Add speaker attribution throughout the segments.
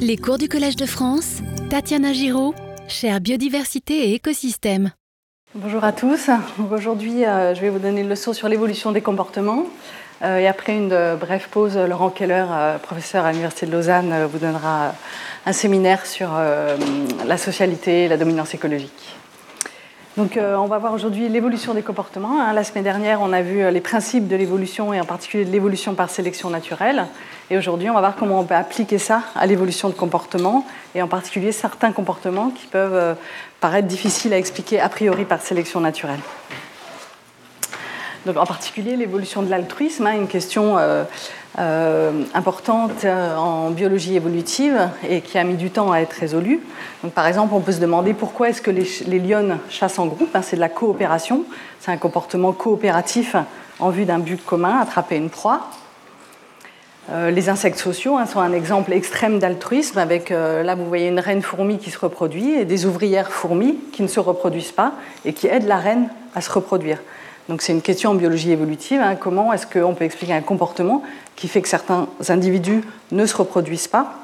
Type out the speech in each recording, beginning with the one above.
Speaker 1: Les cours du Collège de France, Tatiana Giraud, chère biodiversité et écosystème.
Speaker 2: Bonjour à tous. Aujourd'hui, euh, je vais vous donner une leçon sur l'évolution des comportements. Euh, et après une euh, brève pause, Laurent Keller, professeur à l'Université de Lausanne, vous donnera un séminaire sur la socialité et la dominance écologique. Donc, on va voir aujourd'hui l'évolution des comportements. Hein. La semaine dernière, on a vu les principes de l'évolution et en particulier de l'évolution par sélection naturelle. Et aujourd'hui, on va voir comment on peut appliquer ça à l'évolution de comportements, et en particulier certains comportements qui peuvent euh, paraître difficiles à expliquer a priori par sélection naturelle. En particulier l'évolution de l'altruisme, hein, une question euh, euh, importante en biologie évolutive et qui a mis du temps à être résolue. Par exemple, on peut se demander pourquoi est-ce que les, les lionnes chassent en groupe hein, C'est de la coopération, c'est un comportement coopératif en vue d'un but commun, attraper une proie. Euh, les insectes sociaux hein, sont un exemple extrême d'altruisme, avec euh, là vous voyez une reine fourmi qui se reproduit et des ouvrières fourmis qui ne se reproduisent pas et qui aident la reine à se reproduire. Donc c'est une question en biologie évolutive, hein, comment est-ce qu'on peut expliquer un comportement qui fait que certains individus ne se reproduisent pas?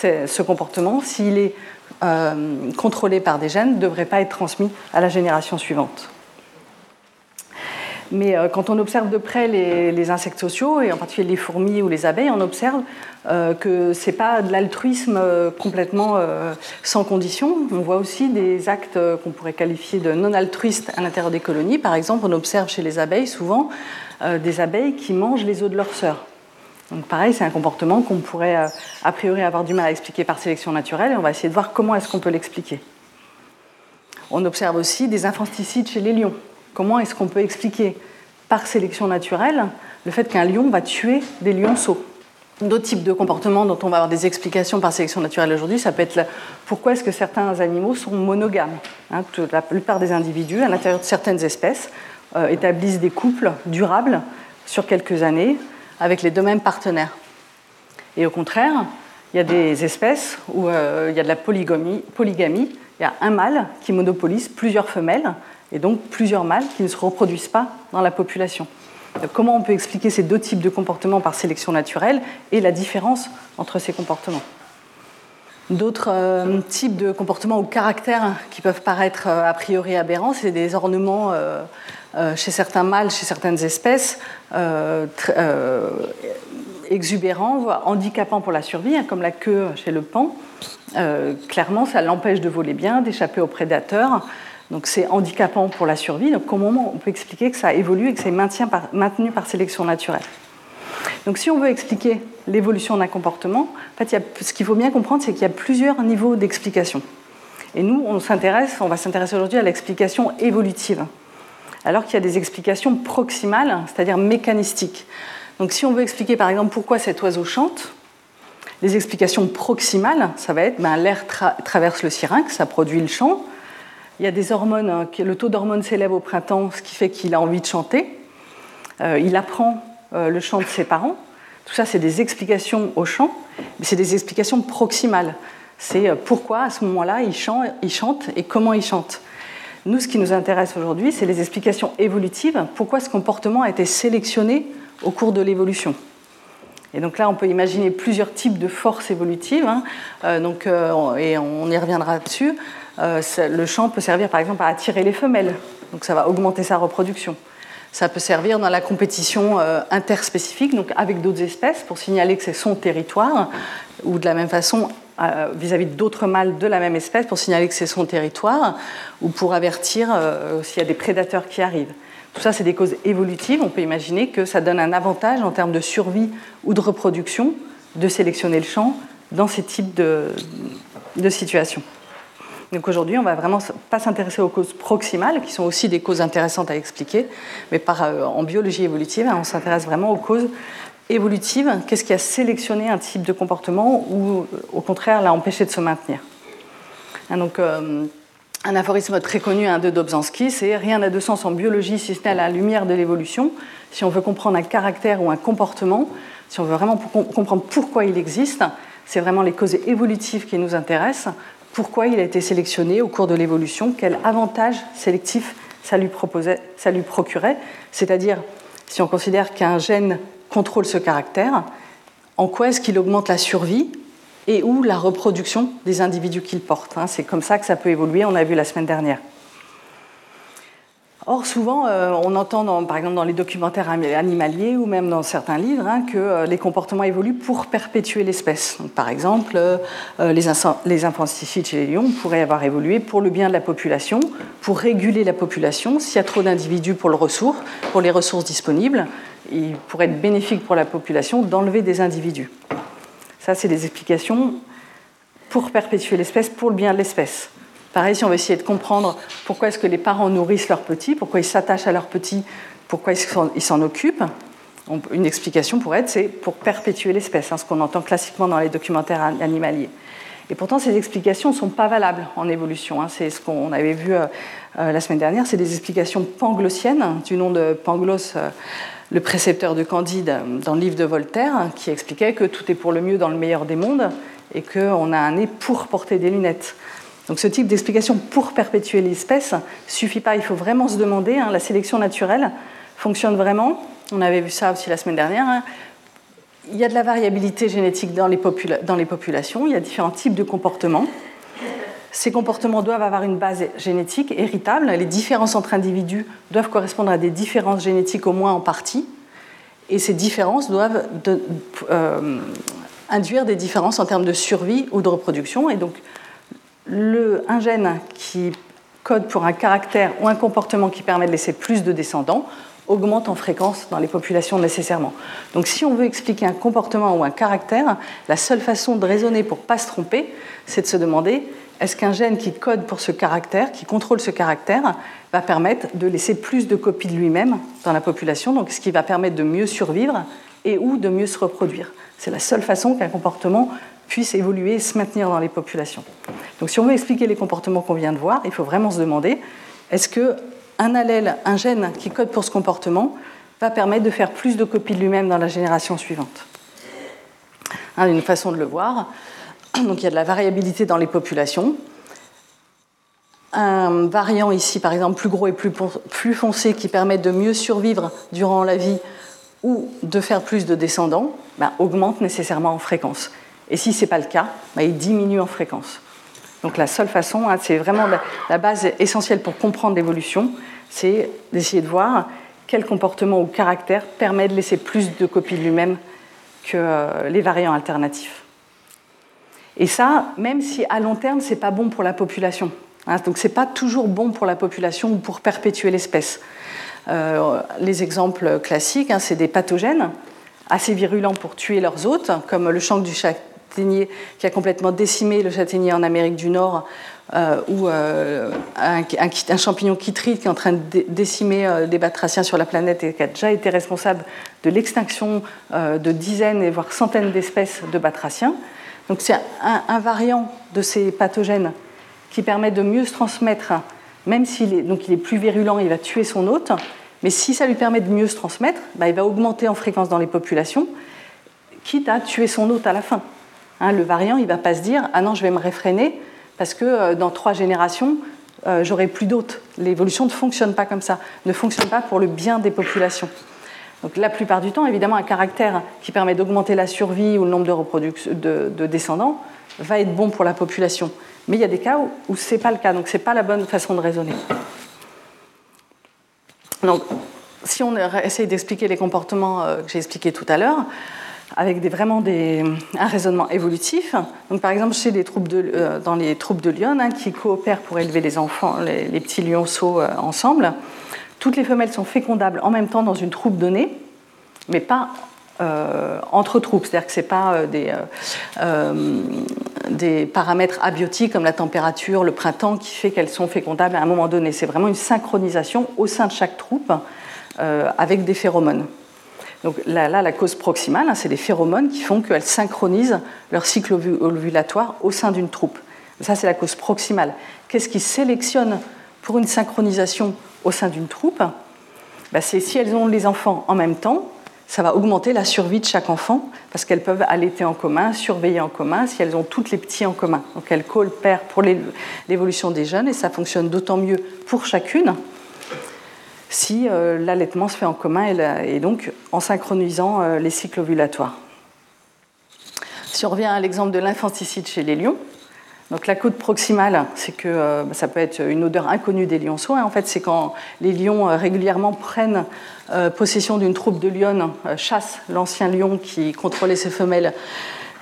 Speaker 2: Ce comportement, s'il est euh, contrôlé par des gènes, ne devrait pas être transmis à la génération suivante. Mais euh, quand on observe de près les, insectes sociaux, et en particulier les fourmis ou les abeilles, on observe euh, que ce n'est pas de l'altruisme euh, complètement sans condition. On voit aussi des actes qu'on pourrait qualifier de non altruistes à l'intérieur des colonies. Par exemple, on observe chez les abeilles souvent des abeilles qui mangent les œufs de leurs sœurs. Donc pareil, c'est un comportement qu'on pourrait a priori avoir du mal à expliquer par sélection naturelle, et on va essayer de voir comment est-ce qu'on peut l'expliquer. On observe aussi des infanticides chez les lions. Comment est-ce qu'on peut expliquer par sélection naturelle le fait qu'un lion va tuer des lionceaux? D'autres types de comportements dont on va avoir des explications par sélection naturelle aujourd'hui, ça peut être pourquoi est-ce que certains animaux sont monogames hein, La plupart des individus, à l'intérieur de certaines espèces, euh, établissent des couples durables sur quelques années avec les deux mêmes partenaires. Et au contraire, il y a des espèces où euh, il y a de la polygamie, polygamie, il y a un mâle qui monopolise plusieurs femelles et donc plusieurs mâles qui ne se reproduisent pas dans la population. comment on peut expliquer ces deux types de comportements par sélection naturelle et la différence entre ces comportements? D'autres euh, types de comportements ou caractères qui peuvent paraître euh, a priori aberrants, c'est des ornements euh, chez certains mâles, chez certaines espèces, exubérants, voire handicapants pour la survie, hein, comme la queue chez le pan. clairement, ça l'empêche de voler bien, d'échapper aux prédateurs. Donc c'est handicapant pour la survie. Donc comment on peut expliquer que ça évolue et que c'est maintenu par sélection naturelle Donc si on veut expliquer l'évolution d'un comportement, en fait, ce qu'il faut bien comprendre, c'est qu'il y a plusieurs niveaux d'explication. Et nous, on s'intéresse, on va s'intéresser aujourd'hui à l'explication évolutive, alors qu'il y a des explications proximales, c'est-à-dire mécanistiques. Donc si on veut expliquer par exemple pourquoi cet oiseau chante, les explications proximales, ça va être ben, l'air traverse le syrinx, ça produit le chant. Il y a des hormones, hein, le taux d'hormones s'élève au printemps, ce qui fait qu'il a envie de chanter. Euh, il apprend euh, le chant de ses parents. Tout ça, c'est des explications au chant, mais c'est des explications proximales. C'est euh, pourquoi à ce moment-là il chante, et comment il chante. Nous, ce qui nous intéresse aujourd'hui, c'est les explications évolutives. Pourquoi ce comportement a été sélectionné au cours de l'évolution? Et donc là, on peut imaginer plusieurs types de forces évolutives, hein. donc, et on y reviendra dessus. Euh, le champ peut servir par exemple à attirer les femelles, donc ça va augmenter sa reproduction. Ça peut servir dans la compétition euh, interspécifique, donc avec d'autres espèces, pour signaler que c'est son territoire, ou de la même façon euh, vis-à-vis d'autres mâles de la même espèce, pour signaler que c'est son territoire, ou pour avertir s'il y a des prédateurs qui arrivent. Tout ça, c'est des causes évolutives. On peut imaginer que ça donne un avantage en termes de survie ou de reproduction de sélectionner le champ dans ces types de situations. Donc aujourd'hui, on va vraiment pas s'intéresser aux causes proximales, qui sont aussi des causes intéressantes à expliquer, mais euh, en biologie évolutive, hein, on s'intéresse vraiment aux causes évolutives. Qu'est-ce qui a sélectionné un type de comportement ou, au contraire, l'a empêché de se maintenir? Hein, euh, un aphorisme très connu un de Dobzhansky, c'est rien n'a de sens en biologie si ce n'est à la lumière de l'évolution. Si on veut comprendre un caractère ou un comportement, si on veut vraiment comprendre pourquoi il existe, c'est vraiment les causes évolutives qui nous intéressent pourquoi il a été sélectionné au cours de l'évolution, quel avantage sélectif ça lui, procurait, c'est-à-dire si on considère qu'un gène contrôle ce caractère, en quoi est-ce qu'il augmente la survie et ou la reproduction des individus qu'ils portent. Hein? C'est comme ça que ça peut évoluer, on a vu la semaine dernière. Or, souvent, euh, on entend, par exemple, dans les documentaires animaliers ou même dans certains livres, hein, que euh, les comportements évoluent pour perpétuer l'espèce. Par exemple, euh, les, les, infanticides chez les lions pourraient avoir évolué pour le bien de la population, pour réguler la population. S'il y a trop d'individus pour, le ressource, pour les ressources disponibles, il pourrait être bénéfique pour la population d'enlever des individus. Ça, c'est des explications pour perpétuer l'espèce, pour le bien de l'espèce. Pareil, si on veut essayer de comprendre pourquoi est-ce que les parents nourrissent leurs petits, pourquoi ils s'attachent à leurs petits, pourquoi ils s'en occupent, une explication pourrait être c'est pour perpétuer l'espèce, hein, ce qu'on entend classiquement dans les documentaires animaliers. Et pourtant, ces explications ne sont pas valables en évolution. Hein. C'est ce qu'on avait vu euh, euh, la semaine dernière, c'est des explications panglossiennes, du nom de Pangloss, euh, le précepteur de Candide, dans le livre de Voltaire, qui expliquait que tout est pour le mieux dans le meilleur des mondes et qu'on a un nez pour porter des lunettes. Donc ce type d'explication pour perpétuer l'espèce suffit pas. Il faut vraiment se demander. Hein, la sélection naturelle fonctionne vraiment. On avait vu ça aussi la semaine dernière. Hein. Il y a de la variabilité génétique dans les, populations. Il y a différents types de comportements. Ces comportements doivent avoir une base génétique héritable. Les différences entre individus doivent correspondre à des différences génétiques au moins en partie. Et ces différences doivent euh, induire des différences en termes de survie ou de reproduction. Et donc, le, un gène qui code pour un caractère ou un comportement qui permet de laisser plus de descendants augmente en fréquence dans les populations nécessairement. Donc si on veut expliquer un comportement ou un caractère, la seule façon de raisonner pour ne pas se tromper, c'est de se demander est-ce qu'un gène qui code pour ce caractère, qui contrôle ce caractère, va permettre de laisser plus de copies de lui-même dans la population, donc ce qui va permettre de mieux survivre et ou de mieux se reproduire? C'est la seule façon qu'un comportement puisse évoluer et se maintenir dans les populations. Donc si on veut expliquer les comportements qu'on vient de voir, il faut vraiment se demander est-ce qu'un allèle, un gène qui code pour ce comportement, va permettre de faire plus de copies de lui-même dans la génération suivante? Hein, Une façon de le voir. Donc il y a de la variabilité dans les populations. Un variant ici, par exemple, plus gros et plus, plus foncé, qui permet de mieux survivre durant la vie ou de faire plus de descendants, ben, augmente nécessairement en fréquence. Et si ce n'est pas le cas, ben, il diminue en fréquence. Donc la seule façon, hein, c'est vraiment la, base essentielle pour comprendre l'évolution, c'est d'essayer de voir quel comportement ou caractère permet de laisser plus de copies de lui-même que euh, les variants alternatifs. Et ça, même si à long terme, ce n'est pas bon pour la population. Hein, donc ce n'est pas toujours bon pour la population ou pour perpétuer l'espèce. Euh, les exemples classiques, hein, c'est des pathogènes assez virulents pour tuer leurs hôtes, comme le chancre du qui a complètement décimé le châtaignier en Amérique du Nord, euh, ou euh, un, champignon chytride qui est en train de décimer euh, des batraciens sur la planète et qui a déjà été responsable de l'extinction de dizaines et voire centaines d'espèces de batraciens. Donc c'est un, variant de ces pathogènes qui permet de mieux se transmettre, même s'il est, donc il est plus virulent, il va tuer son hôte, mais si ça lui permet de mieux se transmettre, bah, il va augmenter en fréquence dans les populations, quitte à tuer son hôte à la fin. Hein, le variant, il ne va pas se dire Ah non, je vais me réfréner parce que euh, dans trois générations, euh, j'aurai plus d'hôtes. L'évolution ne fonctionne pas comme ça, ne fonctionne pas pour le bien des populations. Donc la plupart du temps, évidemment, un caractère qui permet d'augmenter la survie ou le nombre de, de, descendants va être bon pour la population. Mais il y a des cas où, ce n'est pas le cas, donc ce n'est pas la bonne façon de raisonner. Donc, si on essaye d'expliquer les comportements euh, que j'ai expliqués tout à l'heure, avec des, vraiment un raisonnement évolutif. Par exemple, chez les troupes de, euh, dans les troupes de lions hein, qui coopèrent pour élever les enfants, les, petits lionceaux euh, ensemble, toutes les femelles sont fécondables en même temps dans une troupe donnée, mais pas euh, entre troupes. C'est-à-dire que ce n'est pas des, des paramètres abiotiques comme la température, le printemps qui fait qu'elles sont fécondables à un moment donné. C'est vraiment une synchronisation au sein de chaque troupe avec des phéromones. Donc là, la cause proximale, hein, c'est les phéromones qui font qu'elles synchronisent leur cycle ovulatoire au sein d'une troupe. Ça, c'est la cause proximale. Qu'est-ce qui sélectionne pour une synchronisation au sein d'une troupe? Bah, C'est si elles ont les enfants en même temps, ça va augmenter la survie de chaque enfant parce qu'elles peuvent allaiter en commun, surveiller en commun si elles ont toutes les petits en commun. Donc elles coopèrent pour l'évolution des jeunes et ça fonctionne d'autant mieux pour chacune si euh, l'allaitement se fait en commun et, donc en synchronisant euh, les cycles ovulatoires. Si on revient à l'exemple de l'infanticide chez les lions, donc la côte proximale, c'est que euh, ça peut être une odeur inconnue des lionceaux. Hein. En fait, c'est quand les lions régulièrement prennent possession d'une troupe de lionnes, chassent l'ancien lion qui contrôlait ses femelles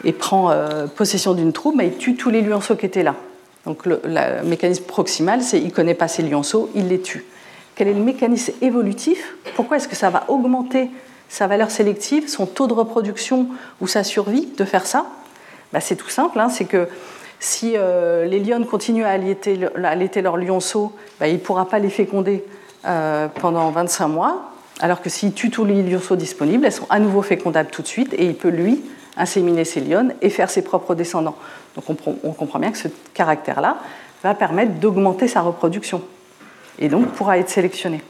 Speaker 2: et prend possession d'une troupe, mais il tue tous les lionceaux qui étaient là. Donc le, mécanisme proximal, c'est il connaît pas ces lionceaux, il les tue. Quel est le mécanisme évolutif Pourquoi est-ce que ça va augmenter sa valeur sélective, son taux de reproduction ou sa survie de faire ça bah, C'est tout simple, hein. c'est que si euh, les lionnes continuent à allaiter, leurs lionceaux, bah, il ne pourra pas les féconder euh, pendant 25 mois, alors que s'il tue tous les lionceaux disponibles, elles sont à nouveau fécondables tout de suite et il peut, lui, inséminer ses lionnes et faire ses propres descendants. Donc on, comprend bien que ce caractère-là va permettre d'augmenter sa reproduction et donc pourra être sélectionné.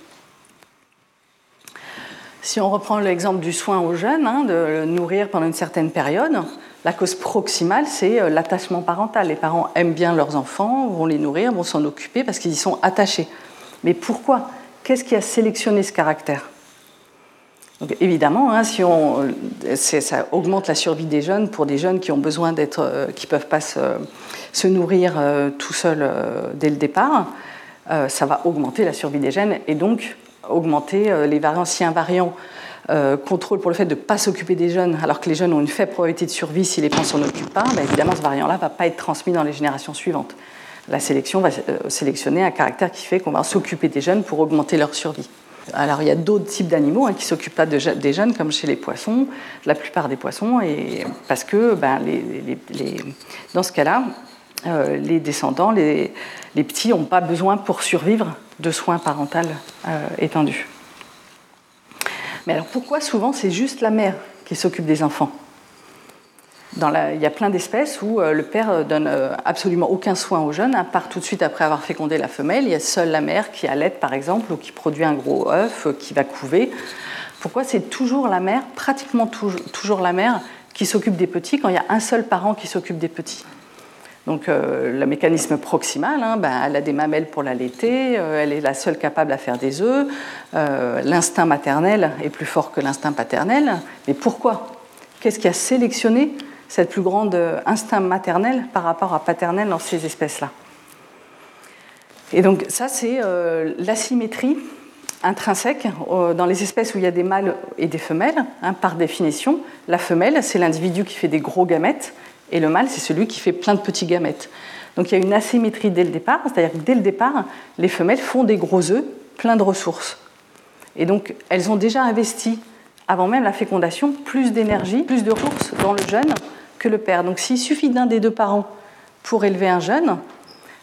Speaker 2: Si on reprend l'exemple du soin aux jeunes, hein, de nourrir pendant une certaine période, la cause proximale, c'est euh, l'attachement parental. Les parents aiment bien leurs enfants, vont les nourrir, vont s'en occuper parce qu'ils y sont attachés. Mais pourquoi? Qu'est-ce qui a sélectionné ce caractère? Évidemment, hein, si on, ça augmente la survie des jeunes pour des jeunes qui ont besoin d'être, euh, qui peuvent pas se, nourrir euh, tout seuls dès le départ. Ça va augmenter la survie des jeunes et donc augmenter les variants. Si un variant euh, contrôle pour le fait de ne pas s'occuper des jeunes, alors que les jeunes ont une faible probabilité de survie si les parents s'en occupent pas, bah, évidemment ce variant-là ne va pas être transmis dans les générations suivantes. La sélection va euh, sélectionner un caractère qui fait qu'on va s'occuper des jeunes pour augmenter leur survie. Alors il y a d'autres types d'animaux hein, qui s'occupent pas des jeunes, comme chez les poissons, la plupart des poissons, et parce que ben, dans ce cas-là, euh, les descendants, les, petits n'ont pas besoin pour survivre de soins parentaux étendus. Mais alors pourquoi souvent c'est juste la mère qui s'occupe des enfants? Il y a plein d'espèces où euh, le père euh, donne euh, absolument aucun soin aux jeunes, hein, part tout de suite après avoir fécondé la femelle. Il y a seule la mère qui allaite, par exemple, ou qui produit un gros œuf, qui va couver. Pourquoi c'est toujours la mère, pratiquement toujours la mère, qui s'occupe des petits quand il y a un seul parent qui s'occupe des petits? Donc euh, le mécanisme proximal, hein, ben, elle a des mamelles pour l'allaiter, euh, elle est la seule capable à faire des œufs, euh, l'instinct maternel est plus fort que l'instinct paternel. Mais pourquoi? Qu'est-ce qui a sélectionné cette plus grande instinct maternel par rapport à paternel dans ces espèces-là? Et donc ça, c'est l'asymétrie intrinsèque dans les espèces où il y a des mâles et des femelles. Hein, par définition, la femelle, c'est l'individu qui fait des gros gamètes et le mâle, c'est celui qui fait plein de petits gamètes. Donc il y a une asymétrie dès le départ, c'est-à-dire que dès le départ, les femelles font des gros œufs, plein de ressources. Et donc elles ont déjà investi, avant même la fécondation, plus d'énergie, plus de ressources dans le jeune que le père. Donc s'il suffit d'un des deux parents pour élever un jeune,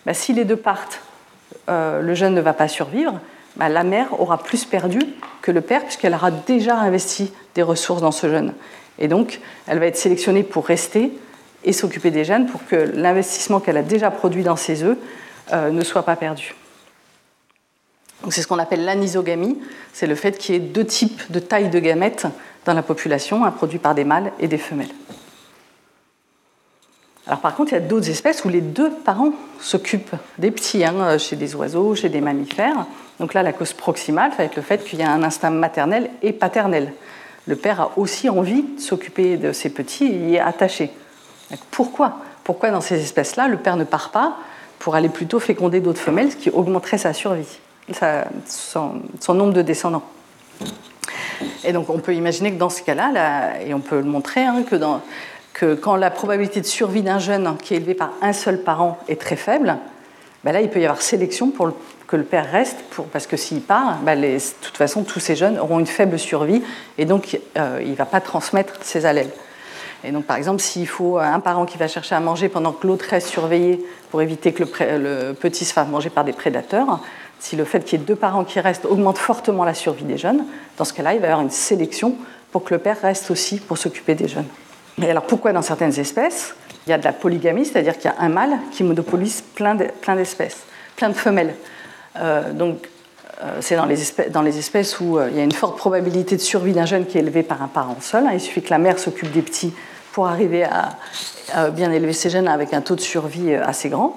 Speaker 2: bah, si les deux partent, euh, le jeune ne va pas survivre, bah, la mère aura plus perdu que le père puisqu'elle aura déjà investi des ressources dans ce jeune. Et donc elle va être sélectionnée pour rester et s'occuper des jeunes pour que l'investissement qu'elle a déjà produit dans ses œufs euh, ne soit pas perdu. C'est ce qu'on appelle l'anisogamie, c'est le fait qu'il y ait deux types de taille de gamètes dans la population, un produit par des mâles et des femelles. Alors par contre, il y a d'autres espèces où les deux parents s'occupent des petits, hein, chez des oiseaux, chez des mammifères. Donc là, la cause proximale va être le fait qu'il y a un instinct maternel et paternel. Le père a aussi envie de s'occuper de ses petits et y est attaché. Pourquoi Pourquoi dans ces espèces-là, le père ne part pas pour aller plutôt féconder d'autres femelles, ce qui augmenterait sa survie, son, nombre de descendants? Et donc on peut imaginer que dans ce cas-là, et on peut le montrer, hein, que, quand la probabilité de survie d'un jeune qui est élevé par un seul parent est très faible, ben là il peut y avoir sélection pour que le père reste, parce que s'il part, ben de toute façon tous ces jeunes auront une faible survie et donc euh, il ne va pas transmettre ses allèles. Et donc, par exemple, s'il faut un parent qui va chercher à manger pendant que l'autre reste surveillé pour éviter que le, petit se fasse manger par des prédateurs, si le fait qu'il y ait deux parents qui restent augmente fortement la survie des jeunes, dans ce cas-là, il va y avoir une sélection pour que le père reste aussi pour s'occuper des jeunes. Et alors, pourquoi dans certaines espèces, il y a de la polygamie, c'est-à-dire qu'il y a un mâle qui monopolise plein d'espèces, plein de femelles euh, Donc, euh, c'est dans les, espèces, où euh, il y a une forte probabilité de survie d'un jeune qui est élevé par un parent seul. Il suffit que la mère s'occupe des petits pour arriver à, bien élever ces jeunes avec un taux de survie euh, assez grand.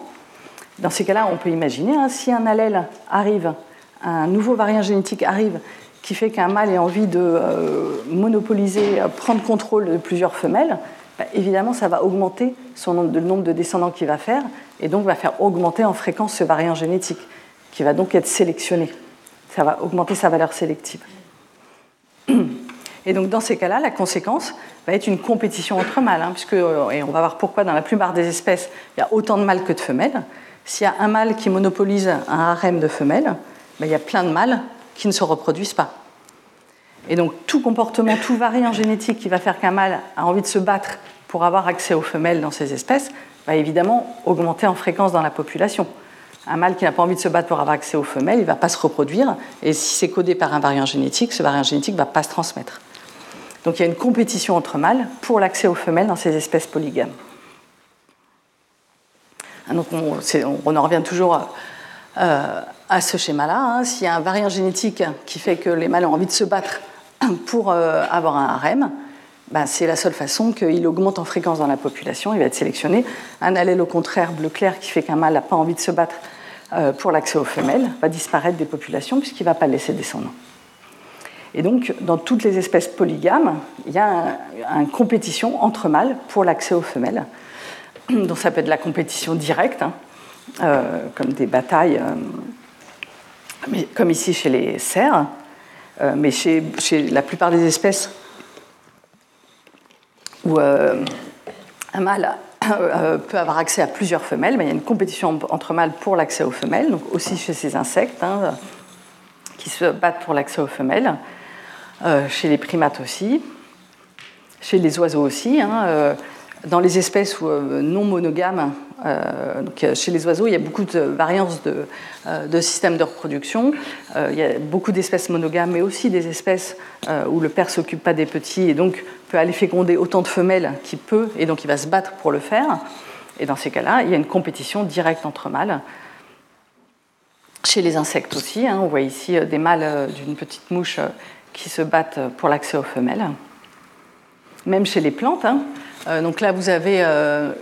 Speaker 2: Dans ces cas-là, on peut imaginer, hein, si un allèle arrive, un nouveau variant génétique arrive qui fait qu'un mâle ait envie de monopoliser, prendre contrôle de plusieurs femelles, bah, évidemment, ça va augmenter son le nombre de descendants qu'il va faire, et donc va faire augmenter en fréquence ce variant génétique, qui va donc être sélectionné. Ça va augmenter sa valeur sélective. Et donc dans ces cas-là, la conséquence va être une compétition entre mâles, hein, puisque, euh, et on va voir pourquoi dans la plupart des espèces, il y a autant de mâles que de femelles. S'il y a un mâle qui monopolise un harem de femelles, ben, il y a plein de mâles qui ne se reproduisent pas. Et donc tout comportement, tout variant génétique qui va faire qu'un mâle a envie de se battre pour avoir accès aux femelles dans ces espèces va évidemment augmenter en fréquence dans la population. Un mâle qui n'a pas envie de se battre pour avoir accès aux femelles, il ne va pas se reproduire. Et si c'est codé par un variant génétique, ce variant génétique ne va pas se transmettre. Donc il y a une compétition entre mâles pour l'accès aux femelles dans ces espèces polygames. Ah, donc on, en revient toujours euh, à ce schéma-là. Hein. S'il y a un variant génétique qui fait que les mâles ont envie de se battre pour euh, avoir un harem, ben, c'est la seule façon qu'il augmente en fréquence dans la population, il va être sélectionné. Un allèle au contraire, bleu clair, qui fait qu'un mâle n'a pas envie de se battre euh, pour l'accès aux femelles, va disparaître des populations puisqu'il ne va pas laisser descendre. Et donc, dans toutes les espèces polygames, il y a une compétition entre mâles pour l'accès aux femelles. Donc, ça peut être la compétition directe, hein, euh, comme des batailles, euh, comme ici chez les cerfs, mais chez, la plupart des espèces où un mâle euh, peut avoir accès à plusieurs femelles, mais il y a une compétition entre mâles pour l'accès aux femelles, donc aussi chez ces insectes hein, qui se battent pour l'accès aux femelles, euh, chez les primates aussi, chez les oiseaux aussi. Hein, euh, dans les espèces non monogames, donc chez les oiseaux, il y a beaucoup de variances de, systèmes de reproduction. il y a beaucoup d'espèces monogames, mais aussi des espèces où le père s'occupe pas des petits et donc peut aller féconder autant de femelles qu'il peut, et donc il va se battre pour le faire. Et dans ces cas-là, il y a une compétition directe entre mâles. Chez les insectes aussi, hein, on voit ici euh, des mâles euh, d'une petite mouche euh, qui se battent pour l'accès aux femelles. Même chez les plantes, hein. donc là vous avez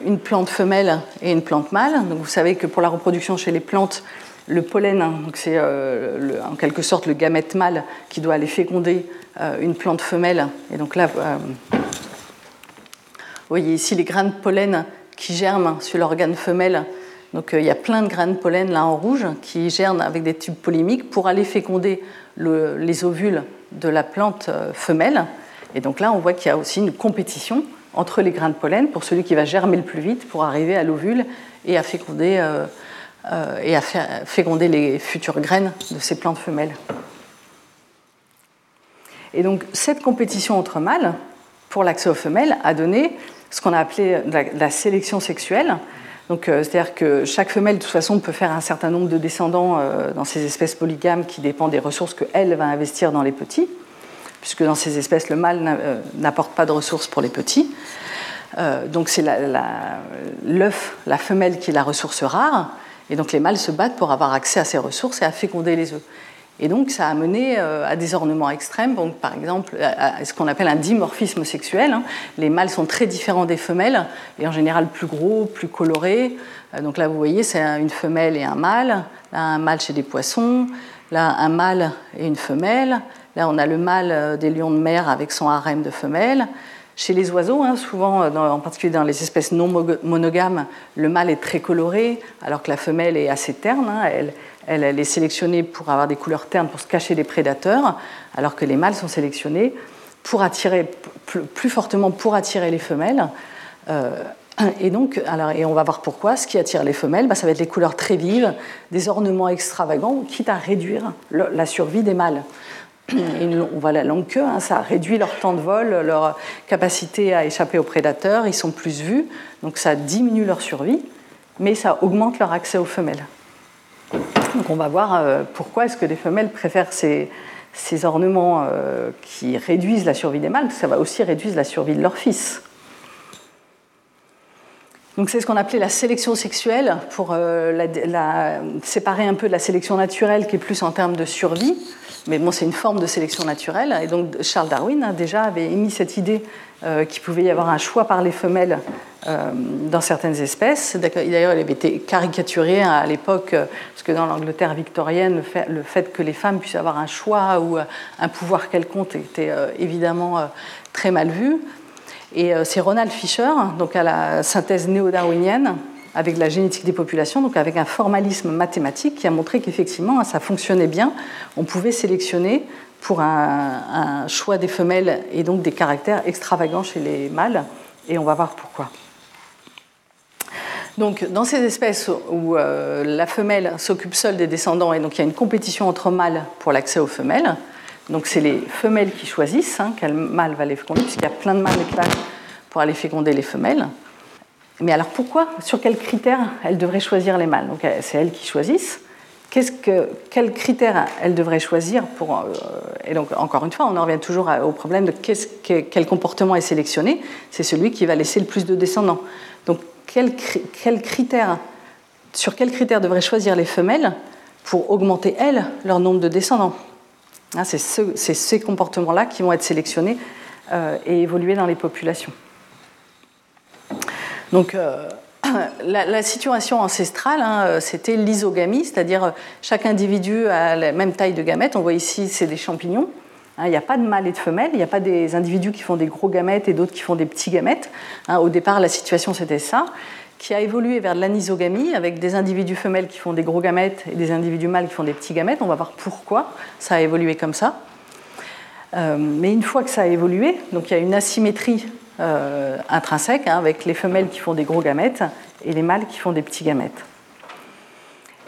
Speaker 2: une plante femelle et une plante mâle. Donc vous savez que pour la reproduction chez les plantes, le pollen, hein, c'est en quelque sorte le gamète mâle qui doit aller féconder euh, une plante femelle. Et donc là, euh, vous voyez ici les grains de pollen qui germent sur l'organe femelle. Donc euh, il y a plein de grains de pollen là en rouge qui germent avec des tubes polémiques pour aller féconder les ovules de la plante femelle. Et donc là, on voit qu'il y a aussi une compétition entre les grains de pollen pour celui qui va germer le plus vite pour arriver à l'ovule et à féconder, et à féconder les futures graines de ces plantes femelles. Et donc cette compétition entre mâles pour l'accès aux femelles a donné ce qu'on a appelé la, sélection sexuelle. Donc, euh, c'est-à-dire que chaque femelle, de toute façon, peut faire un certain nombre de descendants euh, dans ces espèces polygames qui dépendent des ressources qu'elle va investir dans les petits, puisque dans ces espèces, le mâle euh, n'apporte pas de ressources pour les petits. donc, c'est l'œuf, la, la femelle qui est la ressource rare, et donc les mâles se battent pour avoir accès à ces ressources et à féconder les œufs. Et donc, ça a mené euh, à des ornements extrêmes, donc, par exemple, à ce qu'on appelle un dimorphisme sexuel. Hein. Les mâles sont très différents des femelles, et en général plus gros, plus colorés. Euh, donc là, vous voyez, c'est une femelle et un mâle. Là, un mâle chez des poissons. Là, un mâle et une femelle. Là, on a le mâle euh, des lions de mer avec son harem de femelles. Chez les oiseaux, hein, souvent, en particulier dans les espèces non monogames, le mâle est très coloré, alors que la femelle est assez terne. Hein. elle, elle, est sélectionnée pour avoir des couleurs ternes pour se cacher des prédateurs, alors que les mâles sont sélectionnés pour attirer, plus, fortement pour attirer les femelles. Euh, et donc, alors, et on va voir pourquoi. Ce qui attire les femelles, bah, ça va être les couleurs très vives, des ornements extravagants, quitte à réduire la survie des mâles. On voit la longue queue, hein, ça réduit leur temps de vol, leur capacité à échapper aux prédateurs, ils sont plus vus, donc ça diminue leur survie, mais ça augmente leur accès aux femelles. Donc on va voir euh, pourquoi est-ce que les femelles préfèrent ces, ornements euh, qui réduisent la survie des mâles, parce que ça va aussi réduire la survie de leurs fils. Donc c'est ce qu'on appelait la sélection sexuelle, pour euh, séparer un peu de la sélection naturelle qui est plus en termes de survie. Mais bon, c'est une forme de sélection naturelle. Et donc Charles Darwin a déjà avait émis cette idée euh, qu'il pouvait y avoir un choix par les femelles euh, dans certaines espèces. D'ailleurs, il avait été caricaturé à l'époque, euh, parce que dans l'Angleterre victorienne, le fait, que les femmes puissent avoir un choix ou un pouvoir quelconque était évidemment très mal vu. Et c'est Ronald Fisher, donc à la synthèse néo-darwinienne, avec la génétique des populations, donc avec un formalisme mathématique qui a montré qu'effectivement, ça fonctionnait bien. On pouvait sélectionner pour un, choix des femelles et donc des caractères extravagants chez les mâles. Et on va voir pourquoi. Donc, dans ces espèces où euh, la femelle s'occupe seule des descendants et donc il y a une compétition entre mâles pour l'accès aux femelles, donc c'est les femelles qui choisissent hein, quel mâle va les féconder, puisqu'il y a plein de mâles pour aller féconder les femelles. Mais alors pourquoi Sur quels critères elles devraient choisir les mâles? Donc c'est elles qui choisissent. Que, quels critères elles devraient choisir pour euh, et donc encore une fois on en revient toujours au problème de quel comportement est sélectionné. C'est celui qui va laisser le plus de descendants. Donc quels critères, sur quels critères devraient choisir les femelles pour augmenter elles leur nombre de descendants? Hein, c'est ces comportements là qui vont être sélectionnés euh, et évoluer dans les populations donc, euh, la, situation ancestrale, hein, c'était l'isogamie, c'est-à-dire euh, chaque individu a la même taille de gamètes. On voit ici, c'est des champignons. Hein, il n'y a pas de mâle et de femelle, il n'y a pas des individus qui font des gros gamètes et d'autres qui font des petits gamètes. Hein, au départ, la situation, c'était ça, qui a évolué vers l'anisogamie, avec des individus femelles qui font des gros gamètes et des individus mâles qui font des petits gamètes. On va voir pourquoi ça a évolué comme ça. Euh, mais une fois que ça a évolué, donc il y a une asymétrie euh, intrinsèques, hein, avec les femelles qui font des gros gamètes et les mâles qui font des petits gamètes.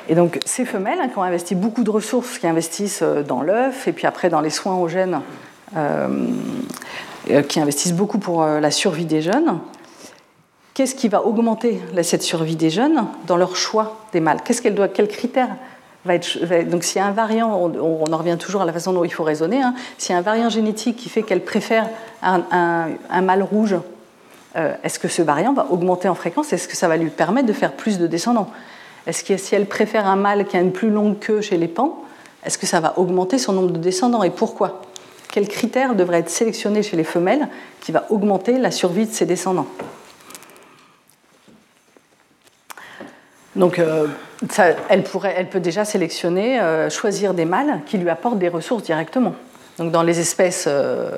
Speaker 2: Et donc ces femelles hein, qui ont investi beaucoup de ressources, qui investissent euh, dans l'œuf et puis après dans les soins aux jeunes, euh, qui investissent beaucoup pour la survie des jeunes, qu'est-ce qui va augmenter cette survie des jeunes dans leur choix des mâles? Qu'est-ce qu'elle doit, quels critères donc s'il y a un variant, on, en revient toujours à la façon dont il faut raisonner, hein. s'il y a un variant génétique qui fait qu'elle préfère un, mâle rouge, euh, est-ce que ce variant va augmenter en fréquence? Est-ce que ça va lui permettre de faire plus de descendants? Est-ce que si elle préfère un mâle qui a une plus longue queue chez les pans, est-ce que ça va augmenter son nombre de descendants? Et pourquoi? Quels critères devraient être sélectionnés chez les femelles qui va augmenter la survie de ses descendants? Donc, euh, elle, peut déjà sélectionner, euh, choisir des mâles qui lui apportent des ressources directement. Donc dans les espèces euh,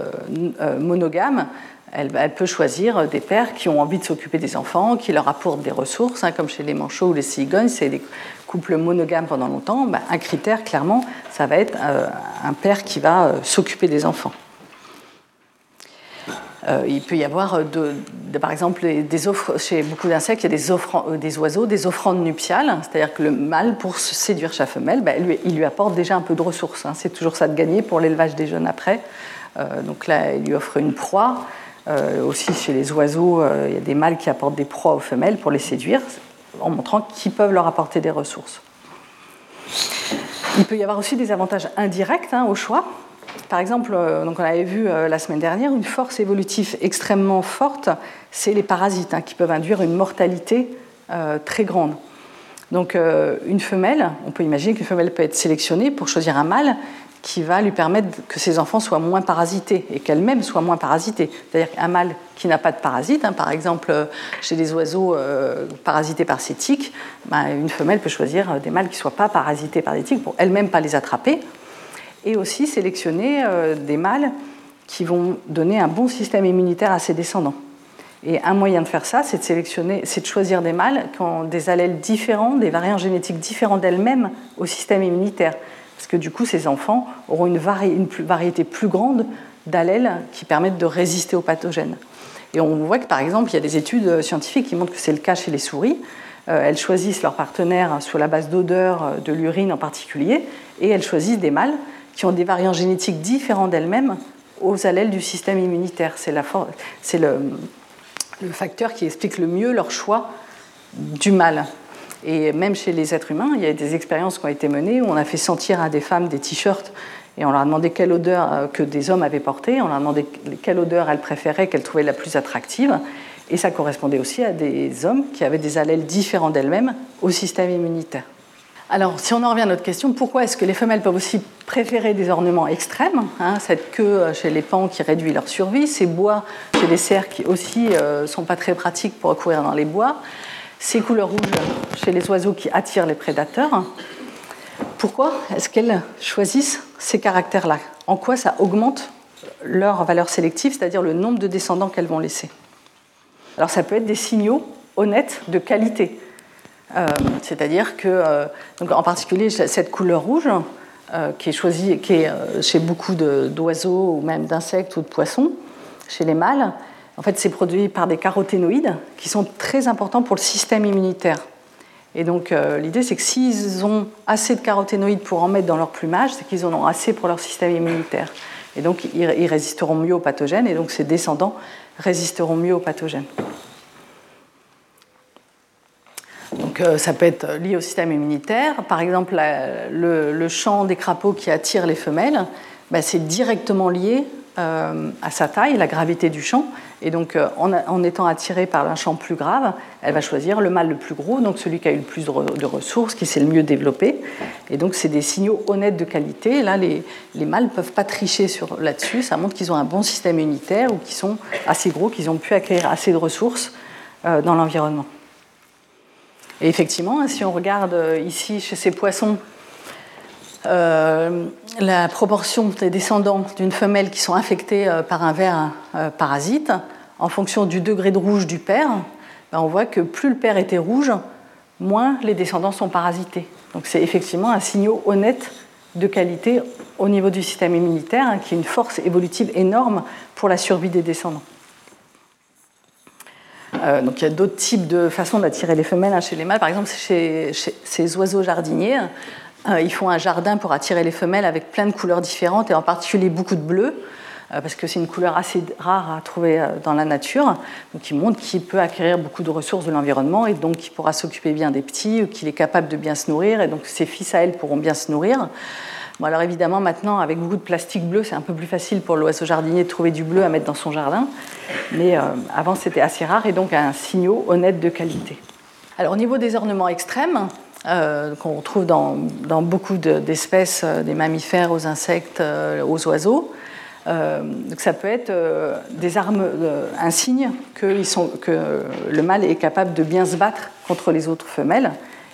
Speaker 2: monogames, elle, peut choisir des pères qui ont envie de s'occuper des enfants, qui leur apportent des ressources, hein, comme chez les manchots ou les cigognes, c'est des couples monogames pendant longtemps. Ben, un critère, clairement, ça va être un père qui va s'occuper des enfants. Euh, il peut y avoir, euh, par exemple, des offres, chez beaucoup d'insectes, il y a des, euh, des oiseaux, des offrandes nuptiales, c'est-à-dire que le mâle, pour séduire sa femelle, ben, il lui apporte déjà un peu de ressources. Hein. C'est toujours ça de gagner pour l'élevage des jeunes après. donc là, il lui offre une proie. aussi, chez les oiseaux, il y a des mâles qui apportent des proies aux femelles pour les séduire, en montrant qu'ils peuvent leur apporter des ressources. Il peut y avoir aussi des avantages indirects hein, au choix. Par exemple, euh, donc on avait vu euh, la semaine dernière, une force évolutive extrêmement forte, c'est les parasites hein, qui peuvent induire une mortalité euh, très grande. Donc une femelle, on peut imaginer qu'une femelle peut être sélectionnée pour choisir un mâle qui va lui permettre que ses enfants soient moins parasités et qu'elle-même soit moins parasitée. C'est-à-dire qu'un mâle qui n'a pas de parasites, hein, par exemple chez des oiseaux parasités par ces tiques, ben, une femelle peut choisir des mâles qui ne soient pas parasités par des tiques pour elle-même pas les attraper et aussi sélectionner euh, des mâles qui vont donner un bon système immunitaire à ses descendants. Et un moyen de faire ça, c'est de sélectionner, c'est de choisir des mâles qui ont des allèles différents, des variants génétiques différents d'elles-mêmes au système immunitaire. Parce que du coup, ces enfants auront une, variété plus grande d'allèles qui permettent de résister aux pathogènes. Et on voit que par exemple, il y a des études scientifiques qui montrent que c'est le cas chez les souris. Euh, elles choisissent leur partenaire sur la base d'odeur euh, de l'urine en particulier, et elles choisissent des mâles qui ont des variants génétiques différents d'elles-mêmes aux allèles du système immunitaire. C'est, le, facteur qui explique le mieux leur choix du mal. Et même chez les êtres humains, il y a des expériences qui ont été menées où on a fait sentir à des femmes des t-shirts et on leur a demandé quelle odeur euh, que des hommes avaient porté, on leur a demandé quelle odeur elles préféraient, qu'elles trouvaient la plus attractive. Et ça correspondait aussi à des hommes qui avaient des allèles différents d'elles-mêmes au système immunitaire. Alors, si on en revient à notre question, pourquoi est-ce que les femelles peuvent aussi préférer des ornements extrêmes hein, Cette queue euh, chez les pans qui réduit leur survie, ces bois chez les cerfs qui aussi ne euh, sont pas très pratiques pour courir dans les bois, ces couleurs rouges chez les oiseaux qui attirent les prédateurs. Pourquoi est-ce qu'elles choisissent ces caractères-là? En quoi ça augmente leur valeur sélective, c'est-à-dire le nombre de descendants qu'elles vont laisser? Alors ça peut être des signaux honnêtes de qualité. Euh, c'est-à-dire que, euh, en particulier, cette couleur rouge, euh, qui est choisie qui est, chez beaucoup d'oiseaux ou même d'insectes ou de poissons, chez les mâles, en fait, c'est produit par des caroténoïdes qui sont très importants pour le système immunitaire. Et donc, l'idée, c'est que s'ils ont assez de caroténoïdes pour en mettre dans leur plumage, c'est qu'ils en ont assez pour leur système immunitaire. Et donc, ils résisteront mieux aux pathogènes, et donc ces descendants résisteront mieux aux pathogènes. Donc euh, ça peut être lié au système immunitaire. Par exemple, le, champ des crapauds qui attire les femelles, bah, c'est directement lié euh, à sa taille, la gravité du champ. Et donc, euh, en, étant attirée par un champ plus grave, elle va choisir le mâle le plus gros, donc celui qui a eu le plus de, ressources, qui s'est le mieux développé. Et donc, c'est des signaux honnêtes de qualité. Là, les, mâles ne peuvent pas tricher là-dessus. Ça montre qu'ils ont un bon système immunitaire ou qu'ils sont assez gros, qu'ils ont pu acquérir assez de ressources dans l'environnement. Et effectivement, si on regarde euh, ici chez ces poissons, euh, la proportion des descendants d'une femelle qui sont infectés euh, par un ver parasite, en fonction du degré de rouge du père, ben, on voit que plus le père était rouge, moins les descendants sont parasités. Donc c'est effectivement un signal honnête de qualité au niveau du système immunitaire, hein, qui est une force évolutive énorme pour la survie des descendants. Euh, donc il y a d'autres types de façons d'attirer les femelles hein, chez les mâles. Par exemple, chez, ces oiseaux jardiniers, euh, ils font un jardin pour attirer les femelles avec plein de couleurs différentes et en particulier beaucoup de bleu euh, parce que c'est une couleur assez rare à trouver dans la nature, donc qui montre qu'il peut acquérir beaucoup de ressources de l'environnement et donc qu'il pourra s'occuper bien des petits, qu'il est capable de bien se nourrir et donc ses fils à elle pourront bien se nourrir. Bon, alors évidemment, maintenant, avec beaucoup de plastique bleu, c'est un peu plus facile pour l'oiseau jardinier de trouver du bleu à mettre dans son jardin. Mais euh, avant, c'était assez rare et donc un signal honnête de qualité. Alors, au niveau des ornements extrêmes, euh, qu'on retrouve dans, beaucoup d'espèces, euh, des mammifères aux insectes, aux oiseaux, donc ça peut être des armes, un signe que le mâle est capable de bien se battre contre les autres femelles,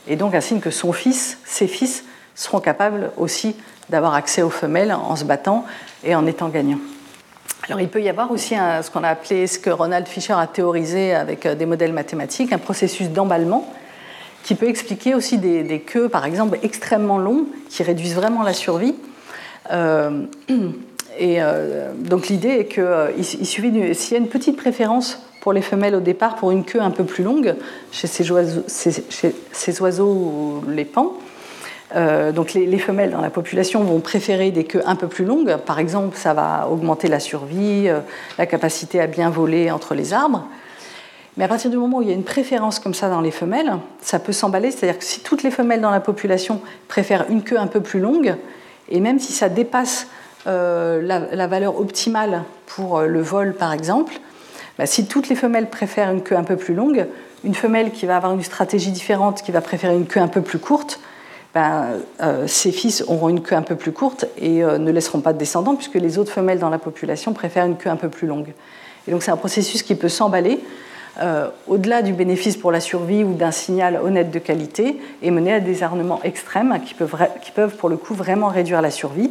Speaker 2: et donc un signe que son fils, ses fils, seront capables aussi d'avoir accès aux femelles en se battant et en étant gagnants. Alors, il peut y avoir aussi ce qu'on a appelé, ce que Ronald Fisher a théorisé avec euh, des modèles mathématiques, un processus d'emballement qui peut expliquer aussi des, queues, par exemple, extrêmement longues, qui réduisent vraiment la survie. Euh, et euh, donc l'idée est qu'il suffit, s'il y a une petite préférence pour les femelles au départ, pour une queue un peu plus longue, chez ces oiseaux, chez ces oiseaux les pans, euh, donc les, femelles dans la population vont préférer des queues un peu plus longues. Par exemple, ça va augmenter la survie, euh, la capacité à bien voler entre les arbres. Mais à partir du moment où il y a une préférence comme ça dans les femelles, ça peut s'emballer. C'est-à-dire que si toutes les femelles dans la population préfèrent une queue un peu plus longue, et même si ça dépasse euh, la, valeur optimale pour le vol, par exemple, bah, si toutes les femelles préfèrent une queue un peu plus longue, une femelle qui va avoir une stratégie différente, qui va préférer une queue un peu plus courte, ben, euh, ces fils auront une queue un peu plus courte et euh, ne laisseront pas de descendants puisque les autres femelles dans la population préfèrent une queue un peu plus longue. Et donc c'est un processus qui peut s'emballer euh, au-delà du bénéfice pour la survie ou d'un signal honnête de qualité et mener à des armements extrêmes qui peuvent, pour le coup vraiment réduire la survie.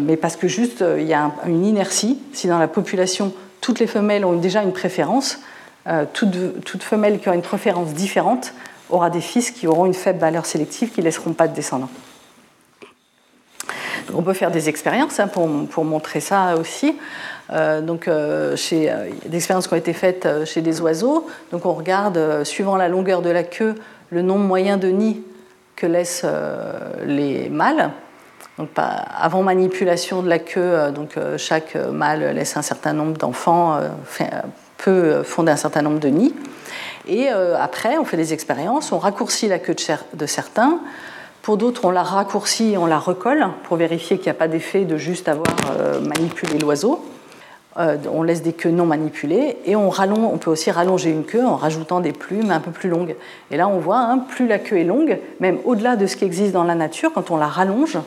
Speaker 2: mais parce que juste il y a une inertie, si dans la population toutes les femelles ont déjà une préférence, toutes, toutes femelles qui ont une préférence différente aura des fils qui auront une faible valeur sélective, qui ne laisseront pas de descendants. on peut faire des expériences hein, pour, montrer ça aussi. Euh, donc, euh, euh, des expériences qui ont été faites chez des oiseaux. Donc, on regarde, suivant la longueur de la queue, le nombre moyen de nids que laissent les mâles. Donc, avant manipulation de la queue, donc, chaque mâle laisse un certain nombre d'enfants, peut fonder un certain nombre de nids. Et euh, après, on fait des expériences, on raccourcit la queue de certains. Pour d'autres, on la raccourcit et on la recolle pour vérifier qu'il n'y a pas d'effet de juste avoir euh, manipulé l'oiseau. Euh, on laisse des queues non manipulées et on, peut aussi rallonger une queue en rajoutant des plumes un peu plus longues. Et là, on voit, hein, plus la queue est longue, même au-delà de ce qui existe dans la nature, quand on la rallonge,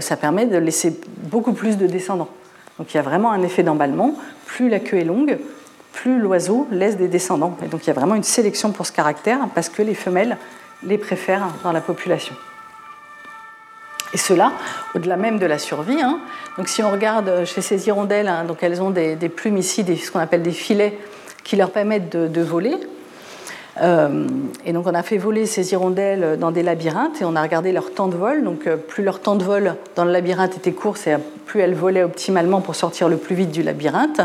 Speaker 2: ça permet de laisser beaucoup plus de descendants. Donc il y a vraiment un effet d'emballement. Plus la queue est longue, plus l'oiseau laisse des descendants. Et donc il y a vraiment une sélection pour ce caractère parce que les femelles les préfèrent dans la population. Et cela, au-delà même de la survie. Hein. Donc si on regarde chez ces hirondelles, hein, donc elles ont des, plumes ici, ce qu'on appelle des filets, qui leur permettent de, voler. Euh, et donc on a fait voler ces hirondelles dans des labyrinthes et on a regardé leur temps de vol. Donc euh, plus leur temps de vol dans le labyrinthe était court, plus elles volaient optimalement pour sortir le plus vite du labyrinthe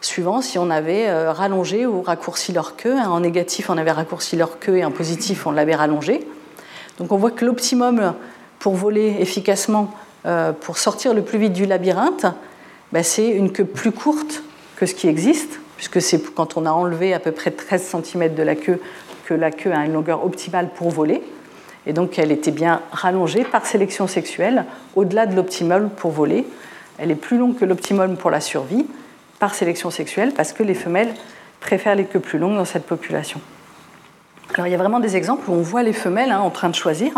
Speaker 2: suivant si on avait euh, rallongé ou raccourci leur queue. Hein. En négatif, on avait raccourci leur queue et en positif, on l'avait rallongé. Donc on voit que l'optimum pour voler efficacement, euh, pour sortir le plus vite du labyrinthe, bah, c'est une queue plus courte que ce qui existe, puisque c'est quand on a enlevé à peu près 13 cm de la queue que la queue a une longueur optimale pour voler. Et donc elle était bien rallongée par sélection sexuelle au-delà de l'optimum pour voler. Elle est plus longue que l'optimum pour la survie, par sélection sexuelle parce que les femelles préfèrent les queues plus longues dans cette population. Alors il y a vraiment des exemples où on voit les femelles hein, en train de choisir.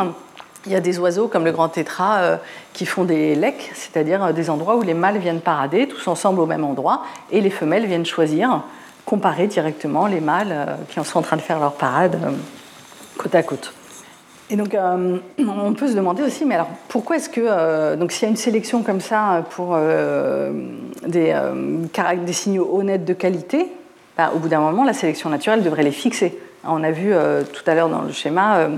Speaker 2: Il y a des oiseaux comme le grand tétra euh, qui font des lecs, c'est-à-dire euh, des endroits où les mâles viennent parader tous ensemble au même endroit et les femelles viennent choisir, comparer directement les mâles euh, qui sont en train de faire leur parade côte à côte. Et donc, euh, on peut se demander aussi, mais alors pourquoi est-ce que, euh, donc s'il y a une sélection comme ça pour euh, des, des, signaux honnêtes de qualité, bah, au bout d'un moment, la sélection naturelle devrait les fixer. On a vu tout à l'heure dans le schéma,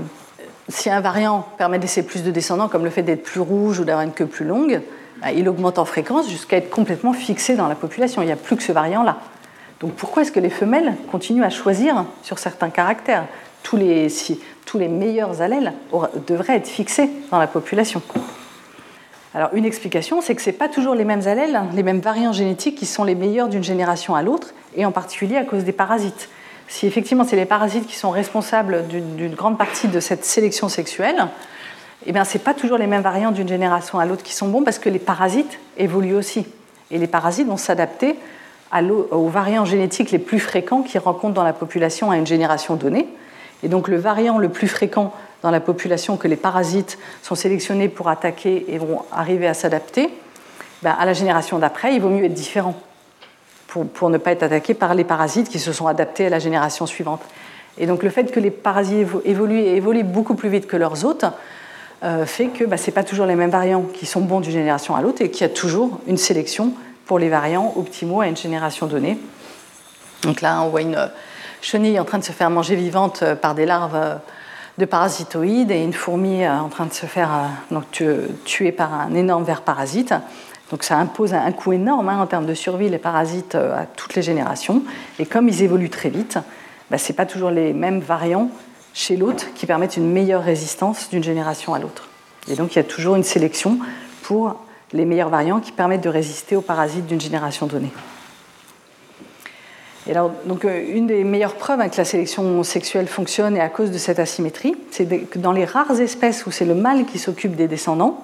Speaker 2: si un variant permet de laisser plus de descendants, comme le fait d'être plus rouge ou d'avoir une queue plus longue, bah, il augmente en fréquence jusqu'à être complètement fixé dans la population. Il n'y a plus que ce variant-là. Donc pourquoi est-ce que les femelles continuent à choisir sur certains caractères? Tous les, meilleurs allèles devraient être fixés dans la population. Alors une explication, c'est que ce n'est pas toujours les mêmes allèles, les mêmes variants génétiques qui sont les meilleurs d'une génération à l'autre, et en particulier à cause des parasites. Si effectivement c'est les parasites qui sont responsables d'une grande partie de cette sélection sexuelle, eh bien ce n'est pas toujours les mêmes variants d'une génération à l'autre qui sont bons parce que les parasites évoluent aussi. Et les parasites vont s'adapter aux variants génétiques les plus fréquents qu'ils rencontrent dans la population à une génération donnée. Et donc le variant le plus fréquent dans la population que les parasites sont sélectionnés pour attaquer et vont arriver à s'adapter, ben, à la génération d'après, il vaut mieux être différent pour, ne pas être attaqué par les parasites qui se sont adaptés à la génération suivante. Et donc le fait que les parasites évoluent et évoluent beaucoup plus vite que leurs hôtes euh, fait que ben, ce n'est pas toujours les mêmes variants qui sont bons d'une génération à l'autre et qu'il y a toujours une sélection pour les variants optimaux à une génération donnée. Donc là, on voit une, chenille en train de se faire manger vivante euh, par des larves euh, de parasitoïdes et une fourmi euh, en train de se faire donc, tuer par un énorme ver parasite. Donc ça impose un coût énorme hein, en termes de survie, les parasites, à toutes les générations. Et comme ils évoluent très vite, bah, ce n'est pas toujours les mêmes variants chez l'autre qui permettent une meilleure résistance d'une génération à l'autre. Et donc il y a toujours une sélection pour les meilleurs variants qui permettent de résister aux parasites d'une génération donnée donc, euh, une des meilleures preuves que la sélection sexuelle fonctionne et à cause de cette asymétrie, c'est que dans les rares espèces où c'est le mâle qui s'occupe des descendants,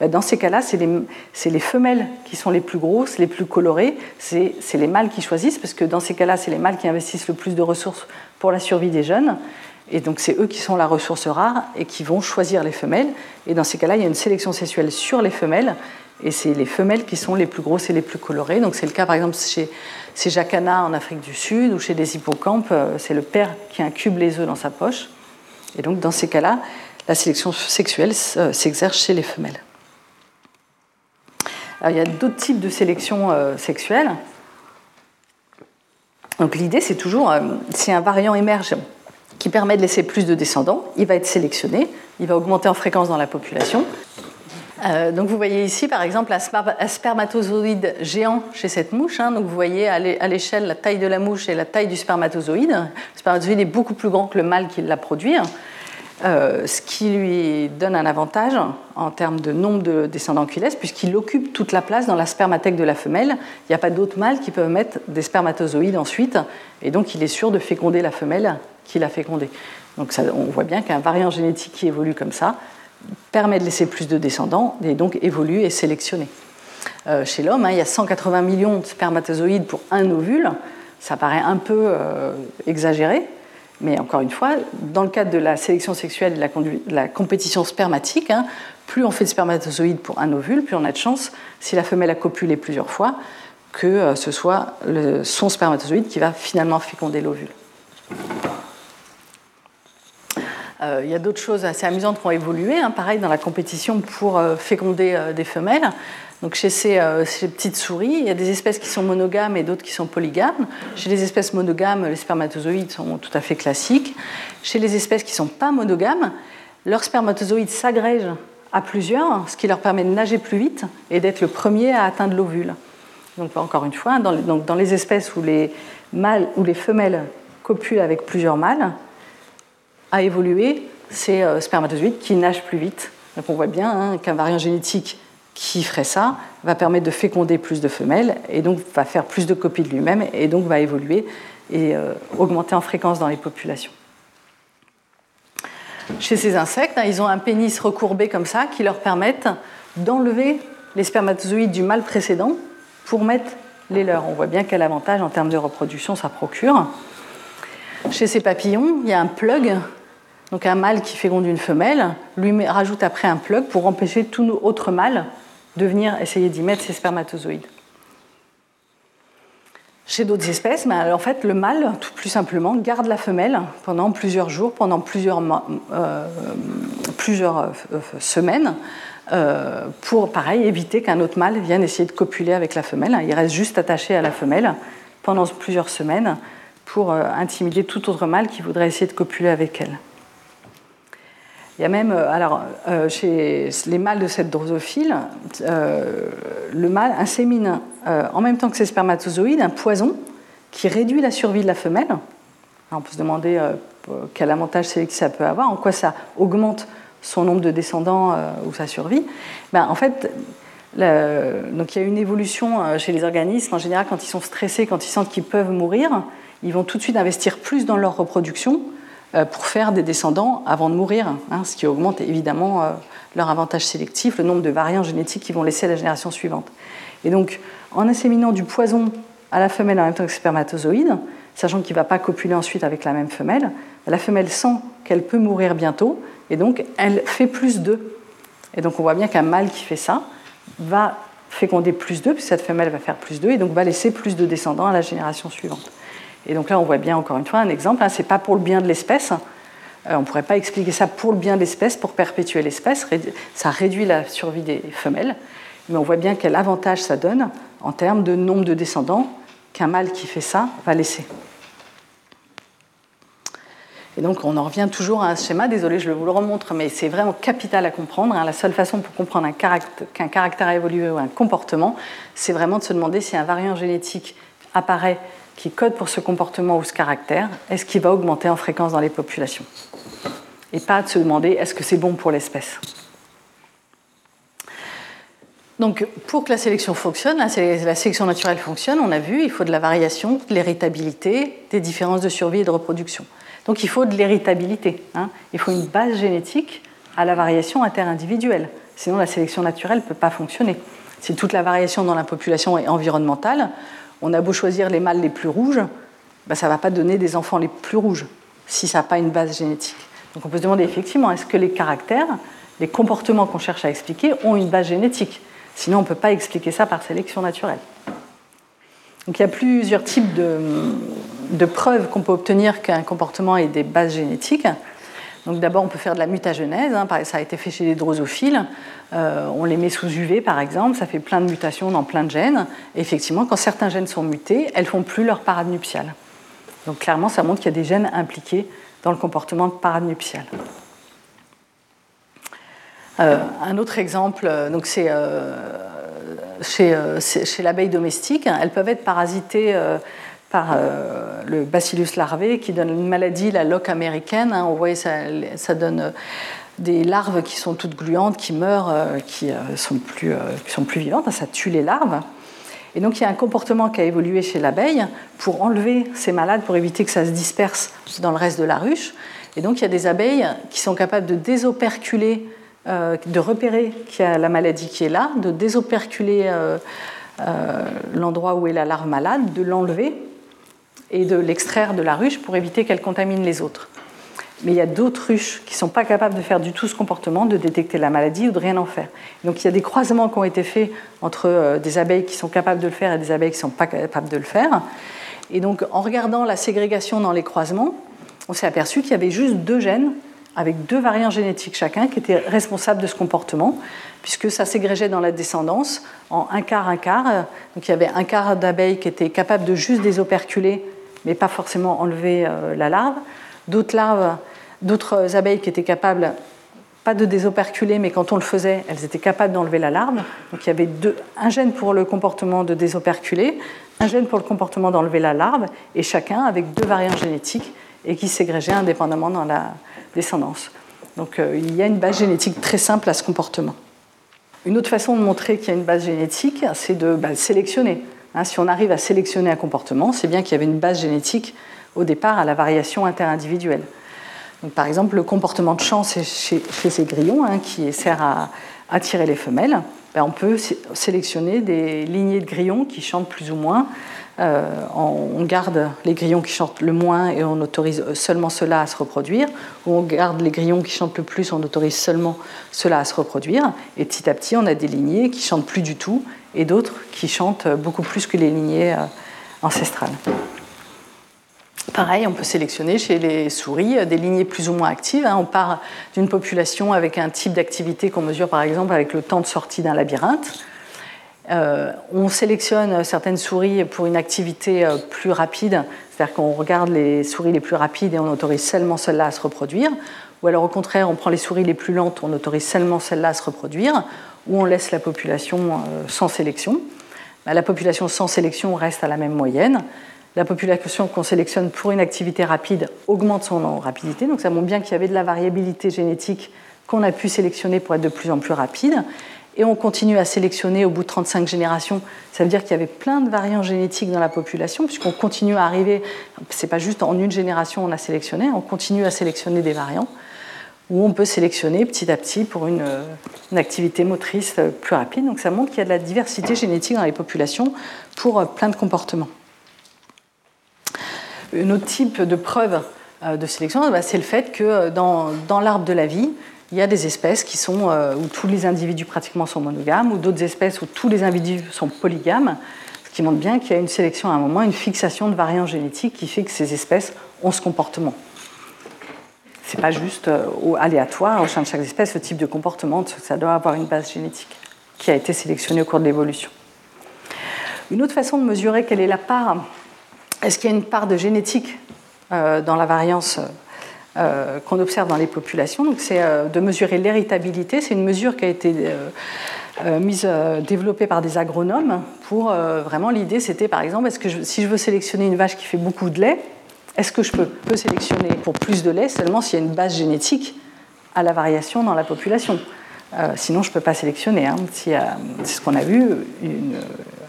Speaker 2: bah, dans ces cas-là, c'est les, femelles qui sont les plus grosses, les plus colorées, c'est les mâles qui choisissent, parce que dans ces cas-là, c'est les mâles qui investissent le plus de ressources pour la survie des jeunes. Et donc c'est eux qui sont la ressource rare et qui vont choisir les femelles. Et dans ces cas-là, il y a une sélection sexuelle sur les femelles. Et c'est les femelles qui sont les plus grosses et les plus colorées. Donc c'est le cas par exemple chez ces jacana en Afrique du Sud ou chez des hippocampes, euh, c'est le père qui incube les œufs dans sa poche. Et donc dans ces cas-là, la sélection sexuelle euh, s'exerce chez les femelles. Il y a d'autres types de sélection euh, sexuelle. Donc l'idée, c'est toujours, si un variant émerge qui permet de laisser plus de descendants, il va être sélectionné, il va augmenter en fréquence dans la population, euh, donc vous voyez ici par exemple un spermatozoïde géant chez cette mouche. Hein. donc vous voyez à l'échelle la taille de la mouche et la taille du spermatozoïde. Le spermatozoïde est beaucoup plus grand que le mâle qui l'a produit, euh, ce qui lui donne un avantage en termes de nombre de descendants qu'il laisse, puisqu'il occupe toute la place dans la spermathèque de la femelle. Il n'y a pas d'autres mâles qui peuvent mettre des spermatozoïdes ensuite, et donc il est sûr de féconder la femelle qui l'a fécondé. Donc on voit bien qu'un variant génétique qui évolue comme ça permet de laisser plus de descendants et donc évolue et sélectionner. Euh, chez l'homme, hein, il y a 180 millions de spermatozoïdes pour un ovule. Ça paraît un peu euh, exagéré, mais encore une fois, dans le cadre de la sélection sexuelle et de la, compétition spermatique, hein, plus on fait de spermatozoïdes pour un ovule, plus on a de chance, si la femelle a copulé plusieurs fois, que euh, ce soit son spermatozoïde qui va finalement féconder l'ovule. Euh, il y a d'autres choses assez amusantes qui ont évolué, hein, pareil dans la compétition pour euh, féconder des femelles. Donc chez ces, petites souris, il y a des espèces qui sont monogames et d'autres qui sont polygames. Chez les espèces monogames, les spermatozoïdes sont tout à fait classiques. Chez les espèces qui ne sont pas monogames, leurs spermatozoïdes s'agrègent à plusieurs, ce qui leur permet de nager plus vite et d'être le premier à atteindre l'ovule. Donc encore une fois, dans les, dans les espèces où les, mâles, où les femelles copulent avec plusieurs mâles, a évolué ces euh, spermatozoïdes qui nagent plus vite. Donc on voit bien hein, qu'un variant génétique qui ferait ça va permettre de féconder plus de femelles et donc va faire plus de copies de lui-même et donc va évoluer et euh, augmenter en fréquence dans les populations. Chez ces insectes, hein, ils ont un pénis recourbé comme ça qui leur permettent d'enlever les spermatozoïdes du mâle précédent pour mettre les leurs. On voit bien quel avantage en termes de reproduction ça procure. Chez ces papillons, il y a un plug, donc un mâle qui féconde une femelle, lui rajoute après un plug pour empêcher tout autre mâle de venir essayer d'y mettre ses spermatozoïdes. Chez d'autres espèces, ben, en fait, le mâle, tout plus simplement, garde la femelle pendant plusieurs jours, pendant plusieurs, euh, plusieurs euh, semaines, euh, pour, pareil, éviter qu'un autre mâle vienne essayer de copuler avec la femelle. Il reste juste attaché à la femelle pendant plusieurs semaines pour intimider tout autre mâle qui voudrait essayer de copuler avec elle. Il y a même, euh, alors, euh, chez les mâles de cette drosophile, euh, le mâle insémine en même temps que ses spermatozoïdes un poison qui réduit la survie de la femelle. on peut se demander quel avantage sélectif ça peut avoir, en quoi ça augmente son nombre de descendants ou sa survie. Ben, en fait, donc il y a une évolution chez les organismes. En général, quand ils sont stressés, quand ils sentent qu'ils peuvent mourir, ils vont tout de suite investir plus dans leur reproduction euh, pour faire des descendants avant de mourir, hein, ce qui augmente évidemment euh, leur avantage sélectif, le nombre de variants génétiques qu'ils vont laisser à la génération suivante. Et donc, en inséminant du poison à la femelle en même temps que spermatozoïde, sachant qu'il ne va pas copuler ensuite avec la même femelle, la femelle sent qu'elle peut mourir bientôt, et donc elle fait plus d'œufs. Et donc on voit bien qu'un mâle qui fait ça va féconder plus d'œufs, puisque cette femelle va faire plus d'œufs, et donc va laisser plus de descendants à la génération suivante. Et donc là, on voit bien encore une fois un exemple. Hein, Ce n'est pas pour le bien de l'espèce. Euh, on ne pourrait pas expliquer ça pour le bien de l'espèce, pour perpétuer l'espèce. Ça réduit la survie des femelles. Mais on voit bien quel avantage ça donne en termes de nombre de descendants qu'un mâle qui fait ça va laisser. Et donc on en revient toujours à un schéma, désolé je vous le remontre, mais c'est vraiment capital à comprendre. Hein. La seule façon pour comprendre qu'un caractère a évolué ou un comportement, c'est vraiment de se demander si un variant génétique apparaît qui code pour ce comportement ou ce caractère, est-ce qu'il va augmenter en fréquence dans les populations Et pas de se demander est-ce que c'est bon pour l'espèce? Donc, pour que la sélection fonctionne, la sélection naturelle fonctionne, on a vu, il faut de la variation, de l'héritabilité, des différences de survie et de reproduction. Donc, il faut de l'héritabilité. Hein. Il faut une base génétique à la variation interindividuelle. Sinon, la sélection naturelle ne peut pas fonctionner. Si toute la variation dans la population est environnementale, on a beau choisir les mâles les plus rouges, ben, ça ne va pas donner des enfants les plus rouges si ça n'a pas une base génétique. Donc on peut se demander effectivement, est-ce que les caractères, les comportements qu'on cherche à expliquer ont une base génétique? Sinon, on ne peut pas expliquer ça par sélection naturelle. Donc il y a plusieurs types de, preuves qu'on peut obtenir qu'un comportement ait des bases génétiques. Donc d'abord, on peut faire de la mutagenèse, hein, ça a été fait chez les drosophiles. Euh, on les met sous UV par exemple, ça fait plein de mutations dans plein de gènes. Et effectivement, quand certains gènes sont mutés, elles font plus leur parade nuptiale. Donc clairement, ça montre qu'il y a des gènes impliqués dans le comportement de parade nuptiale. Euh, un autre exemple, euh, c'est chez l'abeille domestique, elles peuvent être parasitées par le bacillus larvé qui donne une maladie, la loque américaine. Hein. on voit ça, donne des larves qui sont toutes gluantes, qui meurent, euh, qui euh, sont plus, euh, sont plus vivantes, ça tue les larves. Et donc il y a un comportement qui a évolué chez l'abeille pour enlever ces malades, pour éviter que ça se disperse dans le reste de la ruche. Et donc il y a des abeilles qui sont capables de désoperculer, de repérer qu'il y a la maladie qui est là, de désoperculer l'endroit où est la larve malade, de l'enlever et de l'extraire de la ruche pour éviter qu'elle contamine les autres mais il y a d'autres ruches qui ne sont pas capables de faire du tout ce comportement, de détecter la maladie ou de rien en faire. Donc il y a des croisements qui ont été faits entre euh, des abeilles qui sont capables de le faire et des abeilles qui ne sont pas capables de le faire. Et donc en regardant la ségrégation dans les croisements, on s'est aperçu qu'il y avait juste deux gènes avec deux variants génétiques chacun qui étaient responsables de ce comportement, puisque ça s'égrégeait dans la descendance en un quart, un quart. Donc il y avait un quart d'abeilles qui étaient capables de juste désoperculer, mais pas forcément enlever euh, la larve. D'autres larves, d'autres abeilles qui étaient capables, pas de désoperculer, mais quand on le faisait, elles étaient capables d'enlever la larve. Donc il y avait deux, un gène pour le comportement de désoperculer, un gène pour le comportement d'enlever la larve, et chacun avec deux variants génétiques et qui s'égrégeaient indépendamment dans la, descendance. Donc euh, il y a une base génétique très simple à ce comportement. Une autre façon de montrer qu'il y a une base génétique, c'est de bah, sélectionner. Hein, si on arrive à sélectionner un comportement, c'est bien qu'il y avait une base génétique au départ à la variation interindividuelle. Par exemple, le comportement de chance chez, ces grillons, hein, qui sert à attirer les femelles, ben, on peut sélectionner des lignées de grillons qui chantent plus ou moins euh, on garde les grillons qui chantent le moins et on autorise seulement cela à se reproduire, ou on garde les grillons qui chantent le plus, on autorise seulement cela à se reproduire, et petit à petit on a des lignées qui chantent plus du tout et d'autres qui chantent beaucoup plus que les lignées euh, ancestrales. Pareil, on peut sélectionner chez les souris euh, des lignées plus ou moins actives. Hein. On part d'une population avec un type d'activité qu'on mesure par exemple avec le temps de sortie d'un labyrinthe. Euh, on sélectionne certaines souris pour une activité plus rapide, c'est-à-dire qu'on regarde les souris les plus rapides et on autorise seulement celles-là à se reproduire, ou alors au contraire, on prend les souris les plus lentes, on autorise seulement celles-là à se reproduire, ou on laisse la population euh, sans sélection. Bah, la population sans sélection reste à la même moyenne. La population qu'on sélectionne pour une activité rapide augmente son rapidité, donc ça montre bien qu'il y avait de la variabilité génétique qu'on a pu sélectionner pour être de plus en plus rapide et on continue à sélectionner au bout de 35 générations. Ça veut dire qu'il y avait plein de variants génétiques dans la population, puisqu'on continue à arriver, c'est pas juste en une génération on a sélectionné, on continue à sélectionner des variants, où on peut sélectionner petit à petit pour une, activité motrice plus rapide. Donc ça montre qu'il y a de la diversité génétique dans les populations pour plein de comportements. Un autre type de preuve euh, de sélection, bah, c'est le fait que dans, dans l'arbre de la vie, il y a des espèces euh, où tous les individus pratiquement sont monogames, ou d'autres espèces où tous les individus sont polygames, ce qui montre bien qu'il y a une sélection à un moment, une fixation de variants génétiques qui fait que ces espèces ont ce comportement. Ce n'est pas juste euh, aléatoire au sein de chaque espèce ce type de comportement, ça doit avoir une base génétique qui a été sélectionnée au cours de l'évolution. Une autre façon de mesurer quelle est la part, est-ce qu'il y a une part de génétique euh, dans la variance euh, qu'on observe dans les populations? Donc, c'est de mesurer l'héritabilité. C'est une mesure qui a été mise, développée par des agronomes. Pour vraiment, l'idée, c'était par exemple, est-ce que si je veux sélectionner une vache qui fait beaucoup de lait, est-ce que je peux, sélectionner pour plus de lait seulement s'il y a une base génétique à la variation dans la population sinon, je ne peux pas sélectionner. Hein. C'est ce qu'on a vu,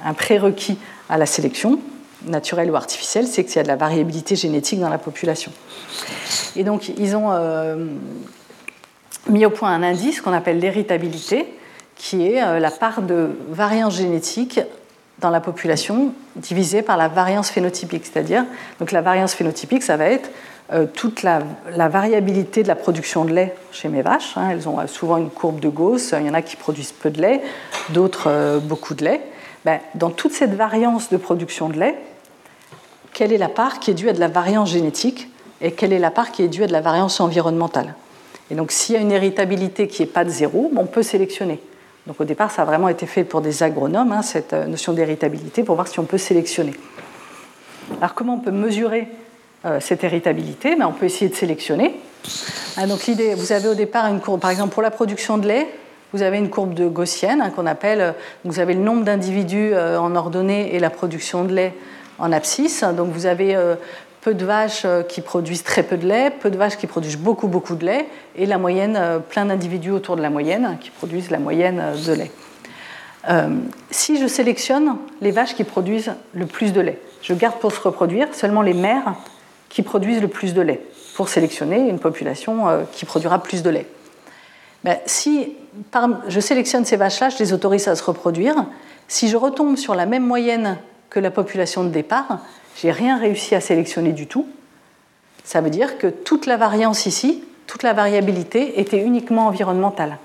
Speaker 2: un prérequis à la sélection, naturelle ou artificielle, c'est qu'il y a de la variabilité génétique dans la population. Et donc, ils ont euh, mis au point un indice qu'on appelle l'héritabilité, qui est euh, la part de variance génétique dans la population divisée par la variance phénotypique. C'est-à-dire, donc la variance phénotypique, ça va être euh, toute la, variabilité de la production de lait chez mes vaches. Hein. elles ont souvent une courbe de Gauss. Il y en a qui produisent peu de lait, d'autres beaucoup de lait. Ben, dans toute cette variance de production de lait, quelle est la part qui est due à de la variance génétique et quelle est la part qui est due à de la variance environnementale? Et donc s'il y a une héritabilité qui n'est pas de zéro, on peut sélectionner. Donc au départ, ça a vraiment été fait pour des agronomes, hein, cette euh, notion d'héritabilité, pour voir si on peut sélectionner. Alors comment on peut mesurer euh, cette héritabilité? Ben, On peut essayer de sélectionner. Ah, donc l'idée, vous avez au départ une courbe, par exemple pour la production de lait, vous avez une courbe de gaussienne hein, qu'on appelle, euh, vous avez le nombre d'individus en ordonnée et la production de lait en abscisse. Donc vous avez peu de vaches euh, qui produisent très peu de lait, peu de vaches qui produisent beaucoup, beaucoup de lait, et la moyenne, euh, plein d'individus autour de la moyenne qui produisent la moyenne euh, de lait. si je sélectionne les vaches qui produisent le plus de lait, je garde pour se reproduire seulement les mères qui produisent le plus de lait, pour sélectionner une population qui produira plus de lait. Ben, si je sélectionne ces vaches-là, je les autorise à se reproduire, si je retombe sur la même moyenne que la population de départ, j'ai rien réussi à sélectionner du tout. Ça veut dire que toute la variance ici, toute la variabilité était uniquement environnementale.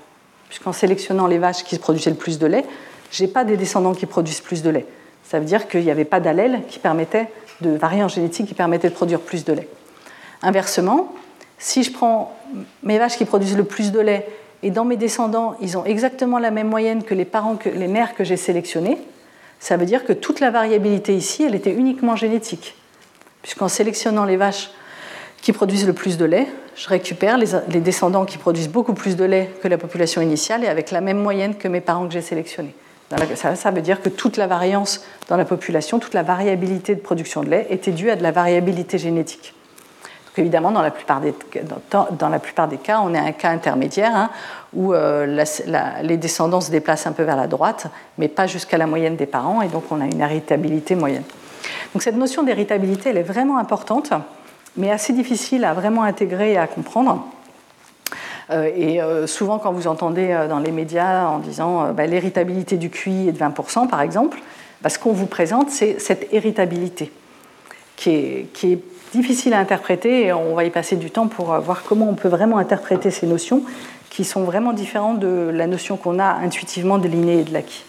Speaker 2: Puisqu'en sélectionnant les vaches qui produisaient le plus de lait, je n'ai pas des descendants qui produisent plus de lait. Ça veut dire qu'il n'y avait pas d'allèle qui permettait, de variant génétique qui permettait de produire plus de lait. Inversement, si je prends mes vaches qui produisent le plus de lait et dans mes descendants, ils ont exactement la même moyenne que les parents, que les mères que j'ai sélectionnées, ça veut dire que toute la variabilité ici, elle était uniquement génétique. Puisqu'en sélectionnant les vaches qui produisent le plus de lait, je récupère les, descendants qui produisent beaucoup plus de lait que la population initiale et avec la même moyenne que mes parents que j'ai sélectionnés. Ça, veut dire que toute la variance dans la population, toute la variabilité de production de lait était due à de la variabilité génétique. Donc évidemment, dans la plupart des, cas, on est un cas intermédiaire hein, où euh, les descendants se déplacent un peu vers la droite, mais pas jusqu'à la moyenne des parents, et donc on a une héritabilité moyenne. Donc cette notion d'héritabilité, elle est vraiment importante mais assez difficile à vraiment intégrer et à comprendre. Euh, et euh, souvent, quand vous entendez dans les médias en disant bah, l'héritabilité du QI est de 20%, par exemple, bah, ce qu'on vous présente, c'est cette héritabilité qui est, difficile à interpréter et on va y passer du temps pour voir comment on peut vraiment interpréter ces notions qui sont vraiment différentes de la notion qu'on a intuitivement de l'inné et de l'acquis.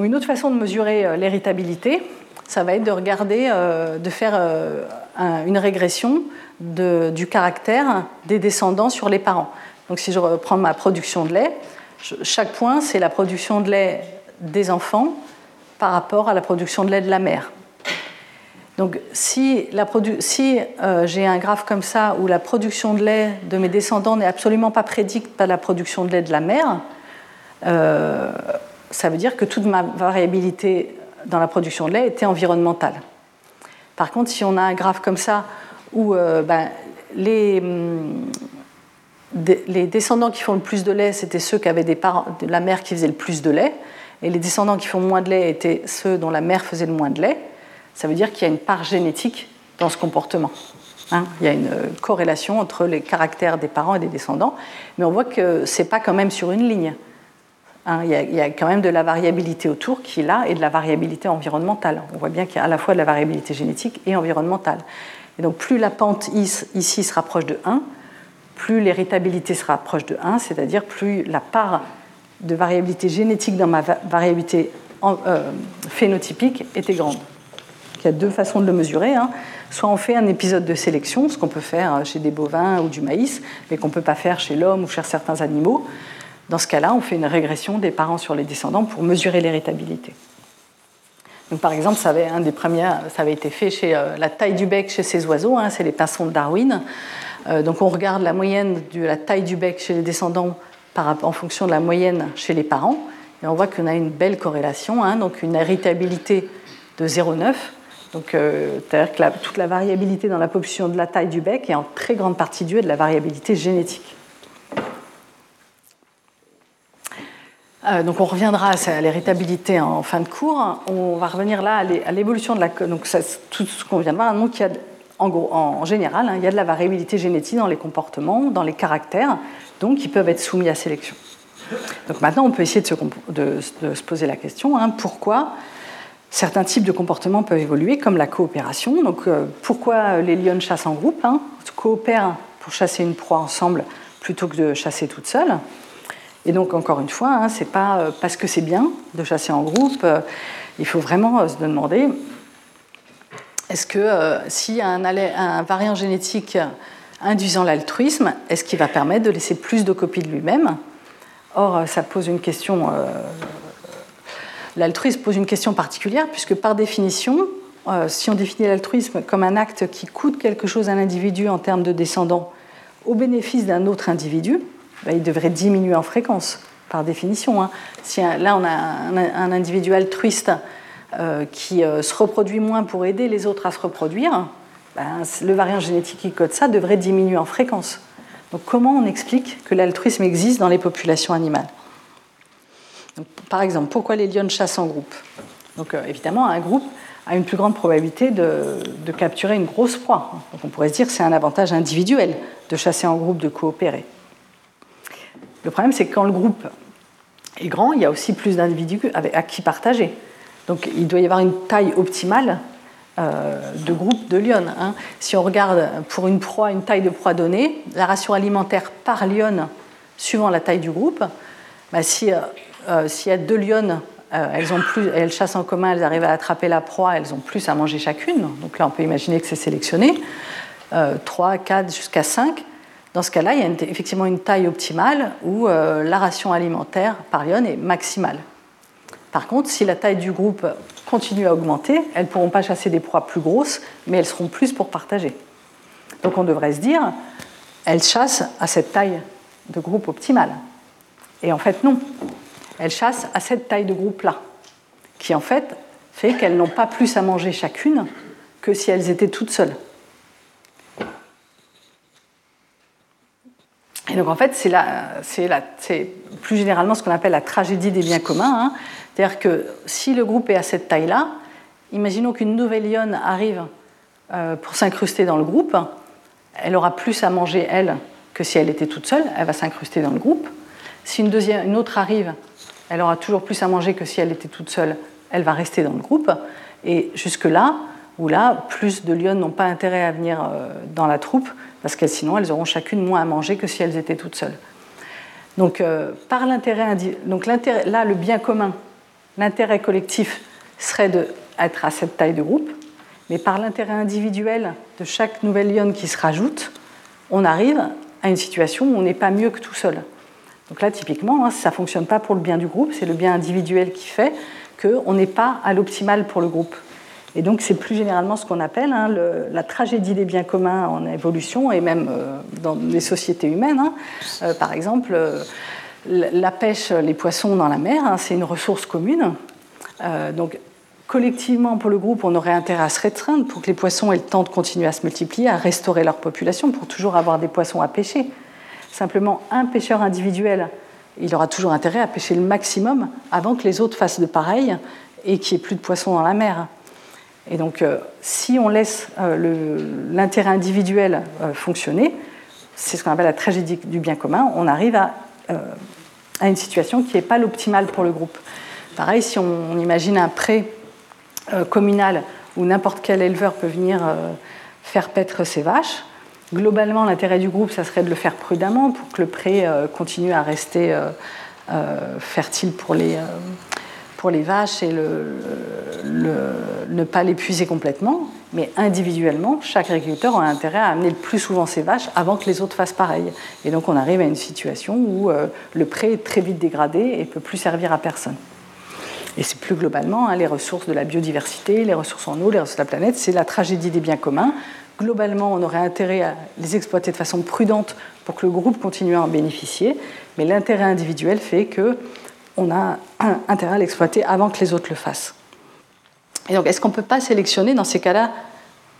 Speaker 2: Une autre façon de mesurer l'héritabilité, ça va être de regarder, de faire une régression du caractère des descendants sur les parents. Donc si je reprends ma production de lait, chaque point, c'est la production de lait des enfants par rapport à la production de lait de la mère. Donc si, euh, j'ai un graphe comme ça où la production de lait de mes descendants n'est absolument pas prédite par la production de lait de la mère, euh, ça veut dire que toute ma variabilité dans la production de lait était environnementale. Par contre, si on a un graphe comme ça où euh, ben, les, hum, les, descendants qui font le plus de lait, c'était ceux qui avaient des parents, de la mère qui faisait le plus de lait, et les descendants qui font moins de lait étaient ceux dont la mère faisait le moins de lait, ça veut dire qu'il y a une part génétique dans ce comportement. Hein. il y a une euh, corrélation entre les caractères des parents et des descendants, mais on voit que ce n'est pas quand même sur une ligne. Hein, il, y a, quand même de la variabilité autour qui est là et de la variabilité environnementale. On voit bien qu'il y a à la fois de la variabilité génétique et environnementale. Et donc plus la pente ici se rapproche de 1, plus l'héritabilité se rapproche de 1, c'est-à-dire plus la part de variabilité génétique dans ma variabilité euh, phénotypique était grande. Il y a deux façons de le mesurer. Hein. Soit on fait un épisode de sélection, ce qu'on peut faire chez des bovins ou du maïs, mais qu'on ne peut pas faire chez l'homme ou chez certains animaux. Dans ce cas-là, on fait une régression des parents sur les descendants pour mesurer l'héritabilité. Donc, par exemple, ça avait, un des premiers, ça avait été fait chez euh, la taille du bec chez ces oiseaux, hein, c'est les pinsons de Darwin. Euh, donc on regarde la moyenne de la taille du bec chez les descendants en fonction de la moyenne chez les parents, et on voit qu'on a une belle corrélation, hein, donc une héritabilité de 0,9. Donc, euh, c'est-à-dire que toute la variabilité dans la population de la taille du bec est en très grande partie due à de la variabilité génétique. Euh, donc on reviendra à l'héritabilité en fin de cours. On va revenir là à l'évolution de la... Donc tout ce qu'on vient de voir, en, gros, en général, hein, il y a de la variabilité génétique dans les comportements, dans les caractères, donc qui peuvent être soumis à sélection. Donc maintenant, on peut essayer de se, poser la question, hein, pourquoi certains types de comportements peuvent évoluer, comme la coopération. Donc euh, pourquoi les lions chassent en groupe, hein, coopèrent pour chasser une proie ensemble plutôt que de chasser toute seule et donc, encore une fois, hein, ce n'est pas euh, parce que c'est bien de chasser en groupe. Euh, il faut vraiment euh, se demander est-ce que s'il y a un, variant génétique induisant l'altruisme, est-ce qu'il va permettre de laisser plus de copies de lui-même? Or, ça pose une question. L'altruisme pose une question particulière, puisque par définition, si on définit l'altruisme comme un acte qui coûte quelque chose à un individu en termes de descendants au bénéfice d'un autre individu, bah, il devrait diminuer en fréquence, par définition. Hein. Si là, on a un, individu altruiste euh, qui euh, se reproduit moins pour aider les autres à se reproduire, ben, le variant génétique qui code ça devrait diminuer en fréquence. Donc comment on explique que l'altruisme existe dans les populations animales? Par exemple, pourquoi les lions chassent en groupe Donc euh, évidemment, un groupe a une plus grande probabilité de, capturer une grosse proie. On pourrait se dire que c'est un avantage individuel de chasser en groupe, de coopérer. Le problème, c'est que quand le groupe est grand, il y a aussi plus d'individus à qui partager. Donc il doit y avoir une taille optimale euh, de groupe de lionnes. Hein. Si on regarde pour une proie, une taille de proie donnée, la ration alimentaire par lionne, suivant la taille du groupe, bah, euh, euh, s'il y a deux lionnes, plus, elles chassent en commun, elles arrivent à attraper la proie, elles ont plus à manger chacune. Donc là, on peut imaginer que c'est sélectionné. 3, 4, jusqu'à 5, dans ce cas-là, il y a effectivement une taille optimale où la ration alimentaire par lionne est maximale. Par contre, si la taille du groupe continue à augmenter, elles ne pourront pas chasser des proies plus grosses, mais elles seront plus pour partager. Donc on devrait se dire, elles chassent à cette taille de groupe optimale. Et en fait, non. Elles chassent à cette taille de groupe-là, qui en fait fait qu'elles n'ont pas plus à manger chacune que si elles étaient toutes seules. Et donc en fait, c'est plus généralement ce qu'on appelle la tragédie des biens communs. Hein. C'est-à-dire que si le groupe est à cette taille-là, imaginons qu'une nouvelle lionne arrive euh, pour s'incruster dans le groupe, elle aura plus à manger, elle, que si elle était toute seule, elle va s'incruster dans le groupe. Si une, deuxième, une autre arrive, elle aura toujours plus à manger que si elle était toute seule, elle va rester dans le groupe. Et jusque-là, où là, plus de lionnes n'ont pas intérêt à venir euh, dans la troupe, parce que sinon elles auront chacune moins à manger que si elles étaient toutes seules. Donc, euh, par l'intérêt, donc là, le bien commun L'intérêt collectif serait d'être à cette taille de groupe, mais par l'intérêt individuel de chaque nouvelle lionne qui se rajoute, on arrive à une situation où on n'est pas mieux que tout seul. Donc là, typiquement, hein, ça ne fonctionne pas pour le bien du groupe, c'est le bien individuel qui fait qu'on n'est pas à l'optimal pour le groupe. Et donc c'est plus généralement ce qu'on appelle hein, la tragédie des biens communs en évolution et même euh, dans les sociétés humaines. Hein. Euh, par exemple, euh, la pêche, les poissons dans la mer, c'est une ressource commune. Donc, collectivement, pour le groupe, on aurait intérêt à se restreindre pour que les poissons aient le temps de continuer à se multiplier, à restaurer leur population, pour toujours avoir des poissons à pêcher. Simplement, un pêcheur individuel, il aura toujours intérêt à pêcher le maximum avant que les autres fassent de pareil et qu'il n'y ait plus de poissons dans la mer. Et donc, euh, si on laisse euh, l'intérêt individuel fonctionner, c'est ce qu'on appelle la tragédie du bien commun, on arrive à euh, une situation qui n'est pas l'optimale pour le groupe. Pareil, si on, imagine un pré euh, communal où n'importe quel éleveur peut venir euh, faire paître ses vaches, globalement, l'intérêt du groupe, ça serait de le faire prudemment pour que le pré continue à rester fertile pour les, pour les vaches et ne pas l'épuiser complètement. Mais individuellement, chaque agriculteur a intérêt à amener le plus souvent ses vaches avant que les autres fassent pareil. Et donc on arrive à une situation où euh, le pré est très vite dégradé et peut plus servir à personne. Et c'est plus globalement hein, les ressources de la biodiversité, les ressources en eau, les ressources de la planète, c'est la tragédie des biens communs. Globalement, on aurait intérêt à les exploiter de façon prudente pour que le groupe continue à en bénéficier, mais l'intérêt individuel fait que on a intérêt à l'exploiter avant que les autres le fassent. Et donc, est-ce qu'on ne peut pas sélectionner dans ces cas-là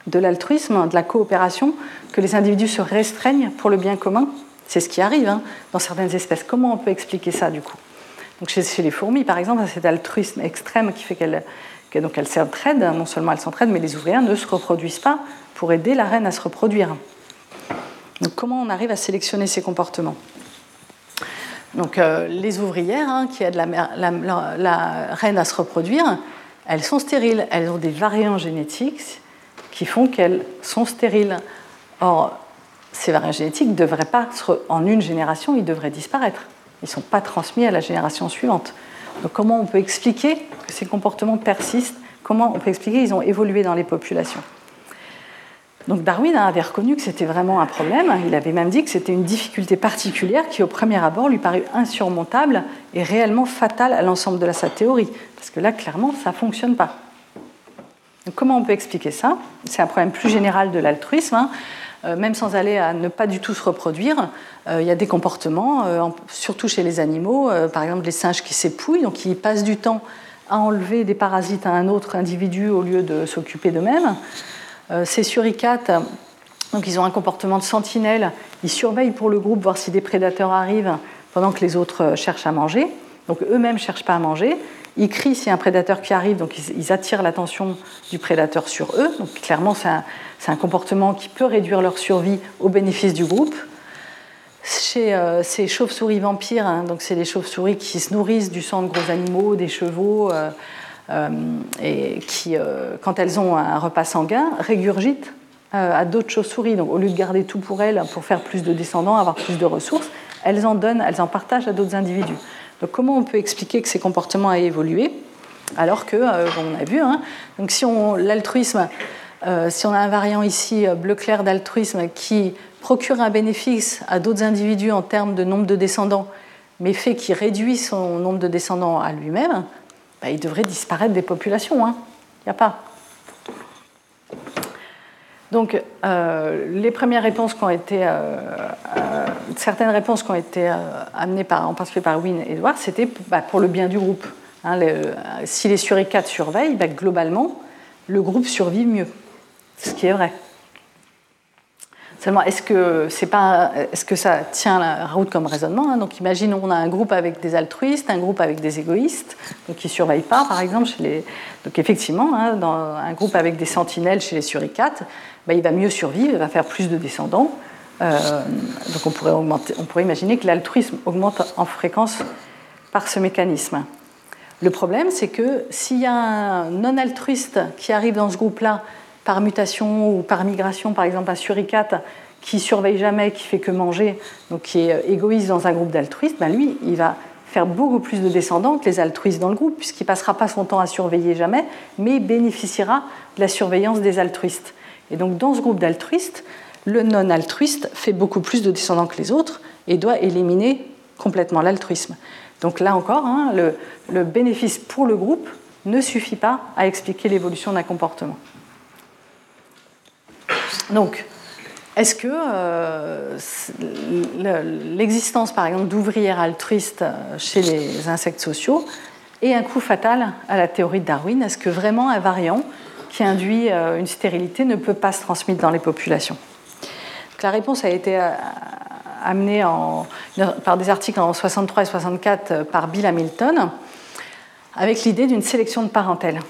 Speaker 2: de l'altruisme, de la coopération, que les individus se restreignent pour le bien commun? C'est ce qui arrive hein, dans certaines espèces. Comment on peut expliquer ça du coup? Chez, les fourmis, par exemple, cet altruisme extrême qui fait qu'elles qu s'entraident, non seulement elles s'entraident, mais les ouvrières ne se reproduisent pas pour aider la reine à se reproduire. Donc comment on arrive à sélectionner ces comportements? Donc euh, les ouvrières hein, qui aident la, reine à se reproduire, elles sont stériles, elles ont des variants génétiques qui font qu'elles sont stériles. Or, ces variants génétiques ne devraient pas, en une génération, ils devraient disparaître. Ils ne sont pas transmis à la génération suivante. Donc comment on peut expliquer que ces comportements persistent? Comment on peut expliquer qu'ils ont évolué dans les populations? Donc Darwin avait reconnu que c'était vraiment un problème. Il avait même dit que c'était une difficulté particulière qui, au premier abord, lui parut insurmontable et réellement fatale à l'ensemble de sa théorie. Parce que là, clairement, ça ne fonctionne pas. comment on peut expliquer ça? C'est un problème plus général de l'altruisme. Hein. Euh, même sans aller à ne pas du tout se reproduire, euh, il y a des comportements, euh, surtout chez les animaux, par exemple les singes qui s'épouillent, donc qui passent du temps à enlever des parasites à un autre individu au lieu de s'occuper d'eux-mêmes. Euh, ces suricates, donc ils ont un comportement de sentinelle, ils surveillent pour le groupe, voir si des prédateurs arrivent pendant que les autres euh, cherchent à manger. Donc eux-mêmes ne cherchent pas à manger. Ils crient s'il y a un prédateur qui arrive, donc ils, attirent l'attention du prédateur sur eux. Donc clairement, c'est un, comportement qui peut réduire leur survie au bénéfice du groupe. Chez euh, ces chauves-souris vampires, hein, donc c'est les chauves-souris qui se nourrissent du sang de gros animaux, des chevaux, et qui, euh, quand elles ont un repas sanguin, régurgitent euh, à d'autres chauves-souris. Donc, au lieu de garder tout pour elles, pour faire plus de descendants, avoir plus de ressources, elles en donnent, elles en partagent à d'autres individus. Donc, comment on peut expliquer que ces comportements aient évolué alors que, on a vu, hein, donc si l'altruisme si on a un variant ici bleu clair d'altruisme qui procure un bénéfice à d'autres individus en termes de nombre de descendants, mais fait qu'il réduit son nombre de descendants à lui-même, bah, il devrait disparaître des populations. Hein. Il n'y a pas. Donc, euh, les premières réponses qui ont été, euh, euh, certaines réponses qui ont été amenées par, en particulier par Wynne et Edward, c'était bah, pour le bien du groupe. Hein, si les suricates surveillent, bah, globalement, le groupe survit mieux, ce qui est vrai. Seulement, est-ce que, c'est pas, est-ce que ça tient la route comme raisonnement hein? Donc, imaginons on a un groupe avec des altruistes, un groupe avec des égoïstes, qui ne surveillent pas, par exemple. Chez les... Donc, effectivement, hein, dans un groupe avec des sentinelles chez les suricates, bah, il va mieux survivre, il va faire plus de descendants. Euh, donc, on pourrait imaginer que l'altruisme augmente en fréquence par ce mécanisme. Le problème, c'est que s'il y a un non-altruiste qui arrive dans ce groupe-là, par mutation ou par migration, par exemple un suricate qui surveille jamais, qui fait que manger, donc qui est égoïste dans un groupe d'altruistes, ben lui, il va faire beaucoup plus de descendants que les altruistes dans le groupe, puisqu'il passera pas son temps à surveiller jamais, mais bénéficiera de la surveillance des altruistes. Et donc dans ce groupe d'altruistes, le non-altruiste fait beaucoup plus de descendants que les autres et doit éliminer complètement l'altruisme. Donc là encore, hein, le bénéfice pour le groupe ne suffit pas à expliquer l'évolution d'un comportement. Donc, est-ce que euh, l'existence, par exemple, d'ouvrières altruistes euh, chez les insectes sociaux est un coup fatal à la théorie de Darwin? Est-ce que vraiment un variant qui induit euh, une stérilité ne peut pas se transmettre dans les populations? La réponse a été amenée par des articles en 63 et 64 par Bill Hamilton avec l'idée d'une sélection de parentèle.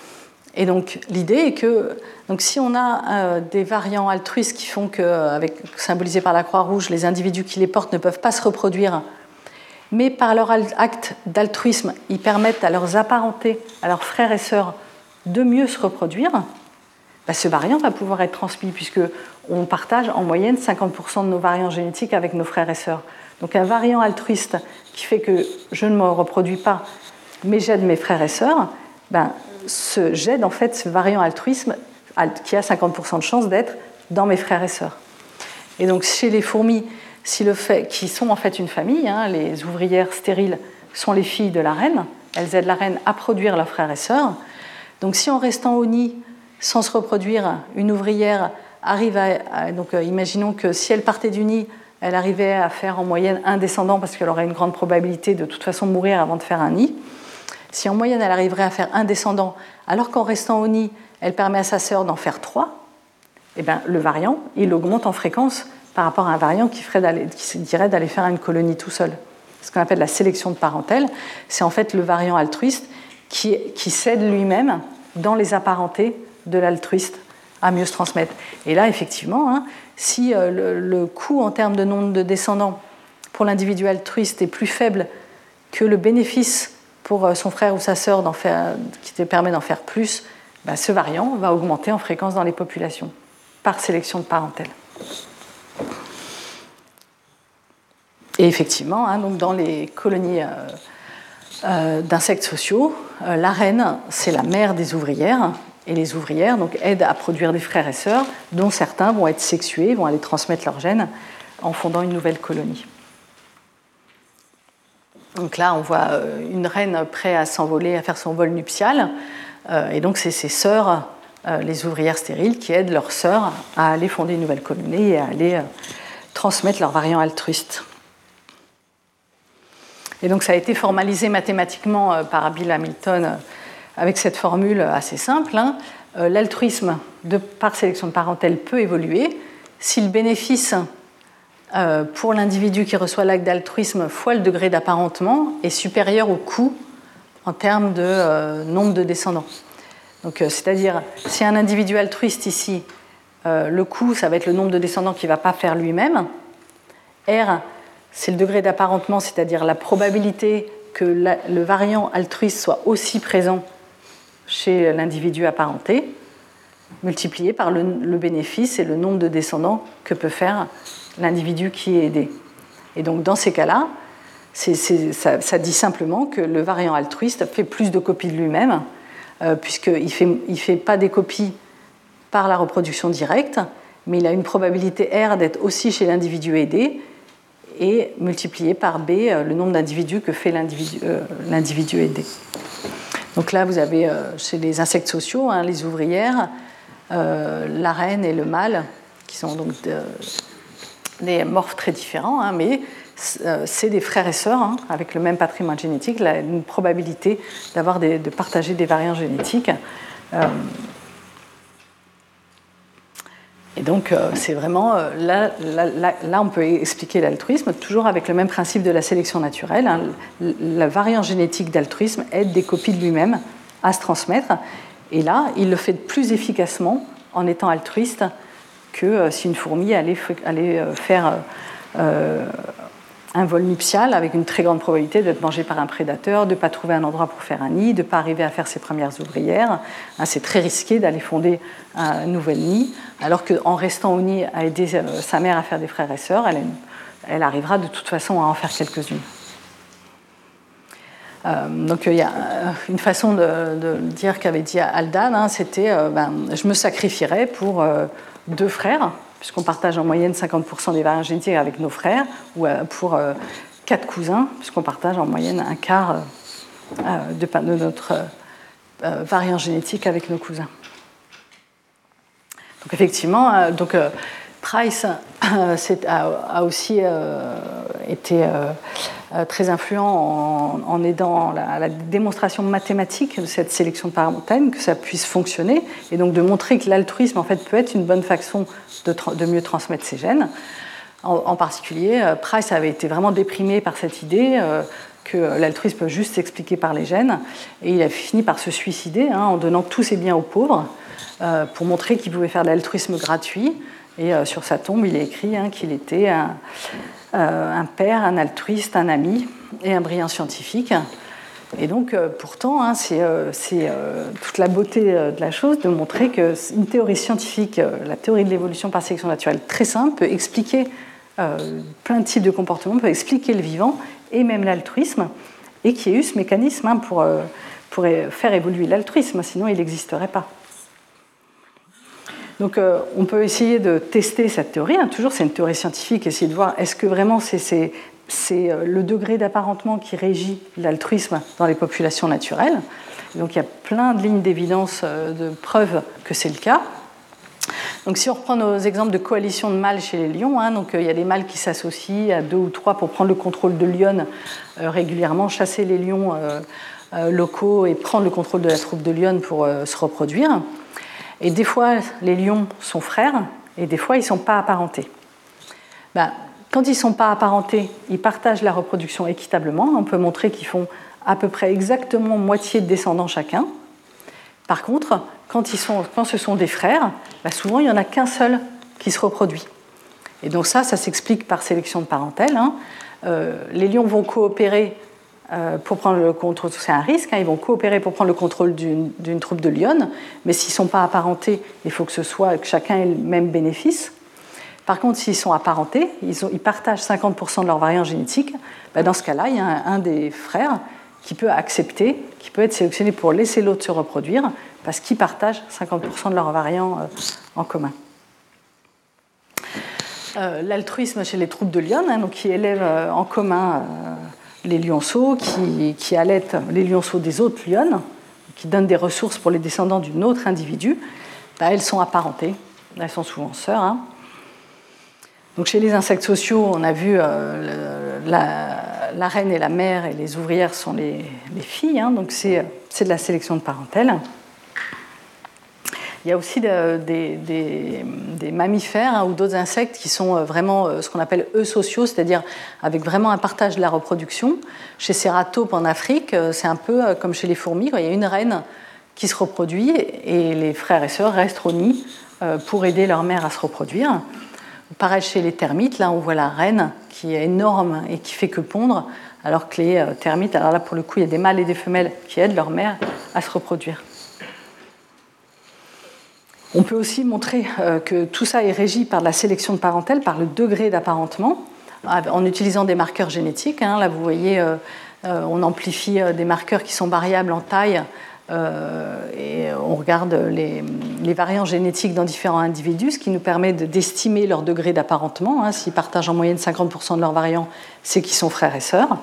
Speaker 2: Et donc l'idée est que donc, si on a euh, des variants altruistes qui font que, symbolisés par la Croix-Rouge, les individus qui les portent ne peuvent pas se reproduire, mais par leur acte d'altruisme, ils permettent à leurs apparentés, à leurs frères et sœurs, de mieux se reproduire, bah, ce variant va pouvoir être transmis puisque on partage en moyenne 50% de nos variants génétiques avec nos frères et sœurs. Donc un variant altruiste qui fait que je ne me reproduis pas, mais j'aide mes frères et sœurs, ben, j'aide en fait ce variant altruisme qui a 50% de chance d'être dans mes frères et sœurs. Et donc chez les fourmis, qui sont en fait une famille, hein, les ouvrières stériles sont les filles de la reine, elles aident la reine à produire leurs frères et sœurs. Donc si en restant au nid, sans se reproduire, une ouvrière arrive à... donc euh, imaginons que si elle partait du nid, elle arrivait à faire en moyenne un descendant parce qu'elle aurait une grande probabilité de toute façon mourir avant de faire un nid. Si en moyenne elle arriverait à faire un descendant, alors qu'en restant au nid, elle permet à sa sœur d'en faire trois, eh bien, le variant, il augmente en fréquence par rapport à un variant qui, ferait qui dirait d'aller faire une colonie tout seul. Ce qu'on appelle la sélection de parentèle, c'est en fait le variant altruiste qui, qui cède lui-même dans les apparentés de l'altruiste à mieux se transmettre. Et là, effectivement, hein, si euh, le, le, coût en termes de nombre de descendants pour l'individu altruiste est plus faible que le bénéfice pour euh, son frère ou sa sœur qui te permet d'en faire plus, bah, ce variant va augmenter en fréquence dans les populations par sélection de parentèle. Et effectivement, hein, donc dans les colonies euh, euh, d'insectes sociaux, la reine, c'est la mère des ouvrières, et les ouvrières donc, aident à produire des frères et sœurs, dont certains vont être sexués, vont aller transmettre leurs gènes en fondant une nouvelle colonie. Donc là, on voit une reine prête à s'envoler, à faire son vol nuptial. Euh, et donc, c'est ces sœurs, euh, les ouvrières stériles, qui aident leurs sœurs à aller fonder une nouvelle colonie et à aller euh, transmettre leurs variants altruistes. Et donc, ça a été formalisé mathématiquement par Bill Hamilton avec cette formule assez simple. Hein. L'altruisme par sélection de parentèle peut évoluer si le bénéfice pour l'individu qui reçoit l'acte d'altruisme fois le degré d'apparentement est supérieur au coût en termes de euh, nombre de descendants. Donc, euh, c'est-à-dire, si un individu altruiste ici, euh, le coût, ça va être le nombre de descendants qu'il ne va pas faire lui-même. R, c'est le degré d'apparentement, c'est-à-dire la probabilité que le variant altruiste soit aussi présent chez l'individu apparenté, multiplié par le, bénéfice et le nombre de descendants que peut faire l'individu qui est aidé. Et donc dans ces cas-là, ça, dit simplement que le variant altruiste fait plus de copies de lui-même, euh, puisqu'il ne fait, il fait pas des copies par la reproduction directe, mais il a une probabilité R d'être aussi chez l'individu aidé et multiplié par B le nombre d'individus que fait l'individu aidé. Donc là, vous avez chez les insectes sociaux, hein, les ouvrières, la reine et le mâle, qui sont donc des morphes très différents, hein, mais euh, c'est des frères et sœurs hein, avec le même patrimoine génétique, une probabilité d'avoir de partager des variants génétiques. Euh, et donc, euh, c'est vraiment là, là, on peut expliquer l'altruisme toujours avec le même principe de la sélection naturelle. Hein. La variant génétique d'altruisme aide des copies de lui-même à se transmettre. Et là, il le fait plus efficacement en étant altruiste que si une fourmi allait, allait faire un vol nuptial avec une très grande probabilité d'être mangé par un prédateur, de ne pas trouver un endroit pour faire un nid, de ne pas arriver à faire ses premières ouvrières. Hein, c'est très risqué d'aller fonder un nouvel nid, alors qu'en restant au nid à aider euh, sa mère à faire des frères et sœurs, elle, arrivera de toute façon à en faire quelques-unes. Euh, donc il y a euh, une façon de, dire qu'avait dit Aldan, hein, c'était ben, je me sacrifierais pour deux frères puisqu'on partage en moyenne 50% des variants génétiques avec nos frères, ou euh, pour euh, quatre cousins, puisqu'on partage en moyenne un quart euh, de, notre variant génétique avec nos cousins. Donc effectivement, donc, Price a, aussi été euh, très influent en, aidant la, la, démonstration mathématique de cette sélection parentale, que ça puisse fonctionner, et donc de montrer que l'altruisme en fait peut être une bonne façon de, mieux transmettre ses gènes. En, particulier, euh, Price avait été vraiment déprimé par cette idée euh, que l'altruisme peut juste s'expliquer par les gènes, et il a fini par se suicider hein, en donnant tous ses biens aux pauvres pour montrer qu'il pouvait faire de l'altruisme gratuit. Et sur sa tombe, il est écrit hein, qu'il était un, euh, un père, un altruiste, un ami et un brillant scientifique. Et donc, euh, pourtant, hein, c'est euh, toute la beauté de la chose de montrer qu'une théorie scientifique, la théorie de l'évolution par sélection naturelle très simple, peut expliquer plein de types de comportements, peut expliquer le vivant et même l'altruisme, et qu'il y ait eu ce mécanisme hein, pour faire évoluer l'altruisme, sinon il n'existerait pas. Donc euh, on peut essayer de tester cette théorie, hein. toujours c'est une théorie scientifique, essayer de voir est-ce que vraiment c'est euh, le degré d'apparentement qui régit l'altruisme dans les populations naturelles. donc il y a plein de lignes d'évidence, euh, de preuves que c'est le cas. Donc si on reprend nos exemples de coalition de mâles chez les lions, hein, donc il y a des mâles qui s'associent à deux ou trois pour prendre le contrôle de lionnes régulièrement, chasser les lions locaux et prendre le contrôle de la troupe de lionnes pour se reproduire. Et des fois, les lions sont frères, et des fois, ils ne sont pas apparentés. Ben, quand ils ne sont pas apparentés, ils partagent la reproduction équitablement. On peut montrer qu'ils font à peu près exactement moitié de descendants chacun. Par contre, quand, ils sont, quand ce sont des frères, ben, souvent, il n'y en a qu'un seul qui se reproduit. Et donc ça, ça s'explique par sélection de parentèle. Hein. Euh, les lions vont coopérer euh, pour prendre le contrôle, c'est un risque, hein, ils vont coopérer pour prendre le contrôle d'une troupe de lionnes, mais s'ils ne sont pas apparentés, il faut que ce soit que chacun ait le même bénéfice. Par contre, s'ils sont apparentés, ils, partagent 50% de leur variant génétique, ben, dans ce cas-là, il y a un, des frères qui peut accepter, qui peut être sélectionné pour laisser l'autre se reproduire, parce qu'ils partagent 50% de leur variant euh, en commun. Euh, l'altruisme chez les troupes de lionnes, hein, qui élèvent en commun les lionceaux qui, allaitent les lionceaux des autres lionnes, qui donnent des ressources pour les descendants d'un autre individu, bah, elles sont apparentées, elles sont souvent sœurs. Hein. Donc chez les insectes sociaux, on a vu euh, la, reine et la mère et les ouvrières sont les, filles, hein. donc c'est de la sélection de parentèle. Il y a aussi des, mammifères hein, ou d'autres insectes qui sont euh, vraiment euh, ce qu'on appelle eusociaux, c'est-à-dire avec vraiment un partage de la reproduction. Chez Ceratopes en Afrique, euh, c'est un peu comme chez les fourmis, il y a une reine qui se reproduit et les frères et sœurs restent au nid pour aider leur mère à se reproduire. Pareil chez les termites, là on voit la reine qui est énorme et qui fait que pondre, alors que les termites, alors là pour le coup il y a des mâles et des femelles qui aident leur mère à se reproduire. On peut aussi montrer euh, que tout ça est régi par la sélection de parentèle, par le degré d'apparentement, en utilisant des marqueurs génétiques. Hein. Là, vous voyez, euh, euh, on amplifie des marqueurs qui sont variables en taille et on regarde les, variants génétiques dans différents individus, ce qui nous permet d'estimer leur degré d'apparentement. Hein. S'ils partagent en moyenne 50% de leurs variants, c'est qu'ils sont frères et sœurs.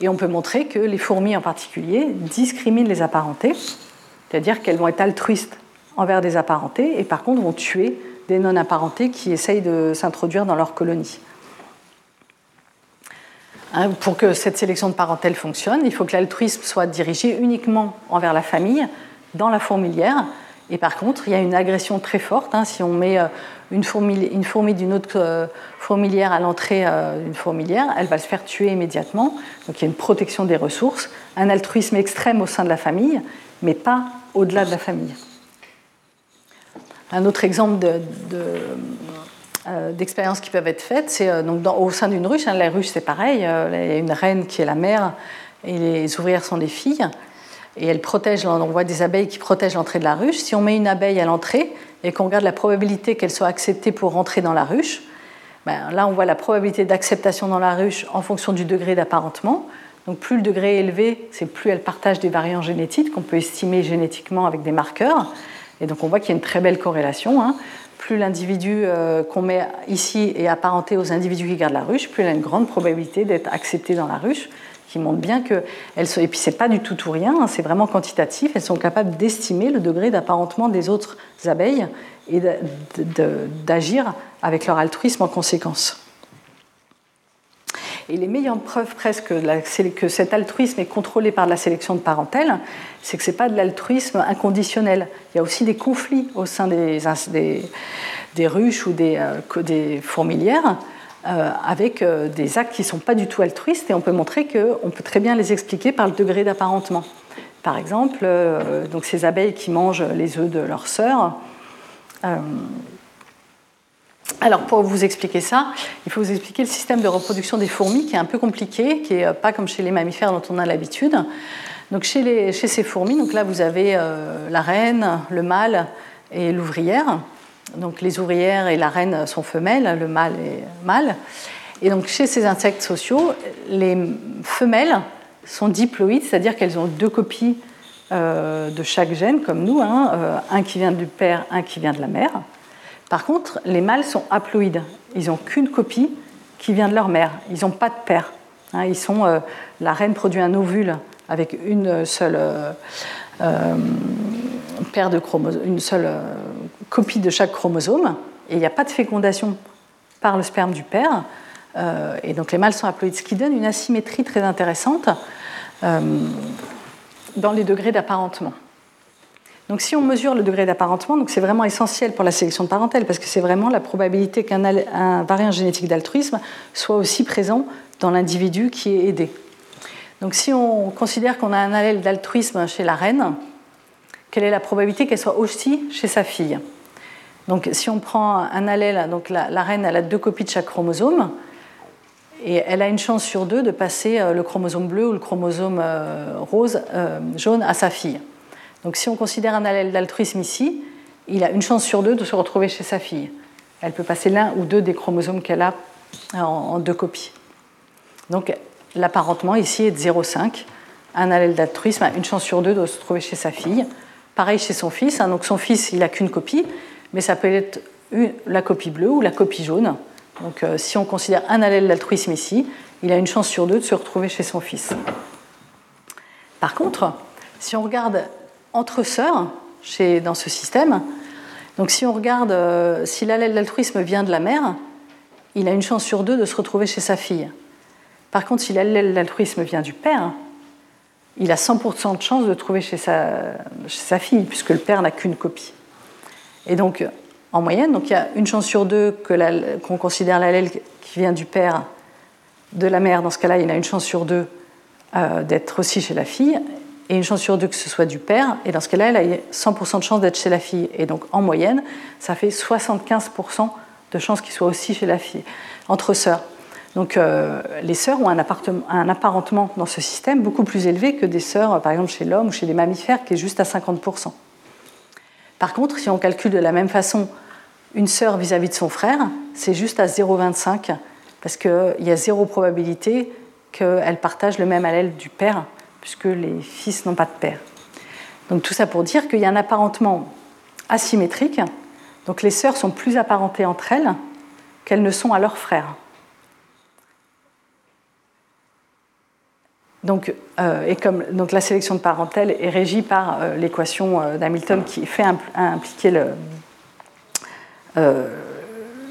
Speaker 2: Et on peut montrer que les fourmis en particulier discriminent les apparentés, c'est-à-dire qu'elles vont être altruistes envers des apparentés et par contre vont tuer des non-apparentés qui essayent de s'introduire dans leur colonie. Hein, pour que cette sélection de parentèle fonctionne, il faut que l'altruisme soit dirigé uniquement envers la famille, dans la fourmilière. Et par contre, il y a une agression très forte. Hein, si on met euh, une fourmi, d'une autre euh, fourmilière à l'entrée euh, d'une fourmilière, elle va se faire tuer immédiatement. Donc il y a une protection des ressources, un altruisme extrême au sein de la famille, mais pas au-delà de la famille. Un autre exemple euh, d'expériences qui peuvent être faites, c'est euh, donc au sein d'une ruche. Hein, la ruche, c'est pareil. Euh, il y a une reine qui est la mère et les ouvrières sont des filles. Et elles protègent, on voit des abeilles qui protègent l'entrée de la ruche. Si on met une abeille à l'entrée et qu'on regarde la probabilité qu'elle soit acceptée pour rentrer dans la ruche, ben, là on voit la probabilité d'acceptation dans la ruche en fonction du degré d'apparentement. Donc plus le degré est élevé, c'est plus elle partage des variants génétiques qu'on peut estimer génétiquement avec des marqueurs. Et donc on voit qu'il y a une très belle corrélation. Hein. Plus l'individu euh, qu'on met ici est apparenté aux individus qui gardent la ruche, plus il a une grande probabilité d'être accepté dans la ruche, qui montre bien que elles sont, et puis c'est pas du tout tout rien, hein, c'est vraiment quantitatif. Elles sont capables d'estimer le degré d'apparentement des autres abeilles et d'agir avec leur altruisme en conséquence. Et les meilleures preuves presque que cet altruisme est contrôlé par la sélection de parentèle, c'est que ce n'est pas de l'altruisme inconditionnel. Il y a aussi des conflits au sein des, ruches ou des, euh, fourmilières euh, avec euh, des actes qui ne sont pas du tout altruistes et on peut montrer qu'on peut très bien les expliquer par le degré d'apparentement. Par exemple, donc ces abeilles qui mangent les œufs de leurs sœurs, alors pour vous expliquer ça, il faut vous expliquer le système de reproduction des fourmis qui est un peu compliqué, qui n'est euh, pas comme chez les mammifères dont on a l'habitude. Donc chez, ces fourmis, donc là vous avez euh, la reine, le mâle et l'ouvrière. Donc les ouvrières et la reine sont femelles, le mâle est mâle. Et donc chez ces insectes sociaux, les femelles sont diploïdes, c'est-à-dire qu'elles ont deux copies euh, de chaque gène, comme nous, hein, un qui vient du père, un qui vient de la mère. Par contre, les mâles sont haploïdes. Ils n'ont qu'une copie qui vient de leur mère. Ils n'ont pas de père. Hein, euh, la reine produit un ovule avec une seule, euh, euh, paire de une seule copie de chaque chromosome. Et il n'y a pas de fécondation par le sperme du père. et donc les mâles sont haploïdes, ce qui donne une asymétrie très intéressante dans les degrés d'apparentement. Donc si on mesure le degré d'apparentement, c'est vraiment essentiel pour la sélection de parentèle parce que c'est vraiment la probabilité qu'un variant génétique d'altruisme soit aussi présent dans l'individu qui est aidé. Donc si on considère qu'on a un allèle d'altruisme chez la reine, quelle est la probabilité qu'elle soit aussi chez sa fille? Donc si on prend un allèle, donc la, reine elle a deux copies de chaque chromosome, et elle a une chance sur deux de passer euh, le chromosome bleu ou le chromosome euh, rose, euh, jaune à sa fille. Donc si on considère un allèle d'altruisme ici, il a une chance sur deux de se retrouver chez sa fille. Elle peut passer l'un ou deux des chromosomes qu'elle a en, deux copies. Donc l'apparentement ici est de 0,5. Un allèle d'altruisme a une chance sur deux de se trouver chez sa fille. Pareil chez son fils. Hein. donc son fils, il n'a qu'une copie, mais ça peut être la copie bleue ou la copie jaune. Donc euh, si on considère un allèle d'altruisme ici, il a une chance sur deux de se retrouver chez son fils. Par contre, si on regarde entre sœurs dans ce système. Donc si on regarde euh, si l'allèle d'altruisme vient de la mère, il a une chance sur deux de se retrouver chez sa fille. Par contre, si l'allèle d'altruisme vient du père, il a 100% de chance de trouver chez sa, chez sa fille, puisque le père n'a qu'une copie. Et donc, en moyenne, donc il y a une chance sur deux qu'on considère l'allèle qui vient du père de la mère. Dans ce cas-là, il a une chance sur deux euh, d'être aussi chez la fille et une chance sur deux que ce soit du père. Et dans ce cas-là, elle a 100% de chance d'être chez la fille. Et donc, en moyenne, ça fait 75% de chance qu'il soit aussi chez la fille, entre sœurs. Donc, euh, les sœurs ont un, un, apparentement dans ce système beaucoup plus élevé que des sœurs, par exemple, chez l'homme ou chez les mammifères, qui est juste à 50%. Par contre, si on calcule de la même façon une sœur vis-à-vis de son frère, c'est juste à 0,25, parce qu'il y a zéro probabilité qu'elle partage le même allèle du père puisque les fils n'ont pas de père. Donc tout ça pour dire qu'il y a un apparentement asymétrique. Donc les sœurs sont plus apparentées entre elles qu'elles ne sont à leurs frères. Donc, euh, et comme la sélection de parentèle est régie par euh, l'équation euh, d'Hamilton qui fait impliquer le,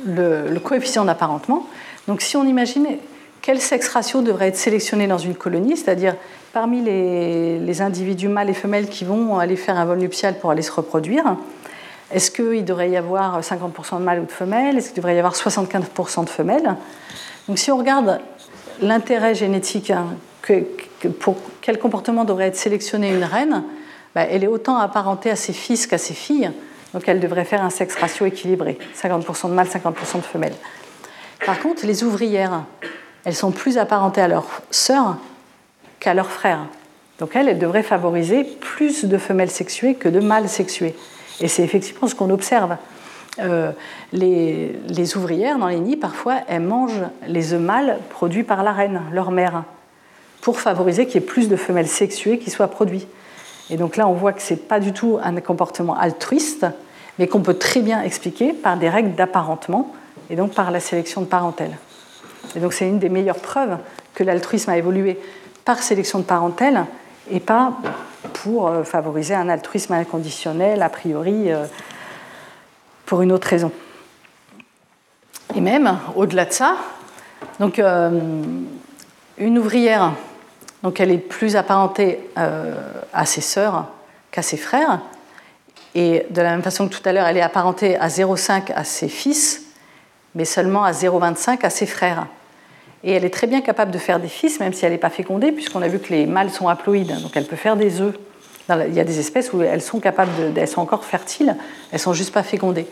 Speaker 2: le, coefficient d'apparentement. Donc si on imagine quel sexe ratio devrait être sélectionné dans une colonie, c'est-à-dire parmi les, individus mâles et femelles qui vont aller faire un vol nuptial pour aller se reproduire, est-ce qu'il devrait y avoir 50% de mâles ou de femelles Est-ce qu'il devrait y avoir 75% de femelles? Donc si on regarde l'intérêt génétique hein, pour quel comportement devrait être sélectionnée une reine, bah, elle est autant apparentée à ses fils qu'à ses filles, donc elle devrait faire un sexe ratio équilibré, 50% de mâles, 50% de femelles. Par contre, les ouvrières, elles sont plus apparentées à leurs sœurs qu'à leurs frères. Donc elles, elles devraient favoriser plus de femelles sexuées que de mâles sexués. Et c'est effectivement ce qu'on observe. Euh, les, les, ouvrières dans les nids, parfois, elles mangent les œufs mâles produits par la reine, leur mère pour favoriser qu'il y ait plus de femelles sexuées qui soient produites. Et donc là, on voit que ce n'est pas du tout un comportement altruiste, mais qu'on peut très bien expliquer par des règles d'apparentement et donc par la sélection de parentèle. Et donc c'est une des meilleures preuves que l'altruisme a évolué par sélection de parentèle et pas pour euh, favoriser un altruisme inconditionnel, a priori, euh, pour une autre raison. Et même, au-delà de ça, donc, euh, une ouvrière, donc elle est plus apparentée à ses sœurs qu'à ses frères. Et de la même façon que tout à l'heure, elle est apparentée à 0,5 à ses fils, mais seulement à 0,25 à ses frères. Et elle est très bien capable de faire des fils, même si elle n'est pas fécondée, puisqu'on a vu que les mâles sont haploïdes, donc elle peut faire des œufs. Il y a des espèces où elles sont capables, de, encore fertiles, elles sont juste pas fécondées.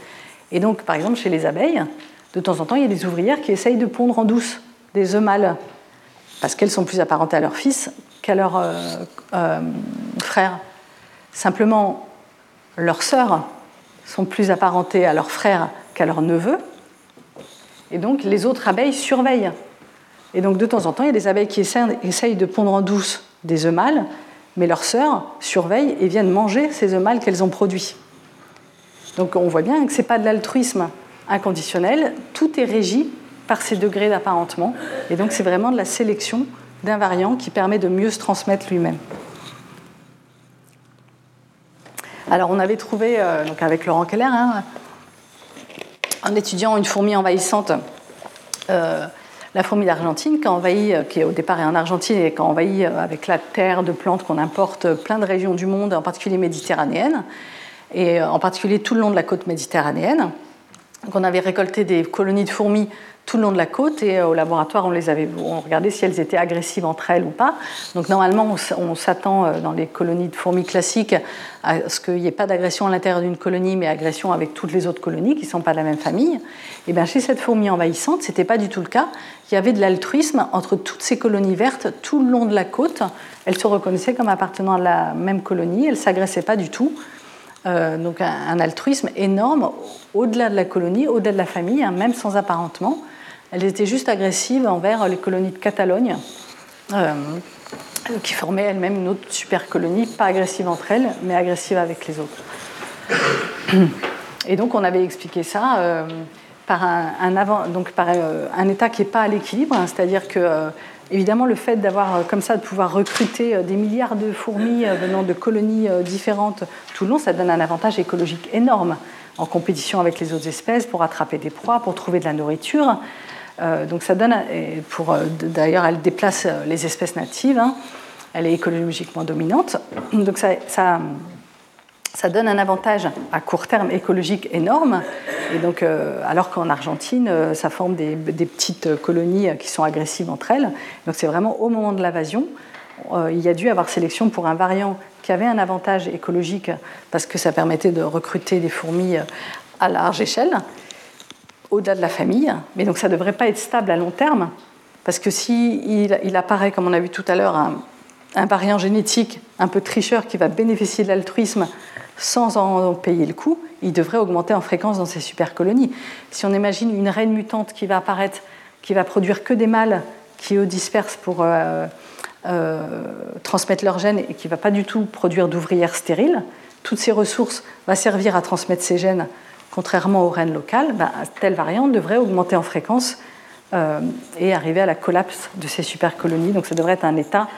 Speaker 2: Et donc, par exemple, chez les abeilles, de temps en temps, il y a des ouvrières qui essayent de pondre en douce des œufs mâles parce qu'elles sont plus apparentées à leur fils qu'à leurs euh, euh, frères. Simplement, leurs sœurs sont plus apparentées à leurs frères qu'à leurs neveux, et donc les autres abeilles surveillent. Et donc de temps en temps, il y a des abeilles qui essayent de pondre en douce des œufs mâles, mais leurs sœurs surveillent et viennent manger ces œufs mâles qu'elles ont produits. Donc on voit bien que ce n'est pas de l'altruisme inconditionnel, tout est régi par ces degrés d'apparentement. Et donc c'est vraiment de la sélection d'un variant qui permet de mieux se transmettre lui-même. Alors on avait trouvé, euh, donc avec Laurent Keller, hein, en étudiant une fourmi envahissante, euh, la fourmi d'Argentine, qui, euh, au départ est en Argentine et qui envahit avec la terre de plantes qu'on importe plein de régions du monde, en particulier méditerranéennes, et en particulier tout le long de la côte méditerranéenne. Donc on avait récolté des colonies de fourmis tout le long de la côte et euh, au laboratoire on les avait on regardait si elles étaient agressives entre elles ou pas. Donc normalement on s'attend euh, dans les colonies de fourmis classiques à ce qu'il n'y ait pas d'agression à l'intérieur d'une colonie mais agression avec toutes les autres colonies qui ne sont pas de la même famille. Et bien chez cette fourmi envahissante ce n'était pas du tout le cas. Il y avait de l'altruisme entre toutes ces colonies vertes tout le long de la côte. Elles se reconnaissaient comme appartenant à la même colonie, elles s'agressaient pas du tout. Euh, donc un, altruisme énorme au-delà de la colonie, au-delà de la famille, hein, même sans apparentement. Elles étaient juste agressives envers les colonies de Catalogne, euh, qui formaient elles-mêmes une autre super colonie, pas agressive entre elles, mais agressive avec les autres. Et donc on avait expliqué ça euh, par, euh, un état qui n'est pas à l'équilibre, hein, c'est-à-dire que évidemment le fait d'avoir comme ça de pouvoir recruter des milliards de fourmis venant de colonies différentes tout le long, ça donne un avantage écologique énorme en compétition avec les autres espèces pour attraper des proies, pour trouver de la nourriture. Euh, donc ça donne, pour, euh, d'ailleurs, elle déplace euh, les espèces natives. Hein. elle est écologiquement dominante. Donc ça, ça, donne un avantage à court terme écologique énorme. Et donc, alors qu'en Argentine, ça forme des, petites colonies qui sont agressives entre elles. Donc c'est vraiment au moment de l'invasion, il y a dû avoir sélection pour un variant qui avait un avantage écologique parce que ça permettait de recruter des fourmis à large échelle au-delà de la famille, mais donc ça ne devrait pas être stable à long terme, parce que si il, apparaît, comme on a vu tout à l'heure, un, variant génétique un peu tricheur qui va bénéficier de l'altruisme sans en payer le coût, il devrait augmenter en fréquence dans ces super colonies. Si on imagine une reine mutante qui va apparaître, qui va produire que des mâles qui eux dispersent pour euh, transmettre leur gènes et qui ne va pas du tout produire d'ouvrières stériles, toutes ces ressources vont servir à transmettre ces gènes, contrairement aux reines locales, ben, telle variante devrait augmenter en fréquence et arriver à la collapse de ces supercolonies. Donc ça devrait être un état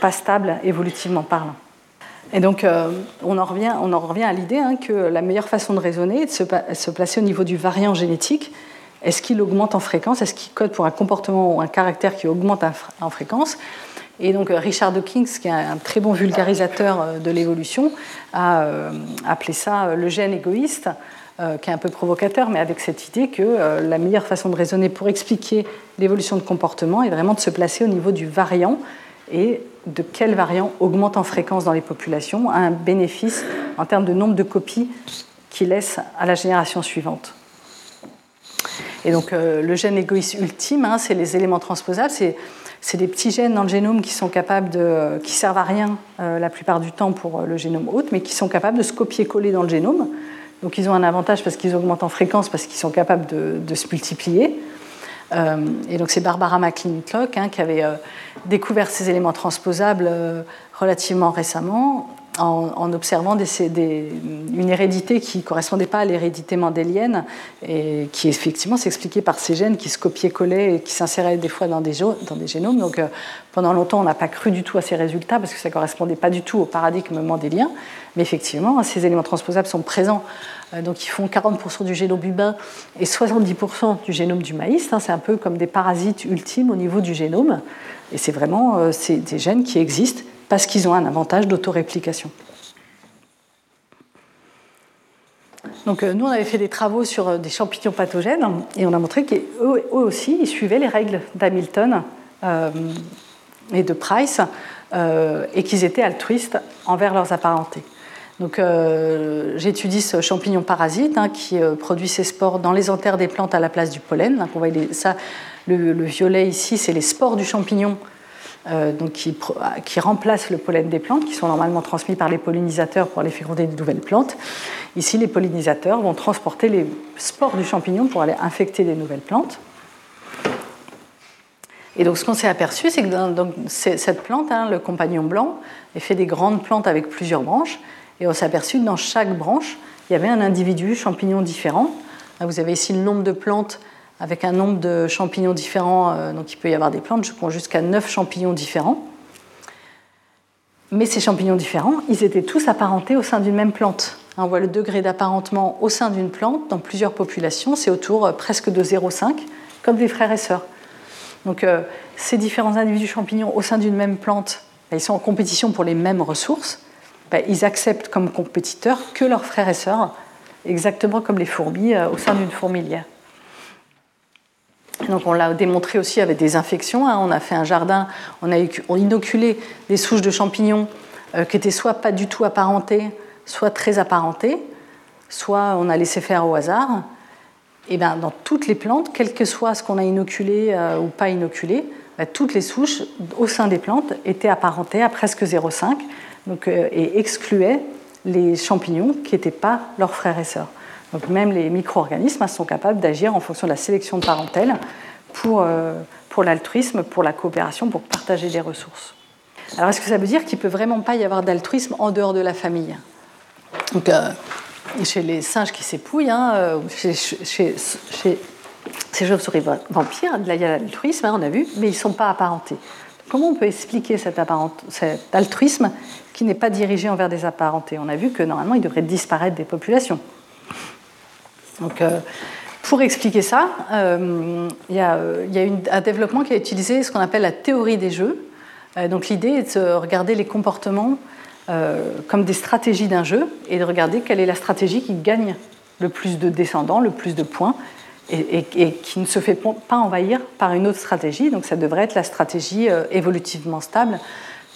Speaker 2: pas stable évolutivement parlant. Et donc, euh, on, en revient, on en revient à l'idée hein, que la meilleure façon de raisonner est de se, placer au niveau du variant génétique. Est-ce qu'il augmente en fréquence? Est-ce qu'il code pour un comportement ou un caractère qui augmente en fréquence? Et donc, euh, Richard Dawkins, qui est un très bon vulgarisateur euh, de l'évolution, a appelé ça le gène égoïste, qui est un peu provocateur, mais avec cette idée que la meilleure façon de raisonner pour expliquer l'évolution de comportement est vraiment de se placer au niveau du variant et de quel variant augmente en fréquence dans les populations a un bénéfice en termes de nombre de copies qu'il laisse à la génération suivante. Et donc euh, le gène égoïste ultime, hein, c'est les éléments transposables, c'est des petits gènes dans le génome qui sont capables de, qui servent à rien euh, la plupart du temps pour euh, le génome hôte, mais qui sont capables de se copier-coller dans le génome. Donc ils ont un avantage parce qu'ils augmentent en fréquence, parce qu'ils sont capables de se multiplier. Euh, et donc c'est Barbara McClintock hein, qui avait euh, découvert ces éléments transposables euh, relativement récemment en, observant une hérédité qui ne correspondait pas à l'hérédité mendélienne et qui effectivement s'expliquait par ces gènes qui se copiaient-collaient et qui s'inséraient des fois dans des, dans des génomes. Donc pendant longtemps, on n'a pas cru du tout à ces résultats parce que ça ne correspondait pas du tout au paradigme mendélien. Mais effectivement, ces éléments transposables sont présents euh, donc ils font 40% du génome humain et 70% du génome du maïs. Hein. C'est un peu comme des parasites ultimes au niveau du génome. Et c'est vraiment euh, des gènes qui existent parce qu'ils ont un avantage d'autoréplication. Donc euh, nous, on avait fait des travaux sur des champignons pathogènes et on a montré qu'eux aussi, ils suivaient les règles d'Hamilton et de Price et qu'ils étaient altruistes envers leurs apparentés. Donc, euh, j'étudie ce champignon parasite hein, qui euh, produit ses spores dans les anthères des plantes à la place du pollen. Donc, on voit ça, le, violet ici, c'est les spores du champignon euh, donc qui, qui, remplacent le pollen des plantes, qui sont normalement transmis par les pollinisateurs pour aller féconder de nouvelles plantes. Ici, les pollinisateurs vont transporter les spores du champignon pour aller infecter des nouvelles plantes. Et donc, ce qu'on s'est aperçu, c'est que cette plante, hein, le compagnon blanc, est fait des grandes plantes avec plusieurs branches. Et on s'est aperçu que dans chaque branche, il y avait un individu champignon différent. vous avez ici le nombre de plantes avec un nombre de champignons différents. Euh, donc il peut y avoir des plantes, je prends jusqu'à 9 champignons différents. Mais ces champignons différents, ils étaient tous apparentés au sein d'une même plante. On voit le degré d'apparentement au sein d'une plante dans plusieurs populations, c'est autour euh, presque de 0,5, comme des frères et sœurs. Donc euh, ces différents individus champignons au sein d'une même plante, ben, ils sont en compétition pour les mêmes ressources. Ben, ils acceptent comme compétiteurs que leurs frères et sœurs, exactement comme les fourmis euh, au sein d'une fourmilière. Donc on l'a démontré aussi avec des infections. Hein. On a fait un jardin, on a inoculé des souches de champignons euh, qui étaient soit pas du tout apparentées, soit très apparentées, soit on a laissé faire au hasard. Et bien, dans toutes les plantes, quel que soit ce qu'on a inoculé euh, ou pas inoculé, ben, toutes les souches au sein des plantes étaient apparentées à presque 0,5 euh, et excluait les champignons qui n'étaient pas leurs frères et sœurs. Donc même les micro-organismes hein, sont capables d'agir en fonction de la sélection de parentèle pour, euh, pour l'altruisme, pour la coopération, pour partager des ressources. Alors est-ce que ça veut dire qu'il ne peut vraiment pas y avoir d'altruisme en dehors de la famille? Donc, euh, Chez les singes qui s'épouillent, hein, chez, ces chauves-souris vampires, il y a l'altruisme, hein, on a vu, mais ils ne sont pas apparentés. Comment on peut expliquer cet, altruisme qui n'est pas dirigé envers des apparentés? On a vu que normalement, il devrait disparaître des populations. Euh, pour expliquer ça, euh, il y a, un développement qui a utilisé ce qu'on appelle la théorie des jeux. Euh, donc, l'idée est de regarder les comportements comme des stratégies d'un jeu et de regarder quelle est la stratégie qui gagne le plus de descendants, le plus de points, et, qui ne se fait pas envahir par une autre stratégie. Donc ça devrait être la stratégie euh, évolutivement stable,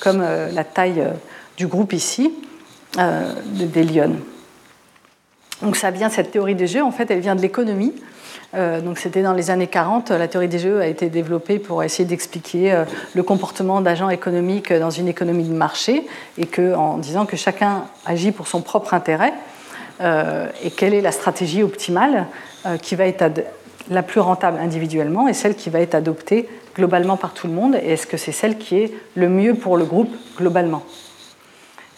Speaker 2: comme euh, la taille euh, du groupe ici, des lions. Donc ça vient, cette théorie des jeux, en fait, elle vient de l'économie. donc c'était dans les années 40, la théorie des jeux a été développée pour essayer d'expliquer le comportement d'agents économiques dans une économie de marché, et que, en disant que chacun agit pour son propre intérêt, et quelle est la stratégie optimale euh, qui va être la plus rentable individuellement et celle qui va être adoptée globalement par tout le monde? Et est-ce que c'est celle qui est le mieux pour le groupe globalement?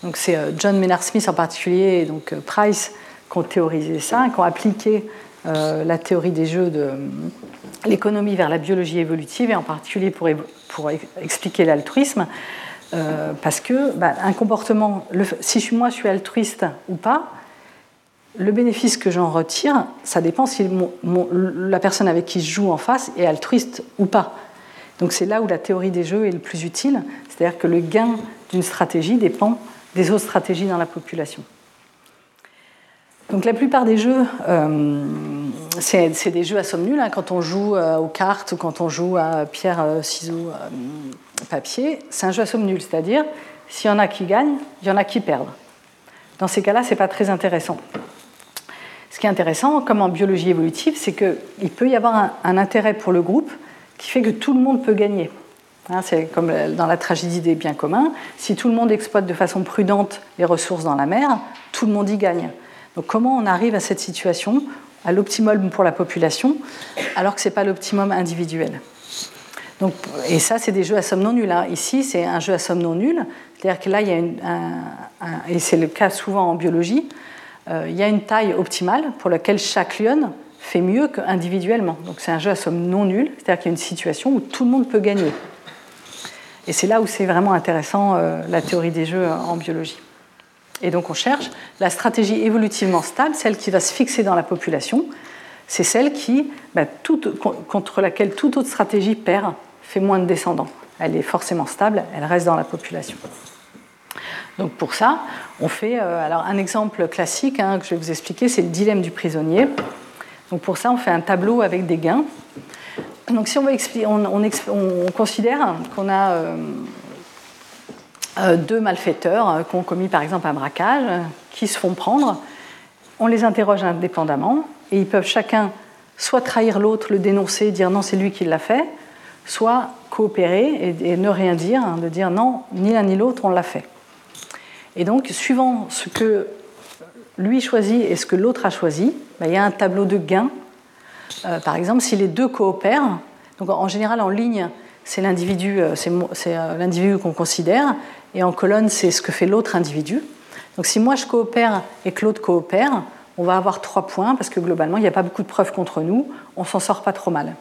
Speaker 2: Donc c'est euh, John Maynard Smith en particulier et donc euh, Price qui ont théorisé ça, qui ont appliqué euh, la théorie des jeux de l'économie vers la biologie évolutive et en particulier pour, pour expliquer l'altruisme. parce que bah, un comportement, si moi je suis altruiste ou pas, le bénéfice que j'en retire, ça dépend si la personne avec qui je joue en face est altruiste ou pas. Donc c'est là où la théorie des jeux est le plus utile, c'est-à-dire que le gain d'une stratégie dépend des autres stratégies dans la population. Donc la plupart des jeux, euh, c'est des jeux à somme nulle. Hein. quand on joue euh, aux cartes ou quand on joue à pierre, euh, ciseaux, papier, c'est un jeu à somme nulle, c'est-à-dire s'il y en a qui gagnent, il y en a qui perdent. Dans ces cas-là, ce n'est pas très intéressant. Ce qui est intéressant, comme en biologie évolutive, c'est qu'il peut y avoir un, intérêt pour le groupe qui fait que tout le monde peut gagner. Hein, c'est comme dans la tragédie des biens communs. Si tout le monde exploite de façon prudente les ressources dans la mer, tout le monde y gagne. Donc comment on arrive à cette situation, à l'optimum pour la population, alors que ce n'est pas l'optimum individuel? Donc, et ça, c'est des jeux à somme non nulle. Hein. Ici, c'est un jeu à somme non nulle. C'est-à-dire que là, il y a une, et c'est le cas souvent en biologie, il y a une taille optimale pour laquelle chaque lion fait mieux qu'individuellement. Donc c'est un jeu à somme non nulle, c'est-à-dire qu'il y a une situation où tout le monde peut gagner. Et c'est là où c'est vraiment intéressant euh, la théorie des jeux en biologie. Et donc on cherche la stratégie évolutivement stable, celle qui va se fixer dans la population. C'est celle qui, bah, contre laquelle toute autre stratégie perd, fait moins de descendants. Elle est forcément stable, elle reste dans la population. Donc pour ça, on fait euh, alors un exemple classique hein, que je vais vous expliquer, c'est le dilemme du prisonnier. Donc pour ça, on fait un tableau avec des gains. Donc si on, on, considère qu'on a euh, euh, deux malfaiteurs qui ont commis par exemple un braquage, qui se font prendre, on les interroge indépendamment et ils peuvent chacun soit trahir l'autre, le dénoncer, dire non c'est lui qui l'a fait, soit coopérer et, ne rien dire, hein, de dire non, ni l'un ni l'autre on l'a fait. Et donc, suivant ce que lui choisit et ce que l'autre a choisi, ben, il y a un tableau de gains. Euh, par exemple, si les deux coopèrent, donc en général en ligne, c'est l'individu, euh, c'est euh, l'individu qu'on considère, et en colonne, c'est ce que fait l'autre individu. Donc si moi je coopère et que l'autre coopère, on va avoir trois points parce que globalement, il n'y a pas beaucoup de preuves contre nous, on s'en sort pas trop mal.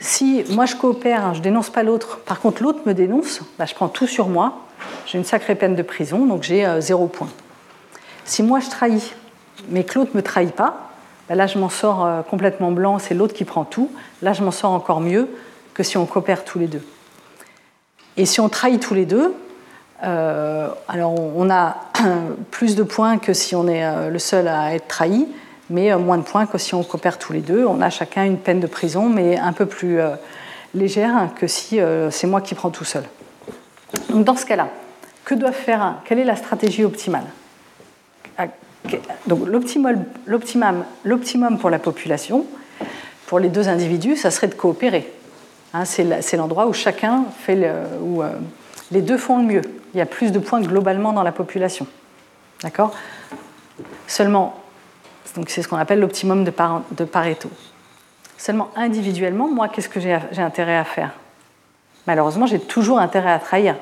Speaker 2: Si moi je coopère, je dénonce pas l'autre, par contre l'autre me dénonce, ben, je prends tout sur moi, j'ai une sacrée peine de prison, donc j'ai euh, zéro point. Si moi je trahis, mais que l'autre ne me trahit pas, ben là je m'en sors euh, complètement blanc, c'est l'autre qui prend tout. Là je m'en sors encore mieux que si on coopère tous les deux. Et si on trahit tous les deux, euh, alors on a plus de points que si on est le seul à être trahi, mais moins de points que si on coopère tous les deux. On a chacun une peine de prison, mais un peu plus légère que si c'est moi qui prends tout seul. Donc dans ce cas-là, que doivent faire Quelle est la stratégie optimale? Ah, Donc l'optimum, pour la population, pour les deux individus, ça serait de coopérer. Hein, c'est l'endroit où chacun fait où euh, les deux font le mieux. Il y a plus de points globalement dans la population. D'accord? Seulement, donc c'est ce qu'on appelle l'optimum de, Pareto. Seulement individuellement, moi, qu'est-ce que j'ai intérêt à faire? Malheureusement, j'ai toujours intérêt à trahir.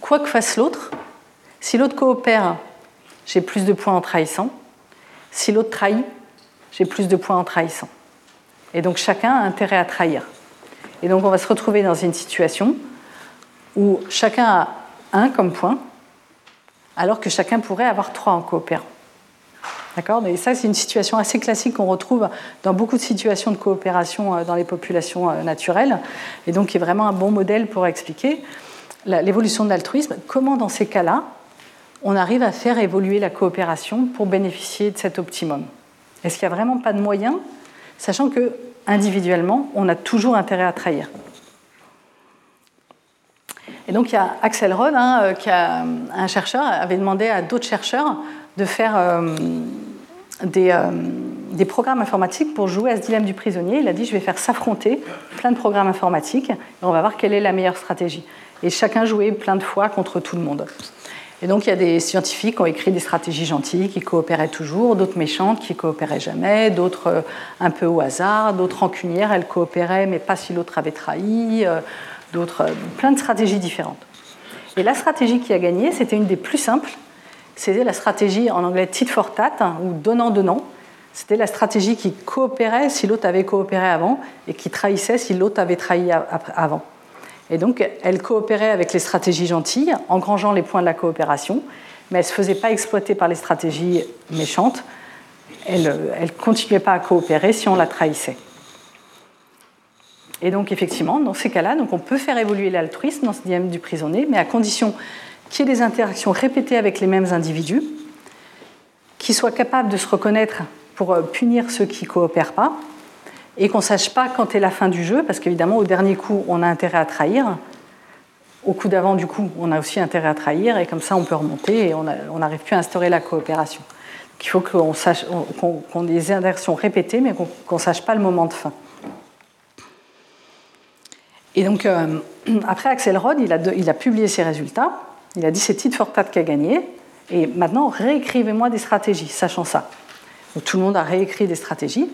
Speaker 2: Quoi que fasse l'autre, si l'autre coopère, j'ai plus de points en trahissant. Si l'autre trahit, j'ai plus de points en trahissant. Et donc chacun a intérêt à trahir. Et donc on va se retrouver dans une situation où chacun a un comme point, alors que chacun pourrait avoir trois en coopérant. D'accord? Et ça, c'est une situation assez classique qu'on retrouve dans beaucoup de situations de coopération euh, dans les populations euh, naturelles, et donc qui est vraiment un bon modèle pour expliquer l'évolution de l'altruisme. Comment, dans ces cas-là, on arrive à faire évoluer la coopération pour bénéficier de cet optimum? Est-ce qu'il n'y a vraiment pas de moyen, sachant que individuellement, on a toujours intérêt à trahir? Et donc il y a Axel Rod, hein, euh, qui un chercheur, avait demandé à d'autres chercheurs de faire euh, euh, des, programmes informatiques pour jouer à ce dilemme du prisonnier. Il a dit je vais faire s'affronter plein de programmes informatiques et on va voir quelle est la meilleure stratégie. Et chacun jouait plein de fois contre tout le monde. Et donc il y a des scientifiques qui ont écrit des stratégies gentilles qui coopéraient toujours, d'autres méchantes qui coopéraient jamais, d'autres euh, un peu au hasard, d'autres rancunières, elles coopéraient mais pas si l'autre avait trahi, d'autres, plein de stratégies différentes. Et la stratégie qui a gagné, c'était une des plus simples, c'était la stratégie en anglais tit for tat hein, ou donnant-donnant. C'était la stratégie qui coopérait si l'autre avait coopéré avant et qui trahissait si l'autre avait trahi avant. Et donc, elle coopérait avec les stratégies gentilles, engrangeant les points de la coopération, mais elle ne se faisait pas exploiter par les stratégies méchantes. Elle ne continuait pas à coopérer si on la trahissait. Et donc, effectivement, dans ces cas-là, donc on peut faire évoluer l'altruisme dans ce dilemme du prisonnier, mais à condition qu'il y ait des interactions répétées avec les mêmes individus, qui soient capables de se reconnaître pour euh, punir ceux qui ne coopèrent pas, et qu'on ne sache pas quand est la fin du jeu, parce qu'évidemment, au dernier coup, on a intérêt à trahir. Au coup d'avant, du coup, on a aussi intérêt à trahir, et comme ça, on peut remonter et on n'arrive plus à instaurer la coopération. Il faut qu'on sache, ait des inversions répétées, mais qu'on ne sache pas le moment de fin. Et donc, euh, après Axel Rod, il a, il a, publié ses résultats. Il a dit c'est Tite Fortat qui a gagné. Et maintenant, réécrivez-moi des stratégies, sachant ça. Donc, tout le monde a réécrit des stratégies.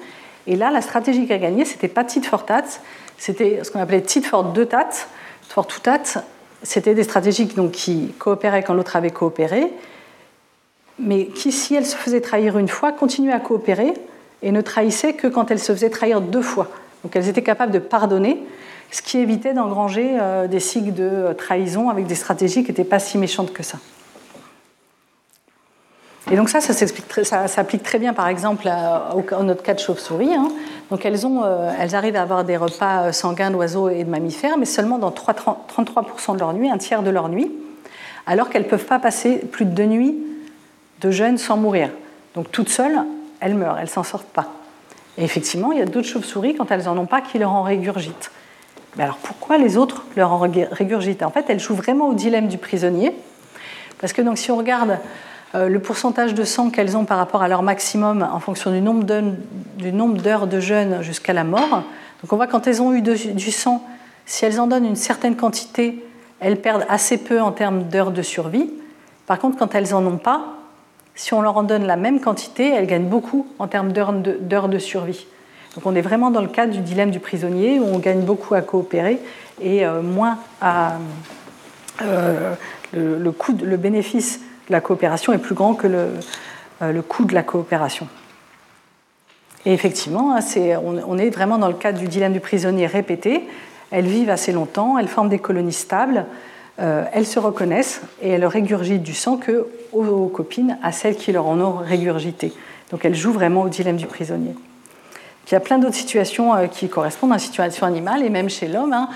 Speaker 2: Et là, la stratégie qui a gagné, c'était pas tit for tat, c'était ce qu'on appelait tit for deux tat, for two tat. C'était des stratégies donc, qui coopéraient quand l'autre avait coopéré, mais qui, si elles se faisaient trahir une fois, continuaient à coopérer et ne trahissaient que quand elles se faisaient trahir deux fois. Donc elles étaient capables de pardonner, ce qui évitait d'engranger euh, des cycles de trahison avec des stratégies qui n'étaient pas si méchantes que ça. Et donc ça, ça s'applique très bien, par exemple, à, notre cas de chauve-souris. Hein. Donc euh, elles arrivent à avoir des repas euh, sanguins d'oiseaux et de mammifères, mais seulement dans 33% de leur nuit, un tiers de leur nuit, alors qu'elles ne peuvent pas passer plus de deux nuits de jeûne sans mourir. Donc toutes seules, elles meurent, elles s'en sortent pas. Et effectivement, il y a d'autres chauves-souris, quand elles n'en ont pas, qui leur en régurgitent. Mais alors pourquoi les autres leur en régurgitent? En fait, elles jouent vraiment au dilemme du prisonnier. Parce que si on regarde euh, le pourcentage de sang qu'elles ont par rapport à leur maximum en fonction du nombre d'heures de jeûne jusqu'à la mort. On voit quand elles ont eu du sang, si elles en donnent une certaine quantité, elles perdent assez peu en termes d'heures de survie. Par contre, quand elles n'en ont pas, si on leur en donne la même quantité, elles gagnent beaucoup en termes d'heures de, survie. Donc on est vraiment dans le cadre du dilemme du prisonnier où on gagne beaucoup à coopérer et euh, moins à euh, le, bénéfice la coopération est plus grand que le, euh, coût de la coopération. Et effectivement, hein, on, est vraiment dans le cadre du dilemme du prisonnier répété. Elles vivent assez longtemps, elles forment des colonies stables, elles se reconnaissent et elles régurgitent du sang que aux, copines, à celles qui leur en ont régurgité. Donc elles jouent vraiment au dilemme du prisonnier. Il y a plein d'autres situations euh, qui correspondent à la situation animale et même chez l'homme. Hein.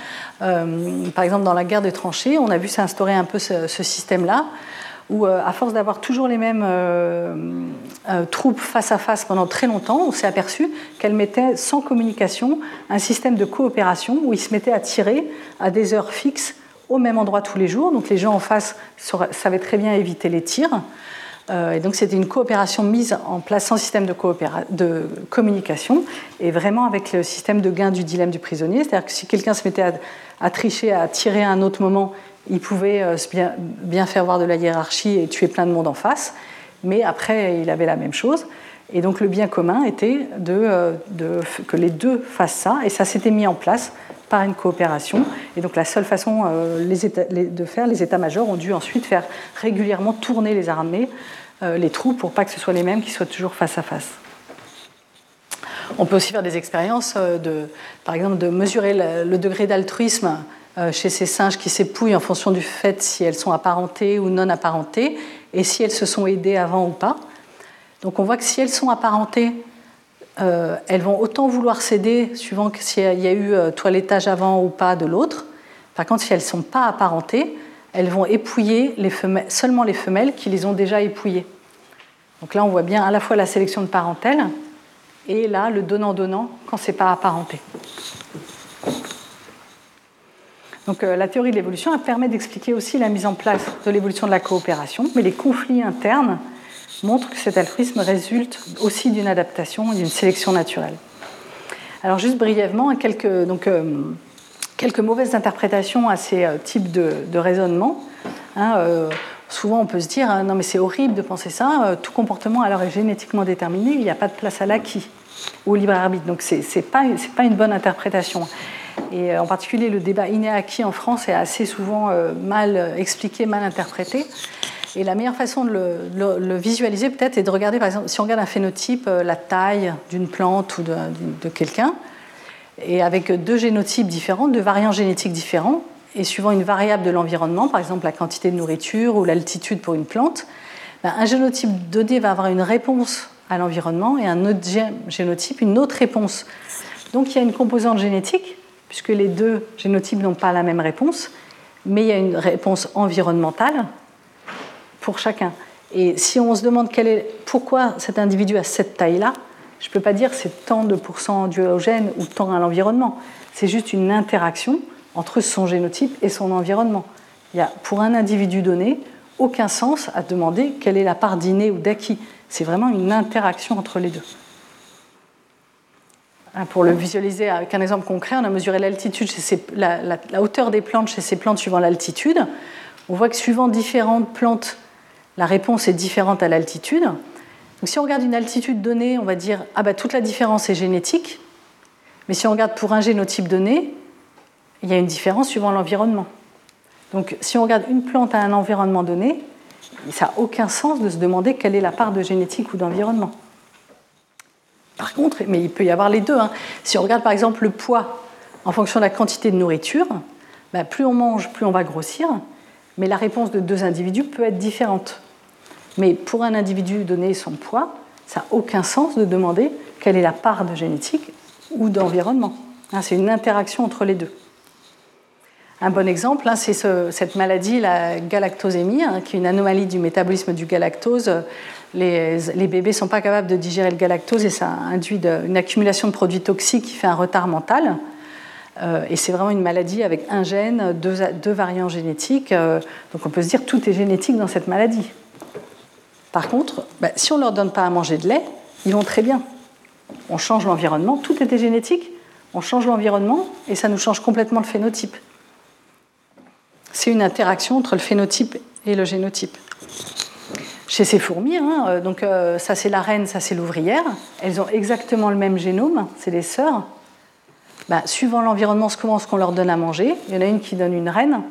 Speaker 2: par exemple, dans la guerre des tranchées, on a vu s'instaurer un peu ce système-là où, euh, à force d'avoir toujours les mêmes euh, euh, troupes face à face pendant très longtemps, on s'est aperçu qu'elles mettaient sans communication un système de coopération où ils se mettaient à tirer à des heures fixes au même endroit tous les jours. Donc les gens en face savaient très bien éviter les tirs. Et donc c'était une coopération mise en place sans système de, communication et vraiment avec le système de gain du dilemme du prisonnier. C'est-à-dire que si quelqu'un se mettait à, tricher, à tirer à un autre moment, il pouvait euh, bien, faire voir de la hiérarchie et tuer plein de monde en face, mais après, il avait la même chose. Et donc le bien commun était de, euh, que les deux fassent ça, et ça s'était mis en place par une coopération. Et donc la seule façon euh, de faire, les états-majors ont dû ensuite faire régulièrement tourner les armées, les troupes, pour pas que ce soit les mêmes qui soient toujours face à face. On peut aussi faire des expériences, de, par exemple, de mesurer le degré d'altruisme euh, chez ces singes qui s'épouillent en fonction du fait si elles sont apparentées ou non apparentées et si elles se sont aidées avant ou pas. Donc on voit que si elles sont apparentées, euh, elles vont autant vouloir s'aider suivant s'il y a eu euh, toilettage avant ou pas de l'autre. Par contre, si elles ne sont pas apparentées, elles vont épouiller seulement les femelles qui les ont déjà épouillées. Donc là, on voit bien à la fois la sélection de parentèle et là, le donnant-donnant quand ce n'est pas apparenté. Donc, euh, la théorie de l'évolution permet d'expliquer aussi la mise en place de l'évolution de la coopération, mais les conflits internes montrent que cet altruisme résulte aussi d'une adaptation et d'une sélection naturelle. Alors juste brièvement, quelques, donc, euh, quelques mauvaises interprétations à ces euh, types de, raisonnement. Hein, souvent on peut se dire non mais c'est horrible de penser ça, tout comportement alors est génétiquement déterminé, il n'y a pas de place à l'acquis ou au libre arbitre. Donc ce n'est pas, une bonne interprétation. Et en particulier, le débat inné-acquis en France est assez souvent mal expliqué, mal interprété. Et la meilleure façon de le, visualiser peut-être est de regarder, par exemple, si on regarde un phénotype, euh, la taille d'une plante ou de, quelqu'un, et avec deux génotypes différents, deux variants génétiques différents, et suivant une variable de l'environnement, par exemple la quantité de nourriture ou l'altitude pour une plante, ben, un génotype donné va avoir une réponse à l'environnement et un autre génotype une autre réponse. Donc il y a une composante génétique, puisque les deux génotypes n'ont pas la même réponse, mais il y a une réponse environnementale pour chacun. Et si on se demande quel est, pourquoi cet individu a cette taille-là, je ne peux pas dire c'est tant de pourcents dû au gène ou tant à l'environnement. C'est juste une interaction entre son génotype et son environnement. Il n'y a pour un individu donné aucun sens à demander quelle est la part d'inné ou d'acquis. C'est vraiment une interaction entre les deux. Hein, pour le visualiser avec un exemple concret, on a mesuré l'altitude, la, la hauteur des plantes chez ces plantes suivant l'altitude. On voit que suivant différentes plantes la réponse est différente à l'altitude. Donc si on regarde une altitude donnée, on va dire ah bah toute la différence est génétique. Mais si on regarde pour un génotype donné, il y a une différence suivant l'environnement. Donc si on regarde une plante à un environnement donné, ça n'a aucun sens de se demander quelle est la part de génétique ou d'environnement. Par contre, mais il peut y avoir les deux. Hein. Si on regarde par exemple le poids en fonction de la quantité de nourriture, bah, plus on mange, plus on va grossir, mais la réponse de deux individus peut être différente. Mais pour un individu donné son poids, ça n'a aucun sens de demander quelle est la part de génétique ou d'environnement. Hein, c'est une interaction entre les deux. Un bon exemple, hein, c'est cette maladie, la galactosémie, hein, qui est une anomalie du métabolisme du galactose. Les, bébés ne sont pas capables de digérer le galactose et ça induit une accumulation de produits toxiques qui fait un retard mental. Euh, et c'est vraiment une maladie avec un gène, deux, variants génétiques. Euh, donc on peut se dire tout est génétique dans cette maladie. Par contre, bah, si on ne leur donne pas à manger de lait, ils vont très bien. On change l'environnement, tout était génétique, on change l'environnement et ça nous change complètement le phénotype. C'est une interaction entre le phénotype et le génotype. Chez ces fourmis, hein, euh, donc ça c'est la reine, ça c'est l'ouvrière, elles ont exactement le même génome, c'est les sœurs. Bah, suivant l'environnement, comment ce qu'on leur donne à manger, il y en a une qui donne une reine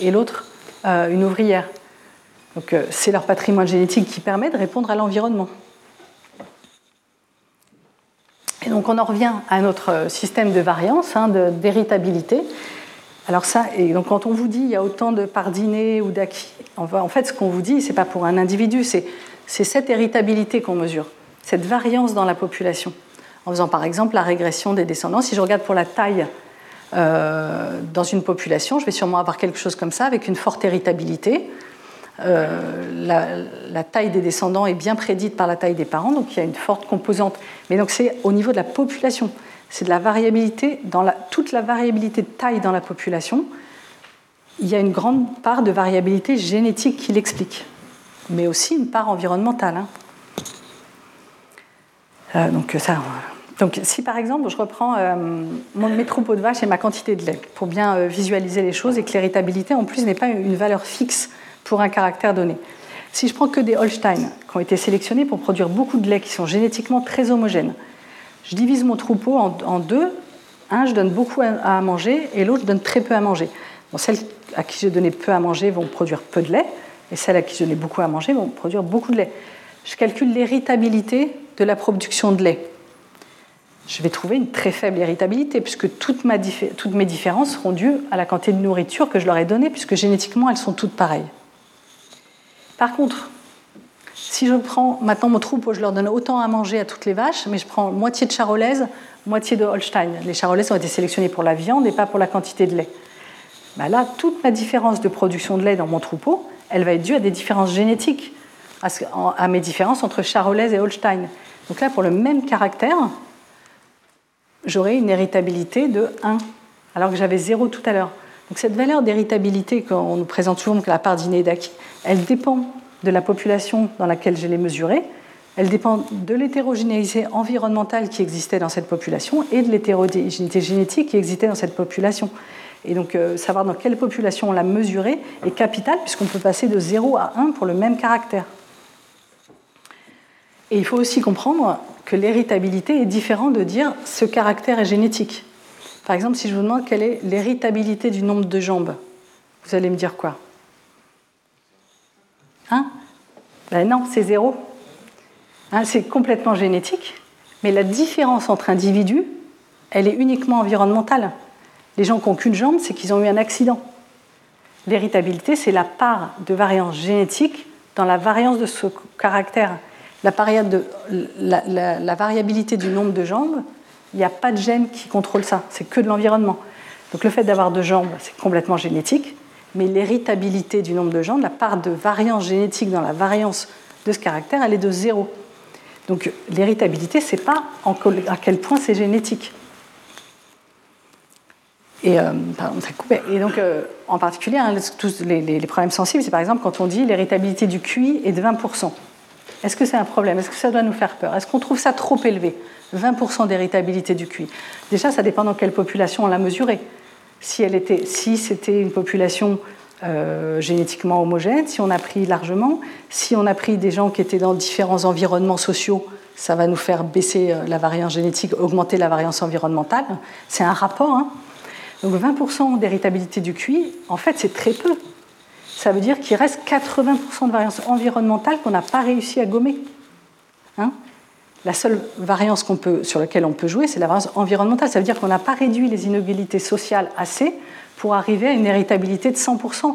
Speaker 2: et l'autre euh, une ouvrière. Donc euh, c'est leur patrimoine génétique qui permet de répondre à l'environnement. Et donc on en revient à notre euh, système de variance, hein, d'héritabilité. Alors ça, donc quand on vous dit il y a autant de parts d'inné ou d'acquis, en fait ce qu'on vous dit, c'est pas pour un individu, c'est cette héritabilité qu'on mesure, cette variance dans la population. En faisant par exemple la régression des descendants. Si je regarde pour la taille euh, dans une population, je vais sûrement avoir quelque chose comme ça, avec une forte héritabilité. Euh, la, taille des descendants est bien prédite par la taille des parents, donc il y a une forte composante. Mais donc c'est au niveau de la population, c'est de la variabilité, dans toute la variabilité de taille dans la population, il y a une grande part de variabilité génétique qui l'explique, mais aussi une part environnementale. Hein. Euh, donc ça, donc si par exemple je reprends euh, mes troupeaux de vaches et ma quantité de lait pour bien visualiser les choses et que l'héritabilité en plus n'est pas une valeur fixe pour un caractère donné. Si je prends que des Holstein qui ont été sélectionnés pour produire beaucoup de lait, qui sont génétiquement très homogènes, je divise mon troupeau en, deux. Un, je donne beaucoup à, manger et l'autre, je donne très peu à manger. celles à qui je donnais peu à manger vont produire peu de lait et celles à qui je donnais beaucoup à manger vont produire beaucoup de lait. Je calcule l'héritabilité de la production de lait. Je vais trouver une très faible héritabilité puisque toutes mes différences seront dues à la quantité de nourriture que je leur ai donnée puisque génétiquement elles sont toutes pareilles. Par contre, si je prends maintenant mon troupeau, je leur donne autant à manger à toutes les vaches, mais je prends moitié de charolaise, moitié de Holstein. Les charolaises ont été sélectionnées pour la viande et pas pour la quantité de lait. Bah là, toute ma différence de production de lait dans mon troupeau, elle va être due à des différences génétiques, à mes différences entre charolaise et Holstein. Donc là, pour le même caractère, j'aurai une héritabilité de 1, alors que j'avais 0 tout à l'heure. Cette valeur d'héritabilité qu'on nous présente souvent comme la part d'inné d'acquis, elle dépend de la population dans laquelle je l'ai mesurée, elle dépend de l'hétérogénéité environnementale qui existait dans cette population et de l'hétérogénéité génétique qui existait dans cette population. Et donc, savoir dans quelle population on l'a mesuré est capital, puisqu'on peut passer de 0 à 1 pour le même caractère. Et il faut aussi comprendre que l'héritabilité est différent de dire ce caractère est génétique. Par exemple, si je vous demande quelle est l'héritabilité du nombre de jambes, vous allez me dire quoi? Hein? Ben Non, c'est zéro. Hein, c'est complètement génétique, mais la différence entre individus, elle est uniquement environnementale. Les gens qui n'ont qu'une jambe, c'est qu'ils ont eu un accident. L'héritabilité, c'est la part de variance génétique dans la variance de ce caractère. La, variabilité du nombre de jambes, il n'y a pas de gène qui contrôle ça, c'est que de l'environnement. Donc le fait d'avoir deux jambes, c'est complètement génétique, mais l'héritabilité du nombre de jambes, la part de variance génétique dans la variance de ce caractère, elle est de zéro. Donc l'héritabilité, c'est pas à quel point c'est génétique. Et, euh, pardon, et donc, euh, en particulier, hein, tous les, les, problèmes sensibles, c'est par exemple quand on dit l'héritabilité du QI est de 20%. Est-ce que c'est un problème? Est-ce que ça doit nous faire peur? Est-ce qu'on trouve ça trop élevé? 20% d'héritabilité du QI. Déjà, ça dépend dans quelle population on l'a mesuré. Si, c'était une population euh, génétiquement homogène, si on a pris largement, si on a pris des gens qui étaient dans différents environnements sociaux, ça va nous faire baisser euh, la variance génétique, augmenter la variance environnementale. C'est un rapport. Hein. Donc 20% d'héritabilité du QI, en fait, c'est très peu. Ça veut dire qu'il reste 80% de variance environnementale qu'on n'a pas réussi à gommer. Hein? La seule variance sur laquelle on peut jouer, c'est la variance environnementale. Ça veut dire qu'on n'a pas réduit les inégalités sociales assez pour arriver à une héritabilité de 100%.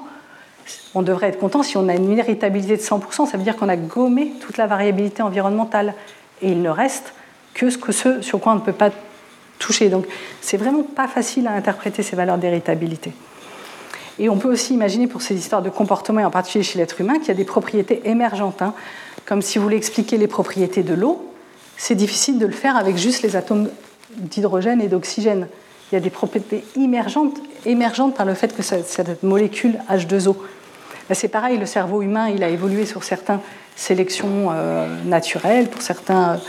Speaker 2: On devrait être content si on a une héritabilité de 100%, ça veut dire qu'on a gommé toute la variabilité environnementale. Et il ne reste que ce, sur quoi on ne peut pas toucher. Donc c'est vraiment pas facile à interpréter ces valeurs d'héritabilité. Et on peut aussi imaginer pour ces histoires de comportement, et en particulier chez l'être humain, qu'il y a des propriétés émergentes. Hein. Comme si vous voulez expliquer les propriétés de l'eau, c'est difficile de le faire avec juste les atomes d'hydrogène et d'oxygène. Il y a des propriétés émergentes, par le fait que cette molécule H2O. C'est pareil, le cerveau humain, il a évolué sur certaines sélections euh, naturelles, pour certaines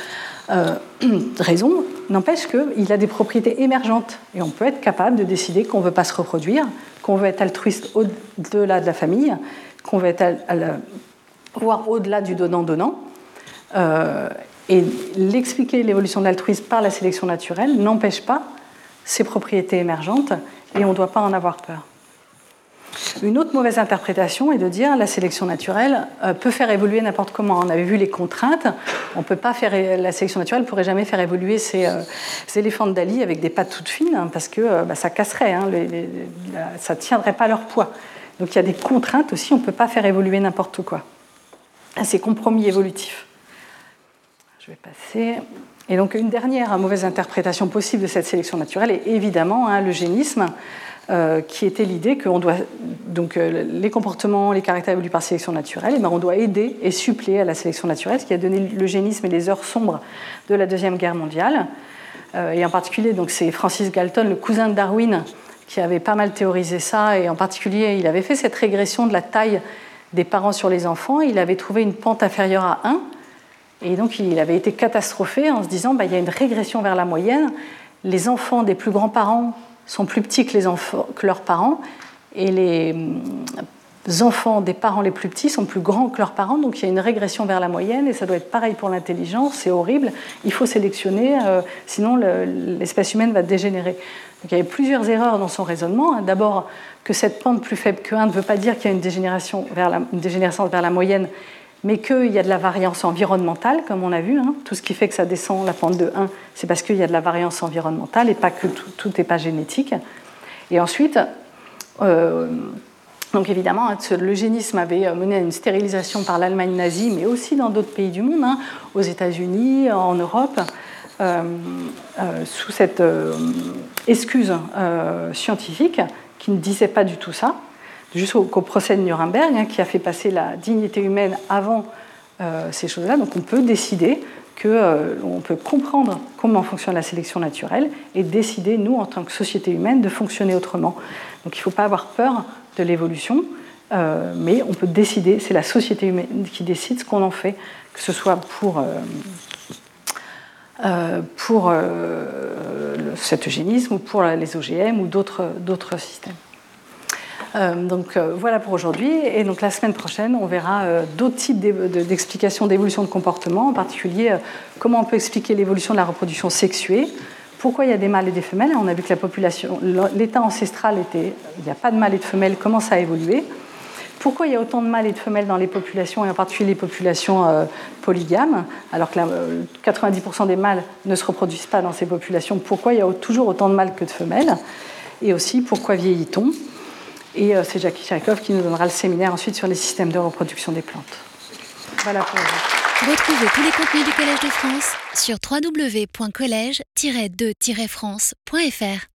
Speaker 2: euh, raisons. N'empêche qu'il a des propriétés émergentes. Et on peut être capable de décider qu'on ne veut pas se reproduire, qu'on veut être altruiste au-delà de la famille, qu'on veut être, voire au-delà du donnant-donnant. Euh, et l'expliquer l'évolution de l'altruisme par la sélection naturelle n'empêche pas ses propriétés émergentes et on ne doit pas en avoir peur. Une autre mauvaise interprétation est de dire la sélection naturelle euh, peut faire évoluer n'importe comment. On avait vu les contraintes. On peut pas faire la sélection naturelle pourrait jamais faire évoluer ces, euh, éléphants de Dali avec des pattes toutes fines hein, parce que euh, bah, ça casserait, hein, ça tiendrait pas leur poids. Donc il y a des contraintes aussi. On peut pas faire évoluer n'importe quoi. C'est compromis évolutif. Je vais passer. Et donc une dernière mauvaise interprétation possible de cette sélection naturelle est évidemment hein, l'eugénisme, euh, qui était l'idée que doit, donc, euh, les comportements, les caractères évoluent par sélection naturelle, et ben, on doit aider et suppléer à la sélection naturelle, ce qui a donné l'eugénisme et les heures sombres de la Deuxième Guerre mondiale. Euh, et en particulier, c'est Francis Galton, le cousin de Darwin, qui avait pas mal théorisé ça, et en particulier, il avait fait cette régression de la taille des parents sur les enfants, il avait trouvé une pente inférieure à 1, et donc il avait été catastrophé en se disant bah, il y a une régression vers la moyenne. Les enfants des plus grands-parents sont plus petits que, leurs parents, et les euh, enfants des parents les plus petits sont plus grands que leurs parents, donc il y a une régression vers la moyenne, et ça doit être pareil pour l'intelligence, c'est horrible, il faut sélectionner, euh, sinon l'espèce humaine va dégénérer. Donc il y avait plusieurs erreurs dans son raisonnement. Hein. D'abord, que cette pente plus faible que 1 ne veut pas dire qu'il y a une dégénération une dégénérescence vers la moyenne, mais qu'il y a de la variance environnementale, comme on a vu. Hein. Tout ce qui fait que ça descend la pente de 1, c'est parce qu'il y a de la variance environnementale et pas que tout n'est pas génétique. Et ensuite, euh, donc évidemment, hein, l'eugénisme avait mené à une stérilisation par l'Allemagne nazie, mais aussi dans d'autres pays du monde, hein, aux États-Unis, en Europe, euh, euh, sous cette excuse scientifique qui ne disait pas du tout ça jusqu'au procès de Nuremberg, hein, qui a fait passer la dignité humaine avant euh, ces choses-là. Donc on peut décider qu'on euh, peut comprendre comment fonctionne la sélection naturelle et décider, nous, en tant que société humaine, de fonctionner autrement. Donc il ne faut pas avoir peur de l'évolution, euh, mais on peut décider, c'est la société humaine qui décide ce qu'on en fait, que ce soit pour pour cet eugénisme ou pour les OGM ou d'autres systèmes. Donc voilà pour aujourd'hui. Et donc la semaine prochaine, on verra d'autres types d'explications d'évolution de comportement, en particulier comment on peut expliquer l'évolution de la reproduction sexuée, pourquoi il y a des mâles et des femelles. On a vu que l'état ancestral était, il n'y a pas de mâles et de femelles, comment ça a évolué pourquoi il y a autant de mâles et de femelles dans les populations, et en particulier les populations euh, polygames, alors que 90% euh, des mâles ne se reproduisent pas dans ces populations Pourquoi il y a toujours autant de mâles que de femelles Et aussi, pourquoi vieillit-on Et euh, c'est Jackie Tchaïkov qui nous donnera le séminaire ensuite sur les systèmes de reproduction des plantes.
Speaker 1: Voilà pour vous. Retrouvez tous les contenus du Collège de France sur www.colège-2-france.fr.